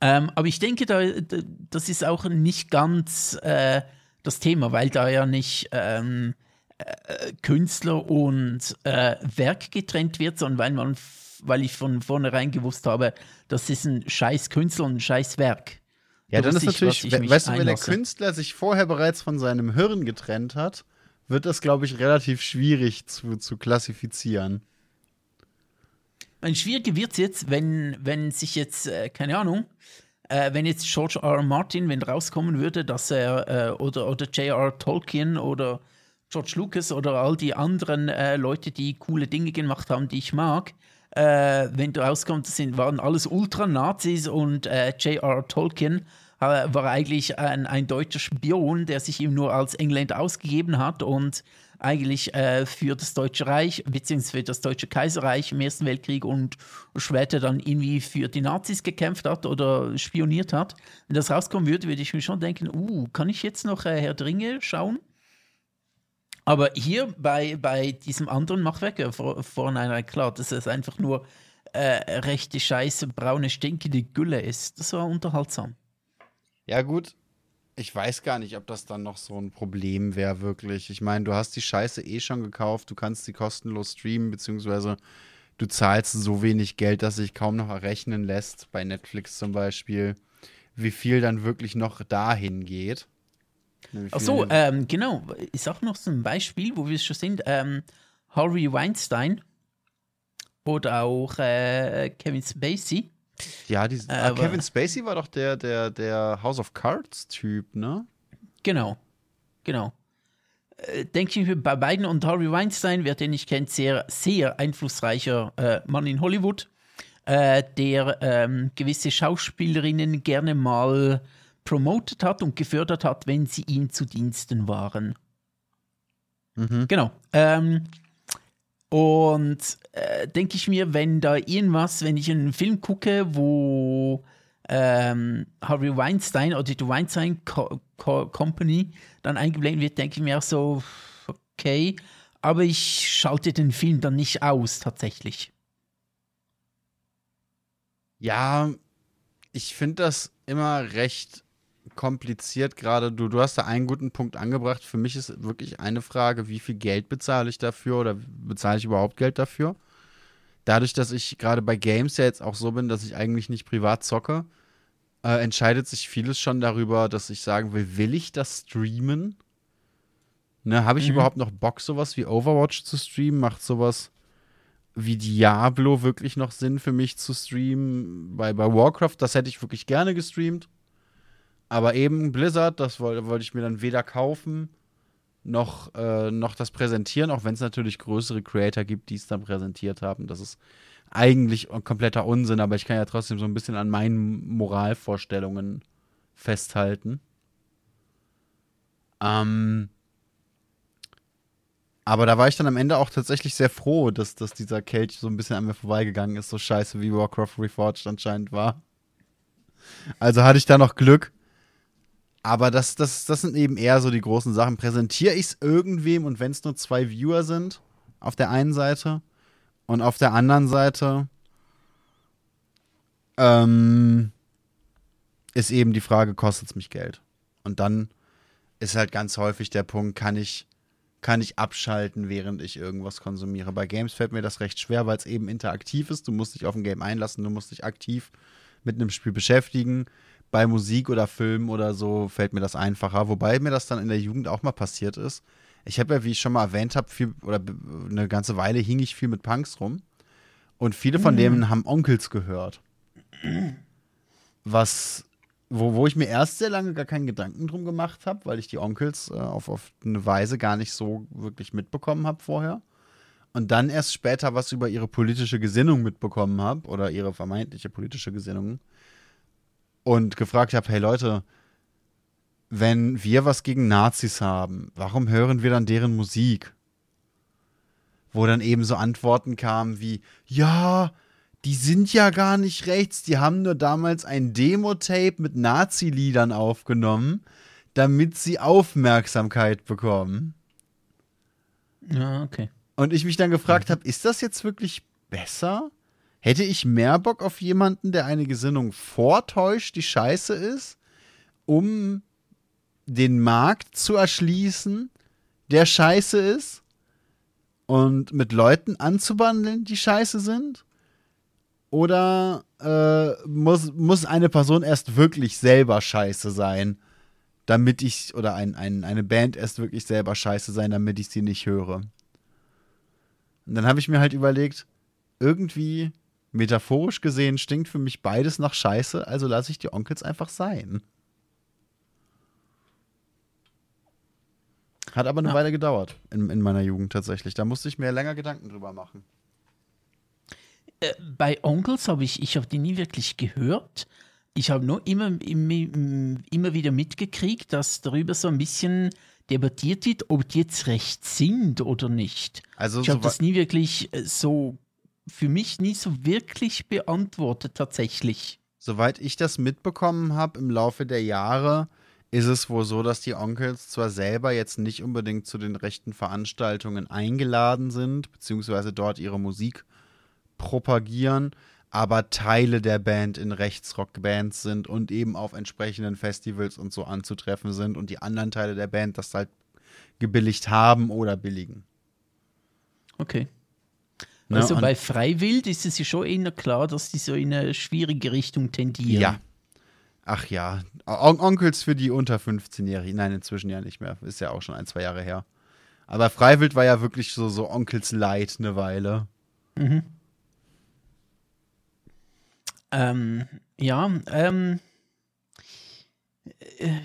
Ähm, aber ich denke, da, das ist auch nicht ganz äh, das Thema, weil da ja nicht ähm, äh, Künstler und äh, Werk getrennt wird, sondern weil man, weil ich von vornherein gewusst habe, das ist ein scheiß Künstler und ein scheiß Werk. Ja, dann ist natürlich, weißt du, wenn der Künstler sich vorher bereits von seinem Hirn getrennt hat, wird das, glaube ich, relativ schwierig zu, zu klassifizieren. Ein schwieriger wird es jetzt, wenn, wenn sich jetzt, äh, keine Ahnung, äh, wenn jetzt George R. R. Martin, wenn rauskommen würde, dass er, äh, oder, oder J.R. Tolkien oder George Lucas oder all die anderen äh, Leute, die coole Dinge gemacht haben, die ich mag, äh, wenn rauskommt, das sind, waren alles Ultranazis und äh, J.R. Tolkien war eigentlich ein, ein, deutscher Spion, der sich ihm nur als Engländer ausgegeben hat und eigentlich äh, für das Deutsche Reich bzw. das Deutsche Kaiserreich im Ersten Weltkrieg und später dann irgendwie für die Nazis gekämpft hat oder spioniert hat. Wenn das rauskommen würde, würde ich mir schon denken, uh, kann ich jetzt noch äh, Herr Dringe schauen? Aber hier bei, bei diesem anderen Machwerk, äh, vor, klar, dass es einfach nur äh, rechte Scheiße, braune, stinkende Gülle ist. Das war unterhaltsam. Ja, gut. Ich weiß gar nicht, ob das dann noch so ein Problem wäre, wirklich. Ich meine, du hast die Scheiße eh schon gekauft, du kannst sie kostenlos streamen, beziehungsweise du zahlst so wenig Geld, dass sich kaum noch errechnen lässt, bei Netflix zum Beispiel, wie viel dann wirklich noch dahin geht. Ach so, ähm, genau. Ist auch noch so ein Beispiel, wo wir es schon sind. Ähm, Harvey Weinstein oder auch äh, Kevin Spacey. Ja, die, ah, Kevin Spacey war doch der, der, der House of Cards-Typ, ne? Genau, genau. Äh, denke ich mir bei beiden und Harvey Weinstein, wer den nicht kennt, sehr, sehr einflussreicher äh, Mann in Hollywood, äh, der ähm, gewisse Schauspielerinnen gerne mal promotet hat und gefördert hat, wenn sie ihm zu Diensten waren. Mhm. Genau. Ähm, und äh, denke ich mir, wenn da irgendwas, wenn ich einen Film gucke, wo ähm, Harvey Weinstein oder die Weinstein Co Co Company dann eingeblendet wird, denke ich mir auch so, okay, aber ich schalte den Film dann nicht aus, tatsächlich. Ja, ich finde das immer recht kompliziert gerade. Du, du hast da einen guten Punkt angebracht. Für mich ist wirklich eine Frage, wie viel Geld bezahle ich dafür oder bezahle ich überhaupt Geld dafür? Dadurch, dass ich gerade bei Games ja jetzt auch so bin, dass ich eigentlich nicht privat zocke, äh, entscheidet sich vieles schon darüber, dass ich sagen will, will ich das streamen? Ne, habe ich mhm. überhaupt noch Bock, sowas wie Overwatch zu streamen? Macht sowas wie Diablo wirklich noch Sinn für mich zu streamen? Bei, bei Warcraft, das hätte ich wirklich gerne gestreamt. Aber eben Blizzard, das wollte, wollte ich mir dann weder kaufen noch, äh, noch das präsentieren, auch wenn es natürlich größere Creator gibt, die es dann präsentiert haben. Das ist eigentlich kompletter Unsinn, aber ich kann ja trotzdem so ein bisschen an meinen Moralvorstellungen festhalten. Ähm, aber da war ich dann am Ende auch tatsächlich sehr froh, dass, dass dieser Kelch so ein bisschen an mir vorbeigegangen ist, so scheiße wie Warcraft Reforged anscheinend war. Also hatte ich da noch Glück. Aber das, das, das sind eben eher so die großen Sachen. Präsentiere ich es irgendwem und wenn es nur zwei Viewer sind, auf der einen Seite und auf der anderen Seite ähm, ist eben die Frage, kostet es mich Geld? Und dann ist halt ganz häufig der Punkt, kann ich, kann ich abschalten, während ich irgendwas konsumiere. Bei Games fällt mir das recht schwer, weil es eben interaktiv ist. Du musst dich auf ein Game einlassen, du musst dich aktiv mit einem Spiel beschäftigen bei Musik oder Film oder so fällt mir das einfacher. Wobei mir das dann in der Jugend auch mal passiert ist. ich habe ja, wie ich schon mal erwähnt habe, viel oder eine ganze Weile hing ich viel mit Punks rum. Und viele von mhm. denen haben Onkels gehört. Was, wo, wo ich mir erst sehr lange gar keinen Gedanken drum gemacht habe, weil ich die Onkels äh, auf, auf eine Weise gar nicht so wirklich mitbekommen habe vorher. Und dann erst später was über ihre politische Gesinnung mitbekommen habe oder ihre vermeintliche politische Gesinnung. Und gefragt habe, hey Leute, wenn wir was gegen Nazis haben, warum hören wir dann deren Musik? Wo dann eben so Antworten kamen wie, ja, die sind ja gar nicht rechts, die haben nur damals ein Demo-Tape mit Nazi-Liedern aufgenommen, damit sie Aufmerksamkeit bekommen. Ja, okay. Und ich mich dann gefragt habe, ist das jetzt wirklich besser? Hätte ich mehr Bock auf jemanden, der eine Gesinnung vortäuscht, die scheiße ist, um den Markt zu erschließen, der scheiße ist, und mit Leuten anzubandeln, die scheiße sind? Oder äh, muss, muss eine Person erst wirklich selber scheiße sein, damit ich, oder ein, ein, eine Band erst wirklich selber scheiße sein, damit ich sie nicht höre? Und dann habe ich mir halt überlegt, irgendwie metaphorisch gesehen stinkt für mich beides nach Scheiße, also lasse ich die Onkels einfach sein. Hat aber eine ja. Weile gedauert in, in meiner Jugend tatsächlich. Da musste ich mir länger Gedanken drüber machen. Äh, bei Onkels habe ich, ich habe die nie wirklich gehört. Ich habe nur immer, immer, immer wieder mitgekriegt, dass darüber so ein bisschen debattiert wird, ob die jetzt recht sind oder nicht. Also ich habe so das nie wirklich äh, so, für mich nie so wirklich beantwortet tatsächlich. Soweit ich das mitbekommen habe im Laufe der Jahre, ist es wohl so, dass die Onkels zwar selber jetzt nicht unbedingt zu den rechten Veranstaltungen eingeladen sind, beziehungsweise dort ihre Musik propagieren, aber Teile der Band in Rechtsrock-Bands sind und eben auf entsprechenden Festivals und so anzutreffen sind und die anderen Teile der Band das halt gebilligt haben oder billigen. Okay. Ne, also bei Freiwild ist es ja schon eher klar, dass die so in eine schwierige Richtung tendieren. Ja. Ach ja, On Onkels für die unter 15-Jährigen. Nein, inzwischen ja nicht mehr. Ist ja auch schon ein, zwei Jahre her. Aber Freiwild war ja wirklich so, so Onkels Light eine Weile. Mhm. Ähm, ja, ähm, äh,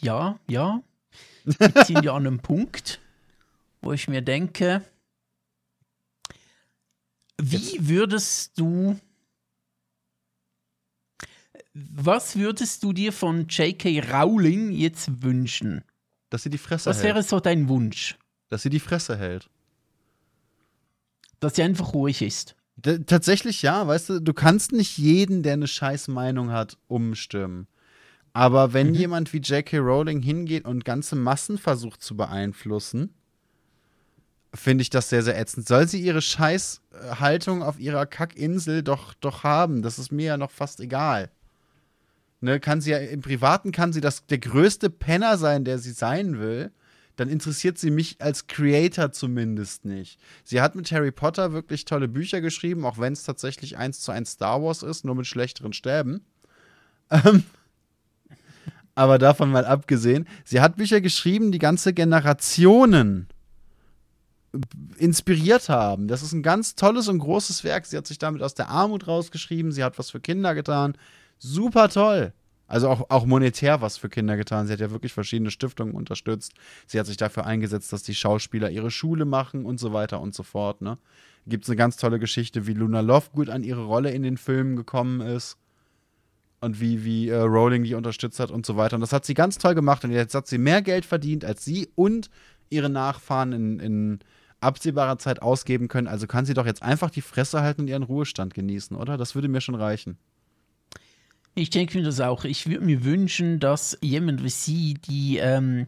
ja, ja. Wir sind ja an einem Punkt, wo ich mir denke, wie würdest du, was würdest du dir von J.K. Rowling jetzt wünschen? Dass sie die Fresse was hält. Was wäre so dein Wunsch? Dass sie die Fresse hält. Dass sie einfach ruhig ist. D tatsächlich ja, weißt du, du kannst nicht jeden, der eine scheiß Meinung hat, umstimmen. Aber wenn mhm. jemand wie J.K. Rowling hingeht und ganze Massen versucht zu beeinflussen, finde ich das sehr, sehr ätzend. Soll sie ihre Scheißhaltung auf ihrer Kackinsel doch, doch haben? Das ist mir ja noch fast egal. Ne, kann sie ja im Privaten kann sie das der größte Penner sein, der sie sein will dann interessiert sie mich als Creator zumindest nicht. Sie hat mit Harry Potter wirklich tolle Bücher geschrieben, auch wenn es tatsächlich eins zu eins Star Wars ist, nur mit schlechteren Stäben. Ähm, [LAUGHS] aber davon mal abgesehen, sie hat Bücher geschrieben, die ganze Generationen inspiriert haben. Das ist ein ganz tolles und großes Werk. Sie hat sich damit aus der Armut rausgeschrieben, sie hat was für Kinder getan. Super toll. Also auch, auch monetär was für Kinder getan. Sie hat ja wirklich verschiedene Stiftungen unterstützt. Sie hat sich dafür eingesetzt, dass die Schauspieler ihre Schule machen und so weiter und so fort. Ne? Gibt es eine ganz tolle Geschichte, wie Luna Lovegood an ihre Rolle in den Filmen gekommen ist und wie, wie äh, Rowling die unterstützt hat und so weiter. Und das hat sie ganz toll gemacht und jetzt hat sie mehr Geld verdient als sie und ihre Nachfahren in, in absehbarer Zeit ausgeben können. Also kann sie doch jetzt einfach die Fresse halten und ihren Ruhestand genießen, oder? Das würde mir schon reichen. Ich denke mir das auch. Ich würde mir wünschen, dass jemand wie sie, die ähm,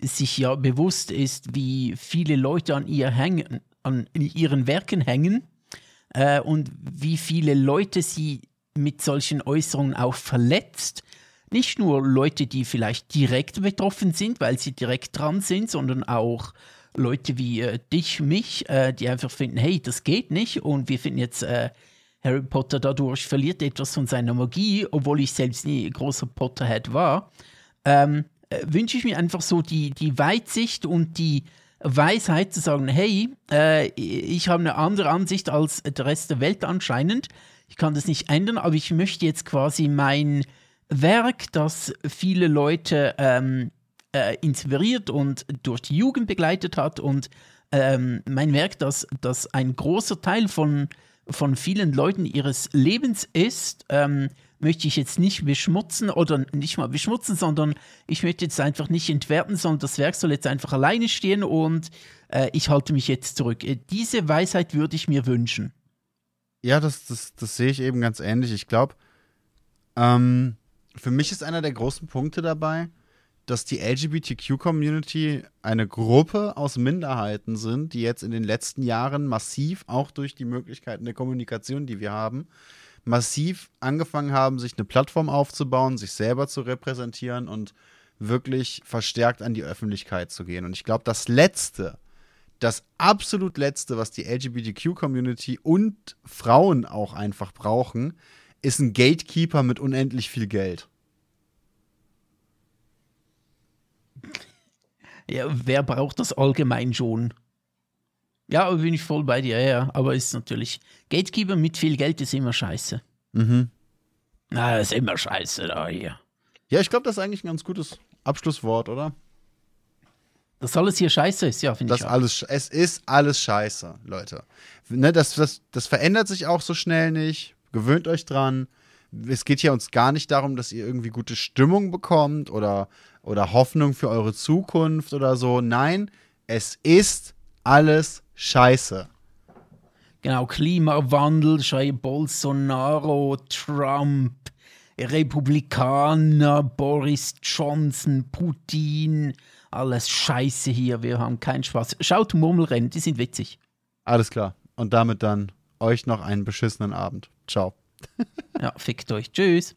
sich ja bewusst ist, wie viele Leute an ihr hängen, an ihren Werken hängen äh, und wie viele Leute sie mit solchen Äußerungen auch verletzt. Nicht nur Leute, die vielleicht direkt betroffen sind, weil sie direkt dran sind, sondern auch Leute wie äh, dich, mich, äh, die einfach finden, hey, das geht nicht und wir finden jetzt äh, Harry Potter dadurch verliert etwas von seiner Magie, obwohl ich selbst nie großer Potterhead war. Ähm, äh, wünsche ich mir einfach so die, die Weitsicht und die Weisheit zu sagen, hey, äh, ich habe eine andere Ansicht als der Rest der Welt anscheinend. Ich kann das nicht ändern, aber ich möchte jetzt quasi mein Werk, das viele Leute ähm, äh, inspiriert und durch die Jugend begleitet hat und ähm, mein Werk, das, das ein großer Teil von, von vielen Leuten ihres Lebens ist, ähm, möchte ich jetzt nicht beschmutzen oder nicht mal beschmutzen, sondern ich möchte jetzt einfach nicht entwerten, sondern das Werk soll jetzt einfach alleine stehen und äh, ich halte mich jetzt zurück. Äh, diese Weisheit würde ich mir wünschen. Ja, das, das, das sehe ich eben ganz ähnlich. Ich glaube, ähm, für mich ist einer der großen Punkte dabei, dass die LGBTQ-Community eine Gruppe aus Minderheiten sind, die jetzt in den letzten Jahren massiv, auch durch die Möglichkeiten der Kommunikation, die wir haben, massiv angefangen haben, sich eine Plattform aufzubauen, sich selber zu repräsentieren und wirklich verstärkt an die Öffentlichkeit zu gehen. Und ich glaube, das Letzte, das absolut Letzte, was die LGBTQ-Community und Frauen auch einfach brauchen, ist ein Gatekeeper mit unendlich viel Geld. Ja, wer braucht das allgemein schon? Ja, bin ich voll bei dir, ja. Aber ist natürlich. Gatekeeper mit viel Geld ist immer scheiße. Mhm. Na, ist immer scheiße da hier. Ja, ich glaube, das ist eigentlich ein ganz gutes Abschlusswort, oder? Dass alles hier scheiße ist, ja, finde ich. Auch. Alles, es ist alles scheiße, Leute. Ne, das, das, das verändert sich auch so schnell nicht. Gewöhnt euch dran. Es geht hier uns gar nicht darum, dass ihr irgendwie gute Stimmung bekommt oder, oder Hoffnung für eure Zukunft oder so. Nein, es ist alles scheiße. Genau, Klimawandel, Jair Bolsonaro, Trump, Republikaner, Boris Johnson, Putin, alles scheiße hier, wir haben keinen Spaß. Schaut Murmelrennen, die sind witzig. Alles klar. Und damit dann euch noch einen beschissenen Abend. Ciao. ja, fickt euch. Tschüss.